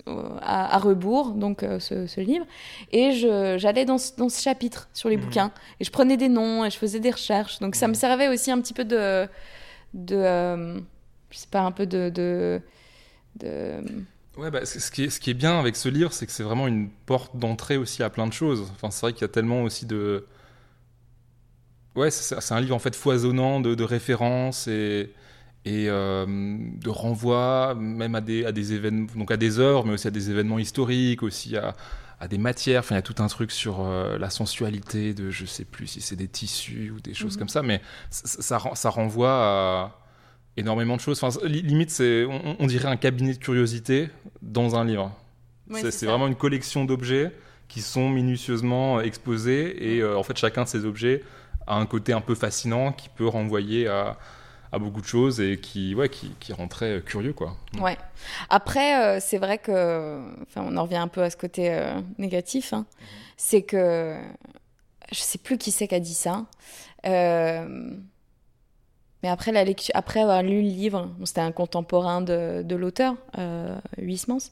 à, à rebours, donc euh, ce, ce livre, et j'allais dans, ce- dans ce chapitre sur les Mhm. bouquins, et je prenais des noms, et je faisais des recherches. Donc ça me servait aussi un petit peu de... de euh, je sais pas, un peu de... de, de Ouais, bah, ce, qui est, ce qui est bien avec ce livre, c'est que c'est vraiment une porte d'entrée aussi à plein de choses. Enfin, c'est vrai qu'il y a tellement aussi de. Ouais, c'est c'est un livre en fait foisonnant de, de références et, et euh, de renvois, même à des, à des événements, donc à des œuvres, mais aussi à des événements historiques, aussi à, à des matières. Enfin, il y a tout un truc sur euh, la sensualité de, je sais plus si c'est des tissus ou des choses Mhm. comme ça, mais ça, ça, ren- ça renvoie à énormément de choses. Enfin, li- limite, c'est, on, on dirait un cabinet de curiosité dans un livre. C'est, vraiment une collection d'objets qui sont minutieusement exposés et euh, en fait chacun de ces objets a un côté un peu fascinant qui peut renvoyer à, à beaucoup de choses et qui, ouais, qui, qui rend très curieux quoi. Ouais. Après, euh, c'est vrai que, enfin, on en revient un peu à ce côté euh, négatif. hein. C'est que je sais plus qui c'est qui a dit ça. Euh, mais après la lecture, après avoir lu le livre, c'était un contemporain de, de l'auteur, euh, Huysmans,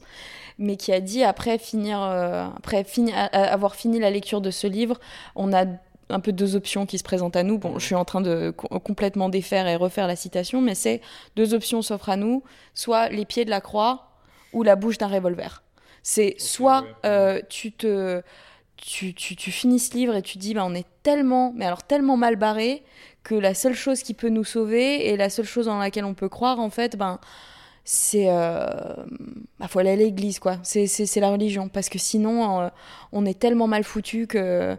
mais qui a dit après finir, euh, après fini, avoir fini la lecture de ce livre, on a un peu deux options qui se présentent à nous. Bon, je suis en train de co- complètement défaire et refaire la citation, mais c'est deux options s'offrent à nous, soit les pieds de la croix ou la bouche d'un revolver. C'est soit ouais. euh, tu te tu, tu, tu finis ce livre et tu dis bah, on est tellement mais alors tellement mal barré que la seule chose qui peut nous sauver et la seule chose dans laquelle on peut croire en fait ben c'est euh, bah, faut aller à l'église quoi c'est la religion parce que sinon euh, on est tellement mal foutu que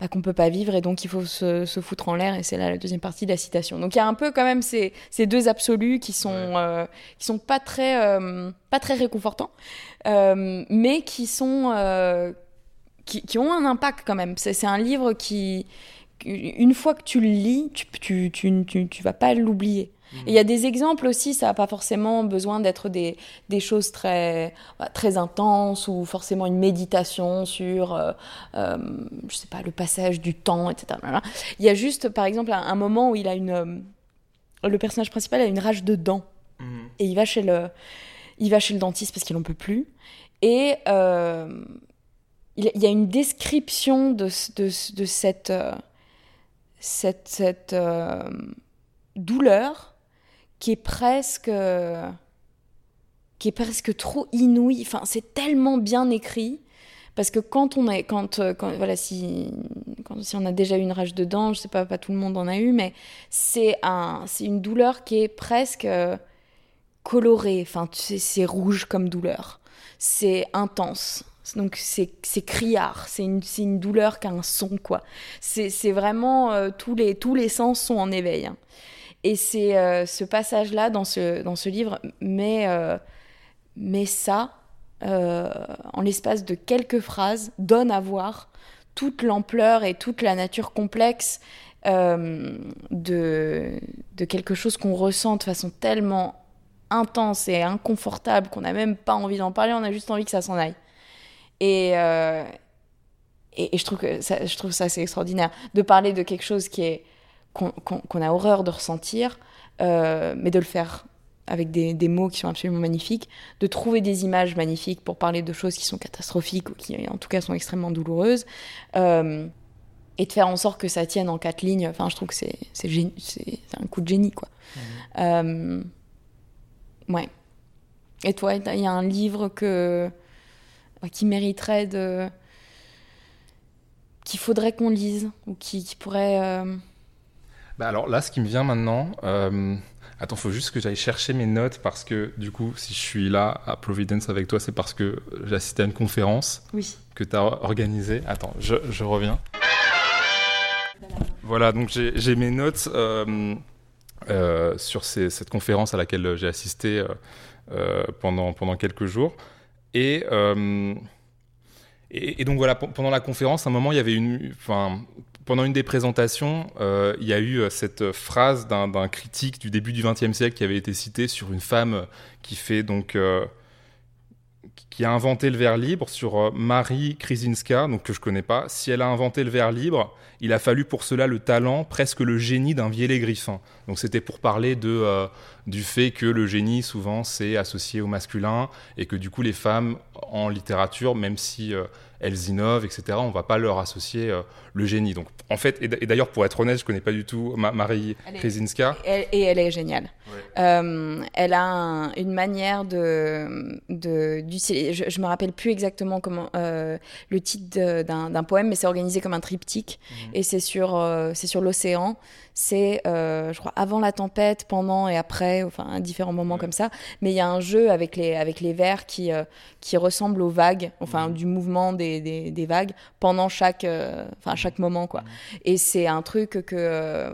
bah, qu'on peut pas vivre et donc il faut se, se foutre en l'air et c'est là la deuxième partie de la citation. Donc il y a un peu quand même ces, ces deux absolus qui sont Ouais. euh, qui sont pas très euh, pas très réconfortants euh, mais qui sont qui, qui ont un impact quand même. C'est un livre qui une fois que tu le lis tu tu tu, tu, tu vas pas l'oublier il y a des exemples aussi, ça n'a pas forcément besoin d'être des, des choses très, très intenses ou forcément une méditation sur, euh, euh, je sais pas, le passage du temps, etc. Il y a juste, par exemple, un, un moment où il a une. euh, le personnage principal a une rage de dents. Et il va chez le, il va chez le dentiste parce qu'il n'en peut plus. Et euh, il il y a une description de, de, de cette, euh, cette, cette douleur qui est presque, qui est presque trop inouïe. Enfin, c'est tellement bien écrit. Parce que quand on est, quand, euh, quand- voilà, si, quand, si on a déjà eu une rage de dents, je sais pas, pas tout le monde en a eu, mais c'est un, c'est une douleur qui est presque euh, colorée. Enfin, c'est rouge comme douleur. C'est intense. Donc c'est c'est criard. C'est une, c'est une douleur qui a un son quoi. C'est c'est vraiment euh, tous les tous les sens sont en éveil. hein. Et c'est euh, ce passage là dans ce dans ce livre met euh, ça euh, en l'espace de quelques phrases donne à voir toute l'ampleur et toute la nature complexe euh, de, de quelque chose qu'on ressent de façon tellement intense et inconfortable qu'on n'a même pas envie d'en parler, on a juste envie que ça s'en aille. Et, et, je trouve ça, je trouve ça c'est extraordinaire de parler de quelque chose qui est qu'on a horreur de ressentir, euh, mais de le faire avec des, des mots qui sont absolument magnifiques, de trouver des images magnifiques pour parler de choses qui sont catastrophiques ou qui en tout cas sont extrêmement douloureuses, euh, et de faire en sorte que ça tienne en quatre lignes. Enfin, je trouve que c'est un coup de génie quoi. Euh, ouais. Et toi, il y a un livre que qui mériterait de qu'il faudrait qu'on lise ou qui, qui pourrait Bah alors là, ce qui me vient maintenant, euh, attends, faut juste que j'aille chercher mes notes parce que du coup, si je suis là à Providence avec toi, c'est parce que j'ai assisté à une conférence oui que tu as organisée. Attends, je, je reviens. Voilà, donc j'ai mes notes euh, euh, sur ces- cette conférence à laquelle j'ai assisté euh, euh, pendant, pendant quelques jours. Et, euh, donc voilà, pe- pendant la conférence, à un moment, il y avait une, enfin, pendant une des présentations, euh, il y a eu euh, cette phrase d'un critique du début du XXe siècle qui avait été citée sur une femme qui fait donc euh, qui a inventé le verre libre sur Marie Krizinska, donc que je connais pas. Si elle a inventé le verre libre, il a fallu pour cela le talent, presque le génie d'un vieil griffin. Donc c'était pour parler du fait que le génie souvent c'est associé au masculin et que du coup les femmes en littérature, même si elles innovent, etc., on va pas leur associer euh, le génie. Donc en fait, et d'ailleurs pour être honnête, je connais pas du tout Ma- Marie Elle est-. Et, et elle est géniale. Euh, elle a un- une manière de, je, je me rappelle plus exactement comment euh, le titre d'un poème, mais c'est organisé comme un triptyque et c'est sur euh, c'est sur l'océan. C'est euh, je crois avant la tempête, pendant et après, enfin à différents moments comme ça. Mais il y a un jeu avec les avec les vers qui euh, qui ressemble aux vagues, enfin du mouvement des, des, des vagues pendant chaque euh, enfin chaque moment quoi. Et c'est un truc que euh,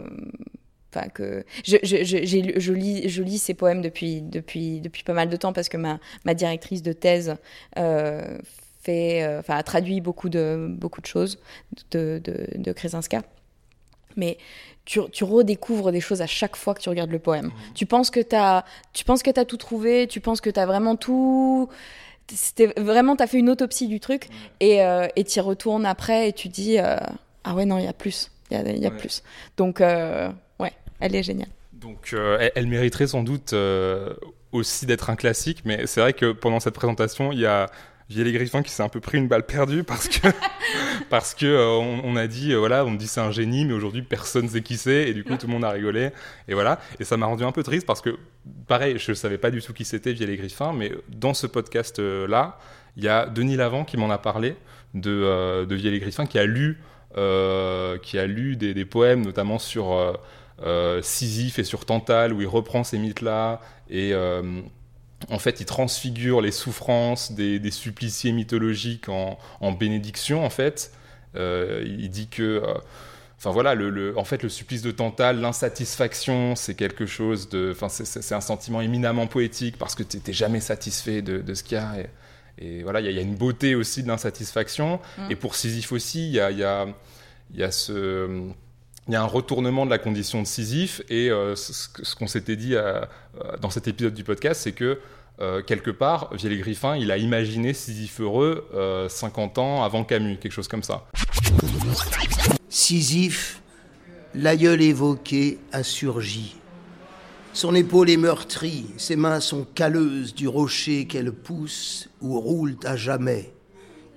enfin que je, je, je, lis je lis ces poèmes depuis depuis depuis pas mal de temps parce que ma ma directrice de thèse euh, fait euh, enfin a traduit beaucoup de beaucoup de choses de de, de Kresinska mais tu, tu redécouvres des choses à chaque fois que tu regardes le poème. Tu penses que t'as tu penses que t'as tout trouvé, tu penses que t'as vraiment tout c'était vraiment t'as fait une autopsie du truc et euh, et t'y retournes après et tu dis euh, ah ouais non il y a plus il y a, y a Ouais. plus donc euh, ouais elle est géniale Donc, euh, elle, elle mériterait sans doute euh, aussi d'être un classique, mais c'est vrai que pendant cette présentation, il y a Vieille Griffin qui s'est un peu pris une balle perdue parce que <laughs> parce que euh, on, on a dit euh, voilà, on dit c'est un génie, mais aujourd'hui personne sait qui c'est, et du coup tout le monde a rigolé, et voilà. Et ça m'a rendu un peu triste parce que pareil, je savais pas du tout qui c'était Vieille Griffin, mais dans ce podcast là, il y a Denis Lavant qui m'en a parlé de euh, de Vieille Griffin qui a lu euh, qui a lu des, des poèmes notamment sur Sisyphe et sur Tantale, où il reprend ces mythes-là, et euh, en fait, il transfigure les souffrances des, des suppliciés mythologiques en, en bénédiction, en fait. Euh, il dit que... euh, Enfin voilà, le, le- en fait, le supplice de Tantale, l'insatisfaction, c'est quelque chose de. Enfin, c'est- un sentiment éminemment poétique parce que tu n'es jamais satisfait de, de ce qu'il y a. Et, et voilà, il y, a- il y a une beauté aussi de l'insatisfaction. Mm. Et pour Sisyphe aussi, il y a, il y a- il y a ce il y a un retournement de la condition de Sisyphe et euh, ce, qu'on s'était dit euh, euh, dans cet épisode du podcast, c'est que quelque part, Vielle Griffin, il a imaginé Sisyphe heureux euh, 50 ans avant Camus, quelque chose comme ça. Sisyphe, l'aïeul évoqué, a surgi. Son épaule est meurtrie, ses mains sont calleuses du rocher qu'elle pousse ou roulent à jamais.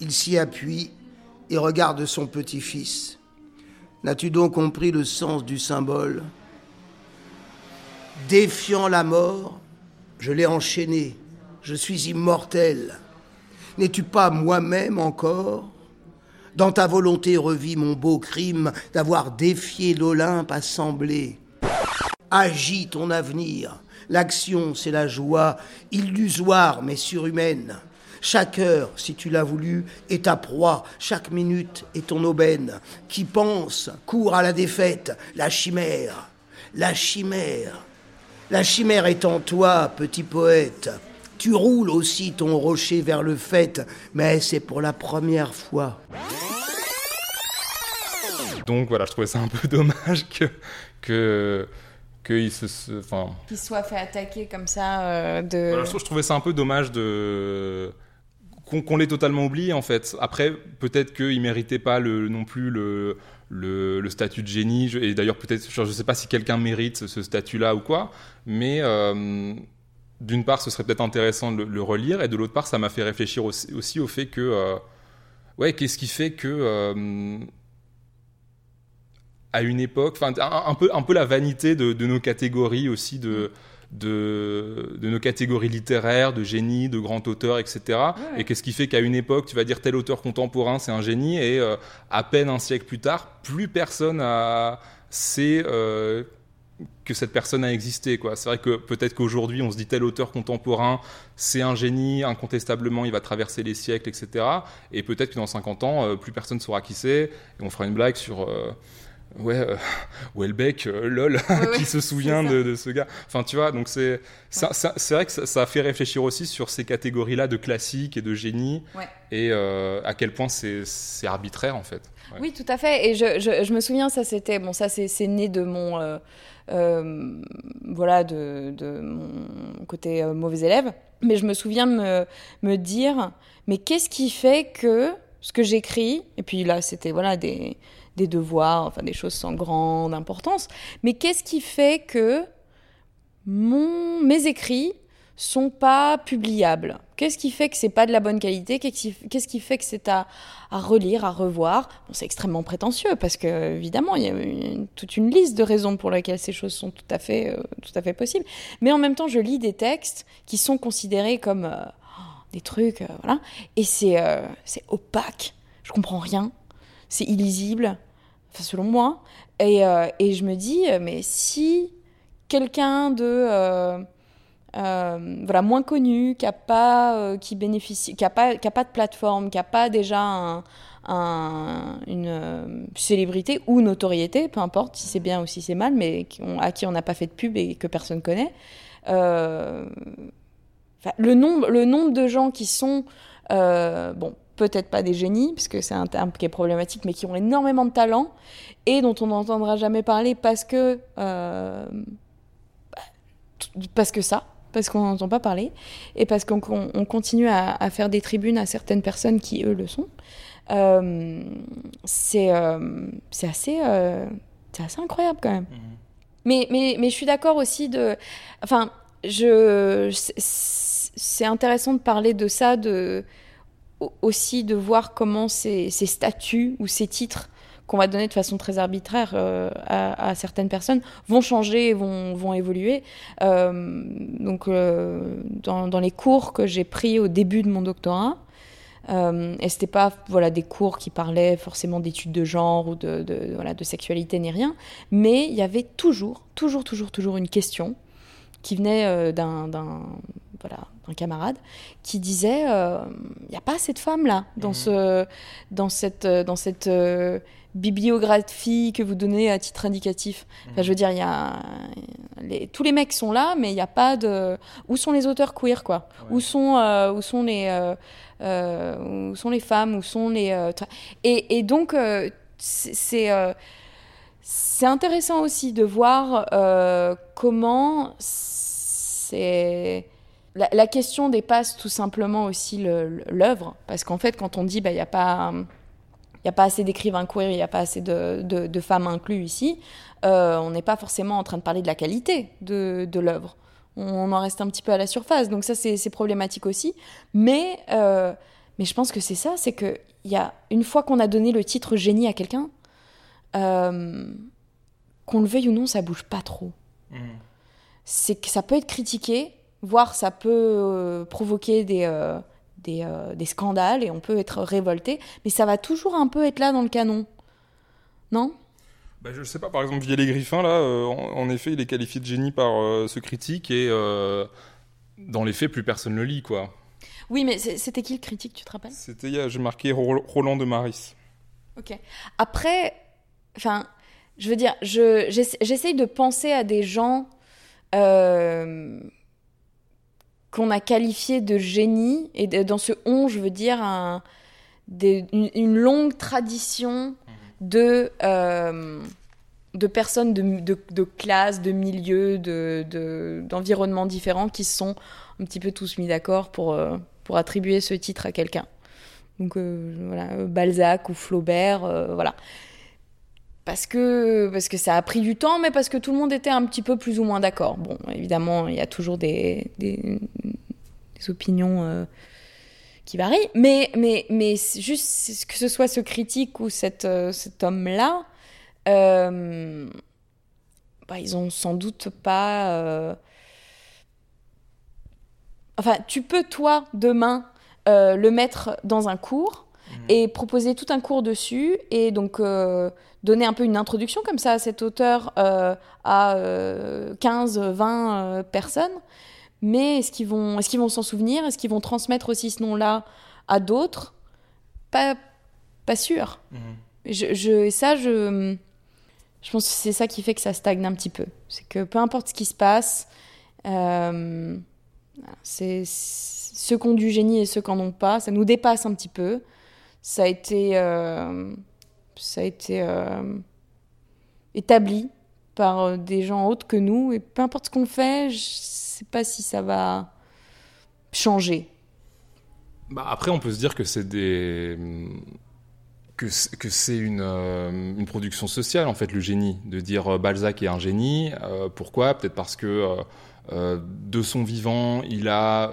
Il s'y appuie et regarde son petit-fils. N'as-tu donc compris le sens du symbole? Défiant la mort, je l'ai enchaîné, je suis immortel. N'es-tu pas moi-même encore? Dans ta volonté revis mon beau crime d'avoir défié l'Olympe assemblé. Agis ton avenir, l'action c'est la joie, illusoire mais surhumaine. Chaque heure, si tu l'as voulu, est ta proie, chaque minute est ton aubaine. Qui pense, court à la défaite, la chimère, la chimère. La chimère est en toi, petit poète. Tu roules aussi ton rocher vers le fait, mais c'est pour la première fois. Donc voilà, je trouvais ça un peu <laughs> dommage que que qu'il se, se- soit fait attaquer comme ça euh, de. Voilà, je, trouve- je trouvais ça un peu dommage de qu'on l'ait totalement oublié en fait. Après, peut-être qu'il méritait pas non plus le, statut de génie. Et d'ailleurs, peut-être, je, je sais pas si quelqu'un mérite ce, statut-là ou quoi. Mais euh, d'une part, ce serait peut-être intéressant de le, relire, et de l'autre part, ça m'a fait réfléchir aussi, au fait que, euh, ouais, qu'est-ce qui fait que euh, à une époque, enfin un, peu, la vanité de, de nos catégories aussi de, de, de nos catégories littéraires, de génie, de grand auteur, etc. Ouais. Et qu'est-ce qui fait qu'à une époque, tu vas dire tel auteur contemporain, c'est un génie, et euh, à peine un siècle plus tard, plus personne a sait euh, que cette personne a existé. quoi. C'est vrai que peut-être qu'aujourd'hui, on se dit tel auteur contemporain, c'est un génie, incontestablement, il va traverser les siècles, etc. Et peut-être que dans 50 ans, euh, plus personne saura qui c'est, et on fera une blague sur... Ouais, euh, Welbeck, euh, lol, ouais, <laughs> qui se souvient de, de ce gars. Enfin, tu vois, donc c'est ça- ça- c'est vrai que ça, ça a fait réfléchir aussi sur ces catégories-là de classique et de génie, Ouais. et euh, à quel point c'est arbitraire en fait. Oui, tout à fait. Et je, je, je me souviens, ça c'était bon, ça c'est né de mon voilà de, de mon côté mauvais élève. Mais je me souviens de me, me dire, mais qu'est-ce qui fait que ce que j'écris, et puis là c'était voilà des des devoirs, enfin des choses sans grande importance, mais qu'est-ce qui fait que mon, mes écrits sont pas publiables? Qu'est-ce qui fait que c'est pas de la bonne qualité? Qu'est-ce qui, fait que c'est à, à relire, à revoir? Bon, c'est extrêmement prétentieux parce que évidemment il y a toute une liste de raisons pour lesquelles ces choses sont tout à fait, euh, tout à fait possibles. Mais en même temps, je lis des textes qui sont considérés comme euh, des trucs, euh, voilà, et c'est c'est opaque. Je comprends rien. C'est illisible, selon moi. Et, euh, et je me dis, euh, mais si quelqu'un de euh, voilà moins connu, qui a pas, bénéficie, qui a pas, qui a pas de plateforme, qui a pas déjà un, un- une célébrité ou notoriété, peu importe si c'est bien ou si c'est mal, mais à qui on n'a pas fait de pub et que personne connaît. Euh, enfin, le nombre, de gens qui sont bon, peut-être pas des génies, parce que c'est un terme qui est problématique, mais qui ont énormément de talent et dont on n'entendra jamais parler parce que euh, parce que ça, parce qu'on n'entend pas parler et parce qu'on qu'on- on continue à, à faire des tribunes à certaines personnes qui eux le sont. Euh, c'est euh, assez euh, assez incroyable quand même. Mais, mais, mais je suis d'accord aussi de. Enfin, je, c'est- intéressant de parler de ça, de, aussi de voir comment ces, statuts ou ces titres qu'on va donner de façon très arbitraire euh, à, certaines personnes vont changer vont, vont évoluer. Euh, donc, euh, dans, les cours que j'ai pris au début de mon doctorat, et c'était pas voilà des cours qui parlaient forcément d'études de genre ou de, voilà, de sexualité ni rien, mais il y avait toujours, toujours, toujours, toujours une question qui venait euh, d'un voilà, d'un camarade qui disait euh, il n'y a pas assez de femmes là dans, Mhm. ce, dans cette, euh, dans cette euh, bibliographie que vous donnez à titre indicatif. Enfin, je veux dire, il y a les, tous les mecs sont là, mais il n'y a pas de où sont les auteurs queer quoi? Ouais. Où sont euh, où sont les euh, euh, où sont les femmes? Où sont les euh, et, et donc euh, c'est c'est, intéressant aussi de voir euh, comment la, question dépasse tout simplement aussi l'œuvre parce qu'en fait quand on dit bah il y a pas a pas assez d'écrivains queer, il n'y a pas assez de, femmes inclus ici, euh, on n'est pas forcément en train de parler de la qualité de, l'œuvre. On en reste un petit peu à la surface, donc ça c'est problématique aussi. Mais, euh, mais je pense que c'est ça, c'est que fois qu'on a donné le titre génie à quelqu'un, euh, qu'on le veuille ou non, ça bouge pas trop. C'est que ça peut être critiqué, voire ça peut euh, provoquer des, euh, des, des scandales et on peut être révolté, mais ça va toujours un peu être là dans le canon. Non? Bah, je sais pas, par exemple, Vielle et Griffin, là, en, en effet, il est qualifié de génie par ce critique et dans les faits, plus personne le lit, quoi. Oui, mais c'était qui le critique, tu te rappelles? C'était, j'ai marqué Ro- Roland de Maris. Ok. Après, enfin, je veux dire, je, j'essa- j'essaye de penser à des gens euh, qu'on a qualifiés de génie, et de- dans ce on, je veux dire un- des- une, une longue tradition de, euh, de personnes de, de, de classes, de milieux, de, de- d'environnements différents qui se sont un petit peu tous mis d'accord pour, euh, pour attribuer ce titre à quelqu'un. Donc voilà, Balzac ou Flaubert, voilà. Parce que, parce que ça a pris du temps, mais parce que tout le monde était un petit peu plus ou moins d'accord. Bon, évidemment, il y a toujours des, opinions euh, qui varient, mais, mais, mais juste que ce soit ce critique ou euh, cet homme-là, euh, bah, ils ont sans doute pas. Enfin, tu peux, toi, demain, le mettre dans un cours et proposer tout un cours dessus et donc euh, donner un peu une introduction comme ça à cet auteur euh, à euh, 15, 20 euh, personnes. Mais est-ce qu'ils vont est-ce qu'ils vont s'en souvenir? Est-ce qu'ils vont transmettre aussi ce nom-là à d'autres? Pas, pas sûr. Je, je, et ça, je, je pense que c'est ça qui fait que ça stagne un petit peu. C'est que peu importe ce qui se passe, c'est ceux qui ont du génie et ceux qui n'en ont pas, ça nous dépasse un petit peu. Ça a été, euh, ça a été euh, établi par euh, des gens autres que nous. Et peu importe ce qu'on fait, je sais pas si ça va changer. Bah, après, on peut se dire que c'est des c'est, que c'est une, une production sociale en fait le génie de dire Balzac est un génie pourquoi? Peut-être parce que de son vivant il a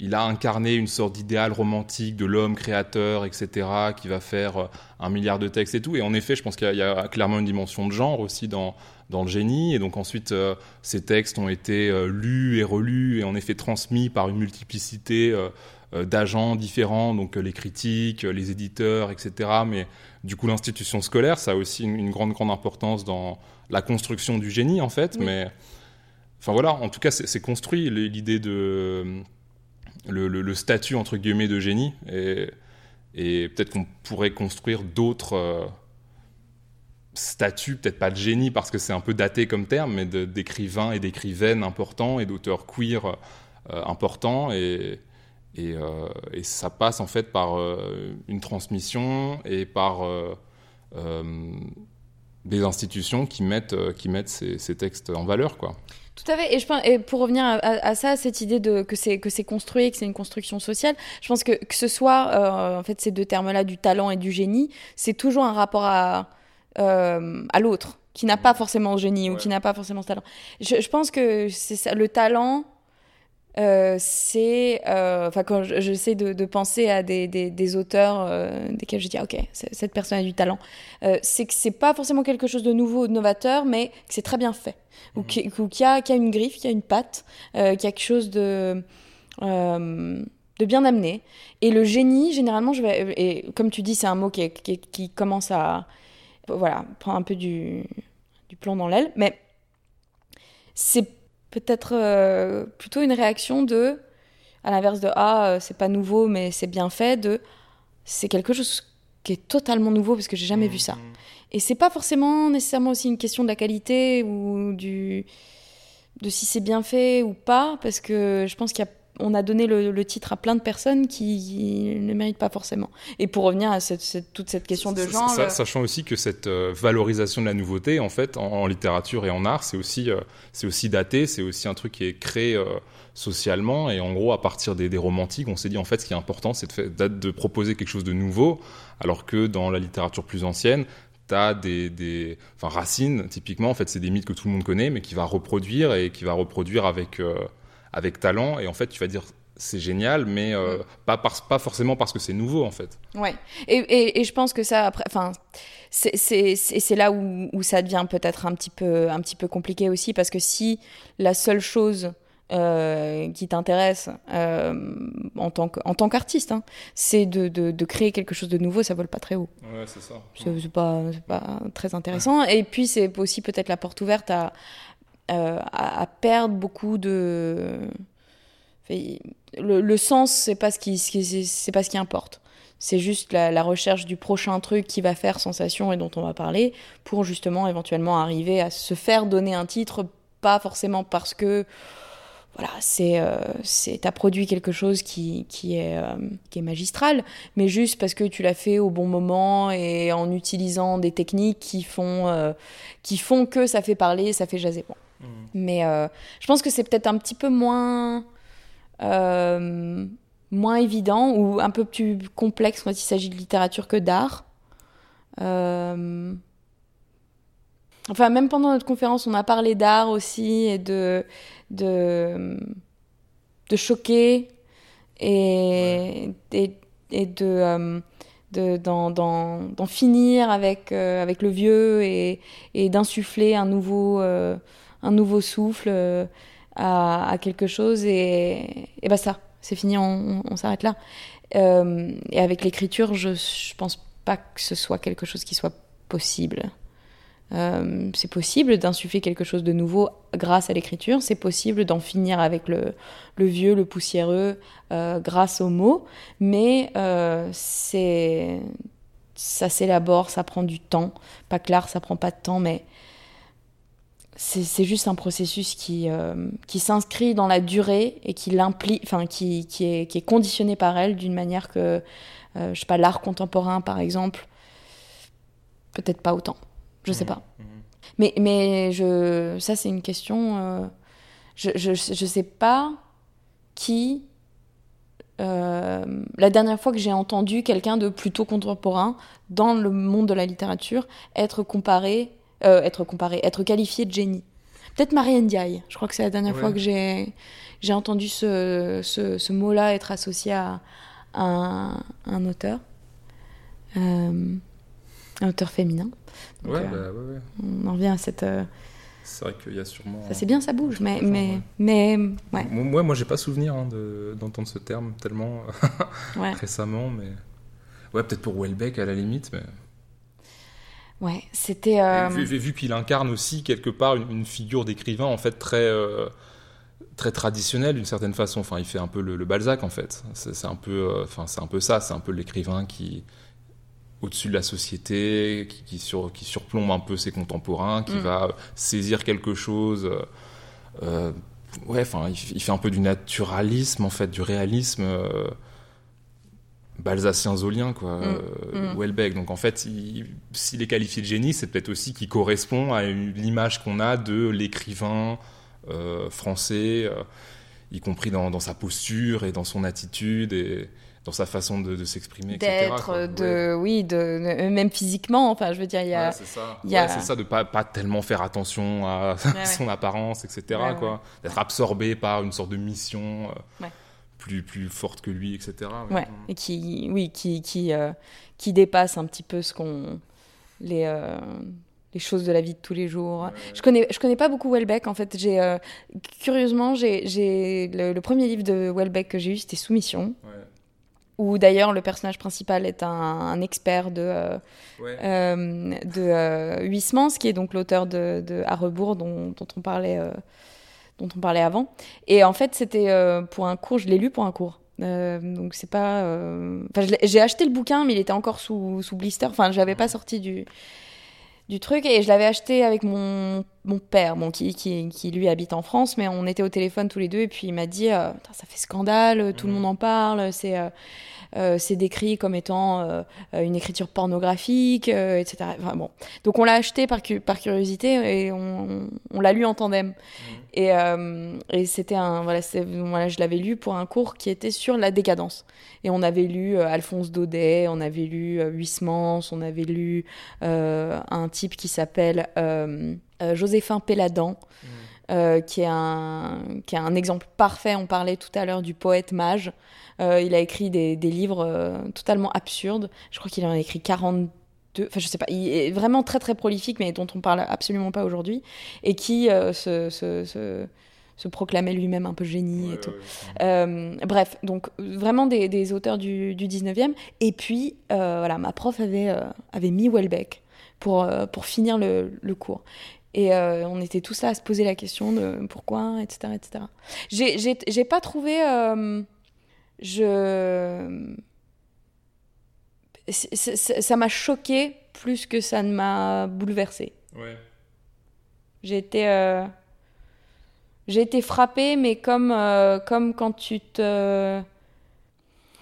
il a incarné une sorte d'idéal romantique de l'homme créateur etc qui va faire euh, un milliard de textes et tout et en effet je pense qu'il y a, il y a clairement une dimension de genre aussi dans dans le génie et donc ensuite euh, ces textes ont été euh, lus et relus et en effet transmis par une multiplicité euh, d'agents différents, donc les critiques, les éditeurs, etc. Mais du coup, l'institution scolaire, ça a aussi une, une grande, grande importance dans la construction du génie, en fait. Oui. Mais, enfin voilà, en tout cas, c'est c'est construit l'idée de le, statut entre guillemets de génie, et, peut-être qu'on pourrait construire d'autres euh, statuts, peut-être pas de génie parce que c'est un peu daté comme terme, mais d'écrivains et d'écrivaines importants et d'auteurs queer euh, importants euh, et ça passe en fait par une transmission et par des institutions qui mettent, qui mettent ces, ces textes en valeur. Quoi. Tout à fait. Et, je pense, et pour revenir à, à- à ça, cette idée de, que c'est que c'est construit, que c'est une construction sociale, je pense que que ce soit euh, en fait ces deux termes-là du talent et du génie, c'est toujours un rapport à euh, à l'autre qui n'a pas forcément ce génie ou qui n'a pas forcément ce talent. Je, je pense que c'est ça, le talent. Euh, c'est euh, enfin quand je- j'essaie de, de penser à des, des, des auteurs euh, desquels je dis ah, ok cette personne a du talent. C'est que c'est pas forcément quelque chose de nouveau ou de novateur mais que c'est très bien fait. Ou qui, ou qui a, qui a une griffe, qui a une patte, euh, qui a quelque chose de, de bien amené. Et le génie, généralement, je vais, et comme tu dis, c'est un mot qui, qui commence à voilà, prendre un peu du, du plomb dans l'aile, mais c'est peut-être euh, plutôt une réaction de, à l'inverse de ah, euh, c'est pas nouveau, mais c'est bien fait, de c'est quelque chose qui est totalement nouveau parce que j'ai jamais vu ça. Et c'est pas forcément nécessairement aussi une question de la qualité ou du de si c'est bien fait ou pas, parce que je pense qu'il y a on a donné le, le titre à plein de personnes qui ne méritent pas forcément. Et pour revenir à cette, cette- toute cette question de genre, ça- euh, sachant aussi que cette euh, valorisation de la nouveauté, en fait, en, en littérature et en art, c'est aussi, euh, c'est aussi daté, c'est aussi un truc qui est créé euh, socialement. Et en gros, à partir des, des romantiques, on s'est dit, en fait, ce qui est important, c'est de, de proposer quelque chose de nouveau, alors que dans la littérature plus ancienne, T'as des, des, enfin Racine, typiquement, en fait, c'est des mythes que tout le monde connaît, mais qui va reproduire et qui va reproduire avec euh, avec talent. Et en fait, tu vas dire c'est génial, mais euh, pas par- pas forcément parce que c'est nouveau, en fait. Ouais. Et, et, et je pense que ça, après, enfin, c'est- là où, où ça devient peut-être un petit peu un petit peu compliqué aussi parce que si la seule chose euh, qui t'intéresse euh, en tant qu'artiste, hein, c'est de, de, de créer quelque chose de nouveau, ça vole pas très haut. Ouais, c'est ça. C'est pas, c'est pas très intéressant. Et puis, c'est aussi peut-être la porte ouverte à, euh, à, perdre beaucoup de. Le, sens, c'est pas, ce qui, ce qui- c'est- pas ce qui importe. C'est juste la, recherche du prochain truc qui va faire sensation et dont on va parler pour justement éventuellement arriver à se faire donner un titre, pas forcément parce que voilà, c'est euh, t'as produit quelque chose qui, qui, est, euh, qui est magistral, mais juste parce que tu l'as fait au bon moment et en utilisant des techniques qui font, qui font que ça fait parler, ça fait jaser. Mais euh, je pense que c'est peut-être un petit peu moins, euh, moins évident ou un peu plus complexe quand il s'agit de littérature que d'art. Euh, Enfin, même pendant notre conférence, on a parlé d'art aussi et de, de, de choquer et, et, et de, de, d'en, d'en, d'en finir avec, euh, avec le vieux et, et d'insuffler un nouveau, euh, un nouveau souffle euh, à, quelque chose. Et, et bah ça, c'est fini, on, s'arrête là. Euh, et avec l'écriture, je, je pense pas que ce soit quelque chose qui soit possible. Euh, c'est possible d'insuffler quelque chose de nouveau grâce à l'écriture, c'est possible d'en finir avec le, le vieux, le poussiéreux grâce aux mots, mais ça s'élabore, ça prend du temps. Pas l'art, ça prend pas de temps, mais c'est juste un processus qui, euh, qui s'inscrit dans la durée et qui l'implique, enfin qui, qui, est, qui est conditionné par elle d'une manière que, euh, je sais pas, l'art contemporain par exemple, peut-être pas autant. Je sais pas. Mais, mais je, ça, c'est une question. euh, je, je, je sais pas qui. la dernière fois que j'ai entendu quelqu'un de plutôt contemporain dans le monde de la littérature être comparé, euh, être comparé, être qualifié de génie. Peut-être Marianne Diaye. Je crois que c'est la dernière Ouais. fois que j'ai j'ai entendu ce, ce, ce mot-là être associé à, à un, un auteur, euh, un auteur féminin. Donc, Ouais, euh, bah, ouais, ouais. on en revient à cette. C'est vrai qu'il y a sûrement. ça c'est bien, ça bouge, mais mais mais ouais, Moi, moi, j'ai pas souvenir hein, de- d'entendre ce terme tellement <laughs> récemment, mais ouais, peut-être pour Welbeck à la limite, mais ouais. C'était. euh, vu, qu'il incarne aussi quelque part une, une figure d'écrivain en fait très euh, très traditionnelle d'une certaine façon. Enfin, il fait un peu le, le Balzac en fait. C'est un peu, euh, enfin, c'est un peu ça. C'est un peu l'écrivain qui au-dessus de la société, qui, qui, sur, qui surplombe un peu ses contemporains, qui Mm. va saisir quelque chose. ouais, enfin, il, il fait un peu du naturalisme en fait, du réalisme. Balzacien zolien quoi Mm. euh, Mm. Welbeck donc en fait il- s'il est qualifié de génie c'est peut-être aussi qu'il correspond à l'image qu'on a de l'écrivain euh, français euh, y compris dans, dans sa posture et dans son attitude et dans sa façon de, de s'exprimer etc., d'être de oui de, même physiquement enfin je veux dire il y a Ouais, c'est ça. a- Ouais, ça de pas pas tellement faire attention à <laughs> son apparence, etc. Quoi. D'être absorbé par une sorte de mission. Plus plus forte que lui, etc. ouais. et qui oui qui qui euh, qui dépasse un petit peu ce qu'on les euh, les choses de la vie de tous les jours. Je connais je connais pas beaucoup Welbeck en fait. J'ai euh, curieusement j'ai le, le premier livre de Welbeck que j'ai eu c'était Soumission Ouais. où d'ailleurs le personnage principal est un, un expert de de Huysmans, qui est donc l'auteur de, de À rebours dont, dont on parlait dont on parlait avant. Et en fait, c'était euh, pour un cours, je l'ai lu pour un cours. Euh, donc c'est pas. euh, Enfin, j'ai acheté le bouquin, mais il était encore sous, sous blister. Enfin, je l'avais pas sorti du du truc et je l'avais acheté avec mon mon père, bon, qui, qui, qui, lui habite en France, mais on était au téléphone tous les deux et puis il m'a dit ça fait scandale, tout le monde en parle, c'est c'est décrit comme étant euh, une écriture pornographique, euh, etc. Enfin, bon. Donc on l'a acheté par, cu par curiosité et on, on l'a lu en tandem. Mmh. Et, et c'était un voilà, voilà je l'avais lu pour un cours qui était sur la décadence. Et on avait lu Alphonse Daudet, on avait lu Huysmans, on avait lu un type qui s'appelle Joséphin Péladan. Mmh. Euh, qui, est un, qui est un exemple parfait. On parlait tout à l'heure du poète mage. Euh, il a écrit des, des livres euh, totalement absurdes. Je crois qu'il en a écrit 42. Enfin, je sais pas. Il est vraiment très très prolifique, mais dont on parle absolument pas aujourd'hui. Et qui se, se, se, se, proclamait lui-même un peu génie ouais, et tout. Ouais, ouais. bref, donc vraiment des, des auteurs du, du 19e. Et puis, voilà, ma prof avait, avait mis Welbeck pour, pour finir le, le cours. Et euh, on était tous là à se poser la question de pourquoi, etc. etc. J'ai pas trouvé. Euh, je. C est, c est, ça m'a choqué plus que ça ne m'a bouleversé. Ouais. J'ai été. Euh, j'ai été frappée, mais comme, euh, comme quand tu te.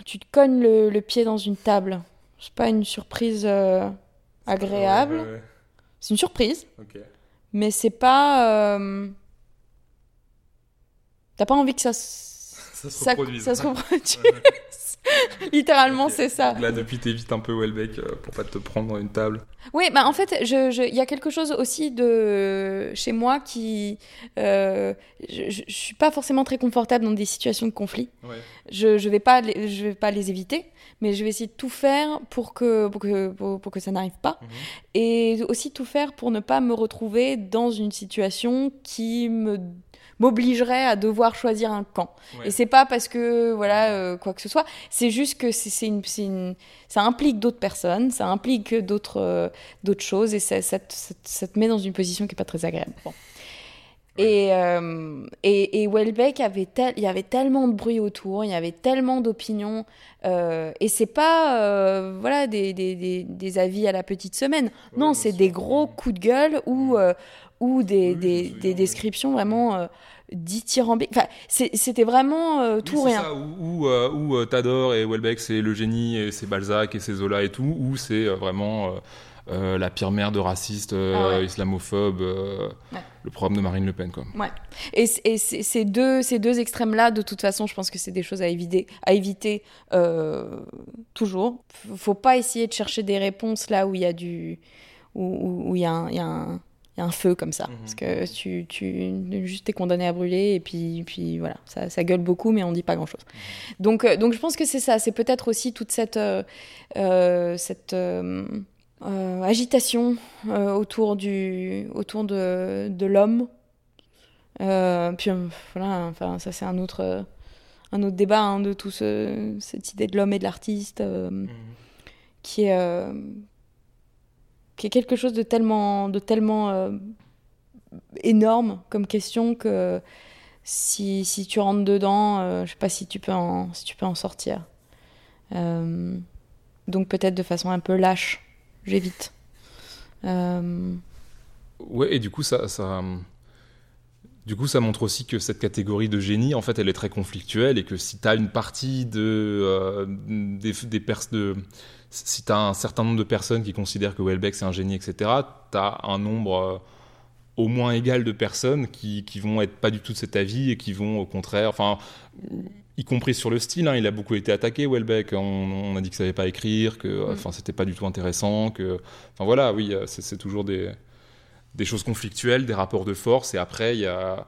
Tu te cognes le, le pied dans une table. C'est pas une surprise agréable. Ouais, ouais, C'est une surprise. Ok mais c'est pas. Euh... T'as pas envie que ça. <laughs> Ça se reproduise. Ça, ça se reproduise. <laughs> <laughs> Littéralement, okay. c'est ça. Là, depuis, t'évites un peu Welbeck euh, pour pas te prendre une table. Oui, bah en fait, il je, je, y a quelque chose aussi de chez moi qui. Euh, je, je, suis pas forcément très confortable dans des situations de conflit. Ouais. Je, je vais pas, les, je vais pas les éviter, mais je vais essayer de tout faire pour que pour que pour, pour que ça n'arrive pas, Mhm. mmh. et aussi tout faire pour ne pas me retrouver dans une situation qui me m'obligerait à devoir choisir un camp. Ouais. Et c'est pas parce que voilà euh, quoi que ce soit, c'est juste que c'est une, une, ça implique d'autres personnes, ça implique d'autres euh, d'autres choses et ça, ça, ça, ça, te met dans une position qui est pas très agréable. Bon. Et, euh, et, et, Welbeck avait tel, il y avait tellement de bruit autour, il y avait tellement d'opinions, euh, et c'est pas euh, voilà des, des, des, des, avis à la petite semaine. Ouais, non, c'est des gros coups de gueule ou ou des, oui, des, des, descriptions vraiment euh, dithyrambiques. Enfin, c'était vraiment euh, tout oui, rien. Ça, ou euh, où, t'adores et Welbeck c'est le génie et c'est Balzac et c'est Zola et tout, ou c'est vraiment euh, la pire merde raciste, ah ouais. islamophobe, ouais. le programme de Marine Le Pen. Quoi. Ouais. Et, et ces, deux, ces deux extrêmes-là, de toute façon, je pense que c'est des choses à éviter, à éviter toujours. Faut pas essayer de chercher des réponses là où il y a du. où il y a un, y a un il y a un feu comme ça. Mmh. Parce que tu, tu juste es condamné à brûler et puis, puis voilà, ça, ça gueule beaucoup, mais on dit pas grand chose. Mmh. Donc, euh, donc je pense que c'est ça. C'est peut-être aussi toute cette, euh, euh, cette agitation autour, du, autour de, de l'homme. puis voilà, enfin, ça c'est un autre, un autre débat hein, de tout ce, cette idée de l'homme et de l'artiste mmh. qui est qui est quelque chose de tellement, de tellement euh, énorme comme question que si, si tu rentres dedans, euh, je sais pas si tu peux en, si tu peux en sortir. Euh, donc peut-être de façon un peu lâche, j'évite. Euh, ouais, et du coup ça, ça, du coup ça montre aussi que cette catégorie de génie, en fait, elle est très conflictuelle et que si tu as une partie de, des, des de si tu as un certain nombre de personnes qui considèrent que Welbeck c'est un génie, etc., tu as un nombre euh, au moins égal de personnes qui, qui vont être pas du tout de cet avis et qui vont au contraire, enfin, y compris sur le style, hein, il a beaucoup été attaqué Welbeck, on, on a dit que ça savait pas écrire, que mm. enfin c'était pas du tout intéressant, que, enfin voilà, oui, c'est toujours des, des choses conflictuelles, des rapports de force, et après il y a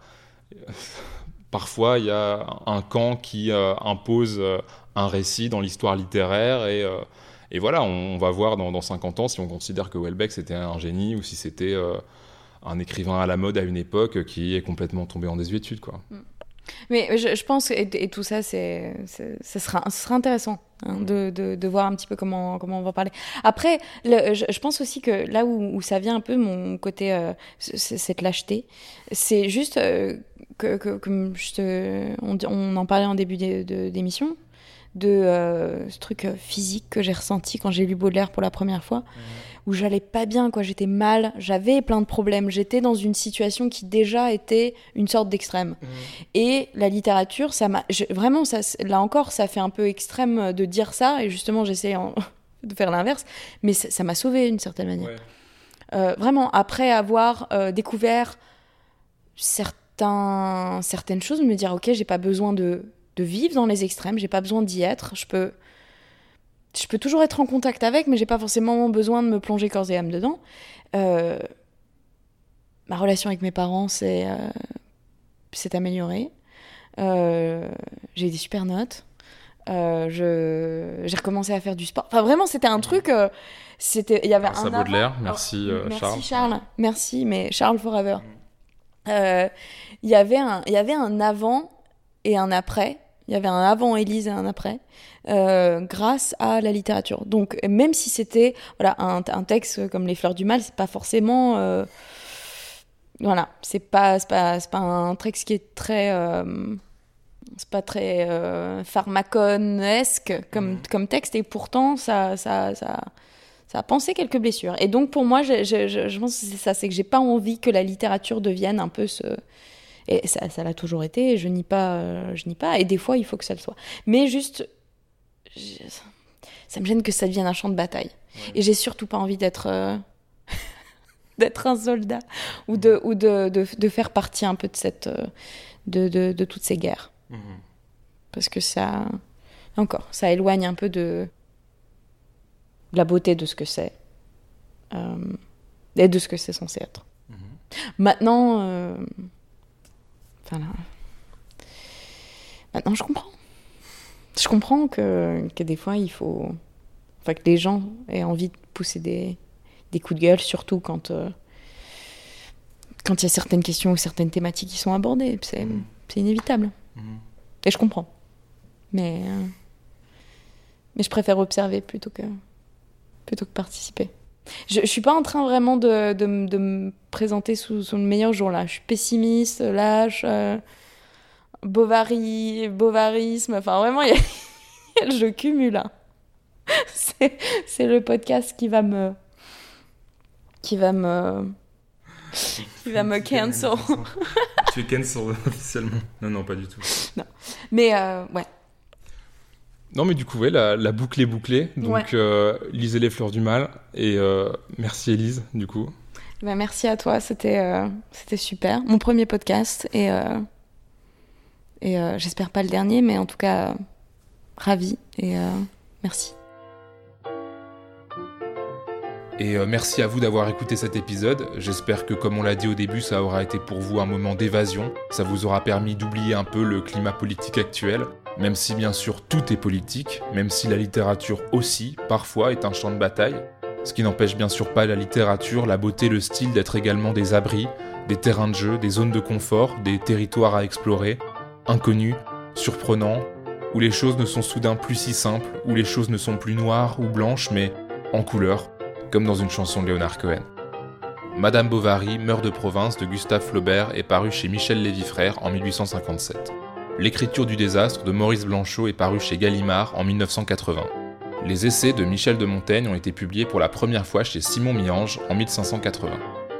<laughs> parfois il y a un camp qui euh, impose euh, un récit dans l'histoire littéraire et euh, et voilà, on, on va voir dans, dans, 50 ans si on considère que Welbeck c'était un génie ou si c'était euh, un écrivain à la mode à une époque qui est complètement tombé en désuétude. Quoi. Mm. Mais je, je pense, et, et, tout ça, c'est, ça sera, ce sera intéressant hein, de, de, de, voir un petit peu comment, comment on va parler. Après, le, je, je, pense aussi que là où, où, ça vient un peu, mon côté, euh, cette lâcheté, c'est juste euh, que, que, comme je te, on, on, en parlait en début d'émission, de euh, ce truc euh, physique que j'ai ressenti quand j'ai lu Baudelaire pour la première fois, où j'allais pas bien, quoi. J'étais mal, j'avais plein de problèmes. J'étais dans une situation qui déjà était une sorte d'extrême. Et la littérature, ça m'a vraiment, ça, là encore, ça fait un peu extrême de dire ça. Et justement, j'essaie en- <laughs> de faire l'inverse, mais ça m'a sauvé d'une certaine manière. Euh, vraiment, après avoir euh, découvert certains, certaines choses, me dire ok, j'ai pas besoin de, de vivre dans les extrêmes, j'ai pas besoin d'y être. Je peux, je peux toujours être en contact avec, mais j'ai pas forcément besoin de me plonger corps et âme dedans. Euh, ma relation avec mes parents s'est euh, améliorée. Euh, j'ai eu des super notes. Euh, j'ai recommencé à faire du sport. Enfin, vraiment, c'était un truc. euh, c'était, il y avait Grâce un à Baudelaire. Merci, euh, merci Charles. Charles. Merci, mais Charles Forever. Il y avait un, il y avait un avant et un après. Il y avait un avant Élise et un après, euh, grâce à la littérature. Donc, même si c'était voilà un, un texte comme Les Fleurs du Mal, c'est pas forcément euh, voilà, c'est pas c'est pas c'est pas un texte qui est très euh, c'est pas très euh, pharmaconesque comme comme texte et pourtant ça ça ça ça a pensé quelques blessures. Et donc pour moi, je, je, je, je pense que c'est ça, c'est que j'ai pas envie que la littérature devienne un peu ce et ça, ça l'a toujours été. Je nie pas, euh, je nie pas. Et des fois, il faut que ça le soit. Mais juste, ça me gêne que ça devienne un champ de bataille. Et j'ai surtout pas envie d'être euh, <laughs> d'être un soldat ou de ou de, de, de faire partie un peu de cette euh, de, de, de toutes ces guerres. Mhm. Parce que ça, encore, ça éloigne un peu de, la beauté de ce que c'est. Euh, et de ce que c'est censé être. Maintenant, euh, enfin là, maintenant je comprends. Je comprends que, que des fois il faut, enfin que les gens aient envie de pousser des, des coups de gueule, surtout quand euh, quand il y a certaines questions ou certaines thématiques qui sont abordées. C'est c'est inévitable. Mhm. Et je comprends. Mais, euh, mais je préfère observer plutôt que, plutôt que participer. Je, je suis pas en train vraiment de, de, me présenter sous, sous le meilleur jour là. Je suis pessimiste, lâche, euh, bovary, bovarisme. Enfin, vraiment, y a- je cumule. hein. C'est le podcast qui va me. qui va me. qui va me cancel. <laughs> tu es cancel officiellement. Non, non, pas du tout. Mais euh, ouais. Non, mais du coup, ouais, la, la boucle est bouclée. Donc, Ouais. euh, lisez Les Fleurs du Mal. Et euh, merci, Élise, du coup. Ben, merci à toi, c'était euh, c'était super. Mon premier podcast et, et j'espère pas le dernier, mais en tout cas, ravi et merci. Et merci à vous d'avoir écouté cet épisode. J'espère que, comme on l'a dit au début, ça aura été pour vous un moment d'évasion. Ça vous aura permis d'oublier un peu le climat politique actuel. Même si, bien sûr, tout est politique, même si la littérature aussi, parfois, est un champ de bataille. Ce qui n'empêche bien sûr pas la littérature, la beauté, le style d'être également des abris, des terrains de jeu, des zones de confort, des territoires à explorer, inconnus, surprenants, où les choses ne sont soudain plus si simples, où les choses ne sont plus noires ou blanches, mais en couleur, comme dans une chanson de Léonard Cohen. Madame Bovary meurt de province de Gustave Flaubert est paru chez Michel Lévy Frères en 1857. L'écriture du désastre de Maurice Blanchot est paru chez Gallimard en 1980. Les essais de Michel de Montaigne ont été publiés pour la première fois chez Simon Miange en 1580.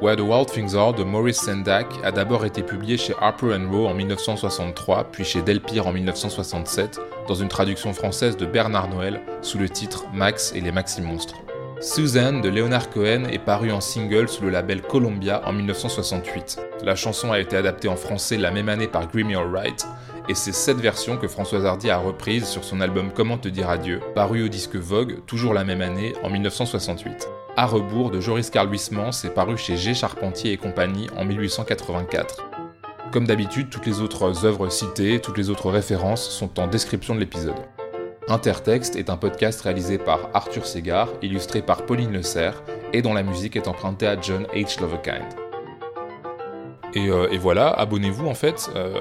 Where the Wild Things Are de Maurice Sendak a d'abord été publié chez Harper Row en 1963, puis chez Delpire en 1967, dans une traduction française de Bernard Noël sous le titre Max et les Maxi Monstres. Suzanne de Leonard Cohen est parue en single sous le label Columbia en 1968. La chanson a été adaptée en français la même année par Grimmy Wright, et c'est cette version que Françoise Hardy a reprise sur son album Comment te dire adieu, paru au disque Vogue, toujours la même année, en 1968. À rebours de Joris Carl Huysmans est paru chez G. Charpentier et compagnie en 1884. Comme d'habitude, toutes les autres œuvres citées, toutes les autres références sont en description de l'épisode. Intertexte est un podcast réalisé par Arthur Segar, illustré par Pauline Le Serre, et dont la musique est empruntée à John H. Lovekind. Et, euh, voilà, abonnez-vous en fait. euh,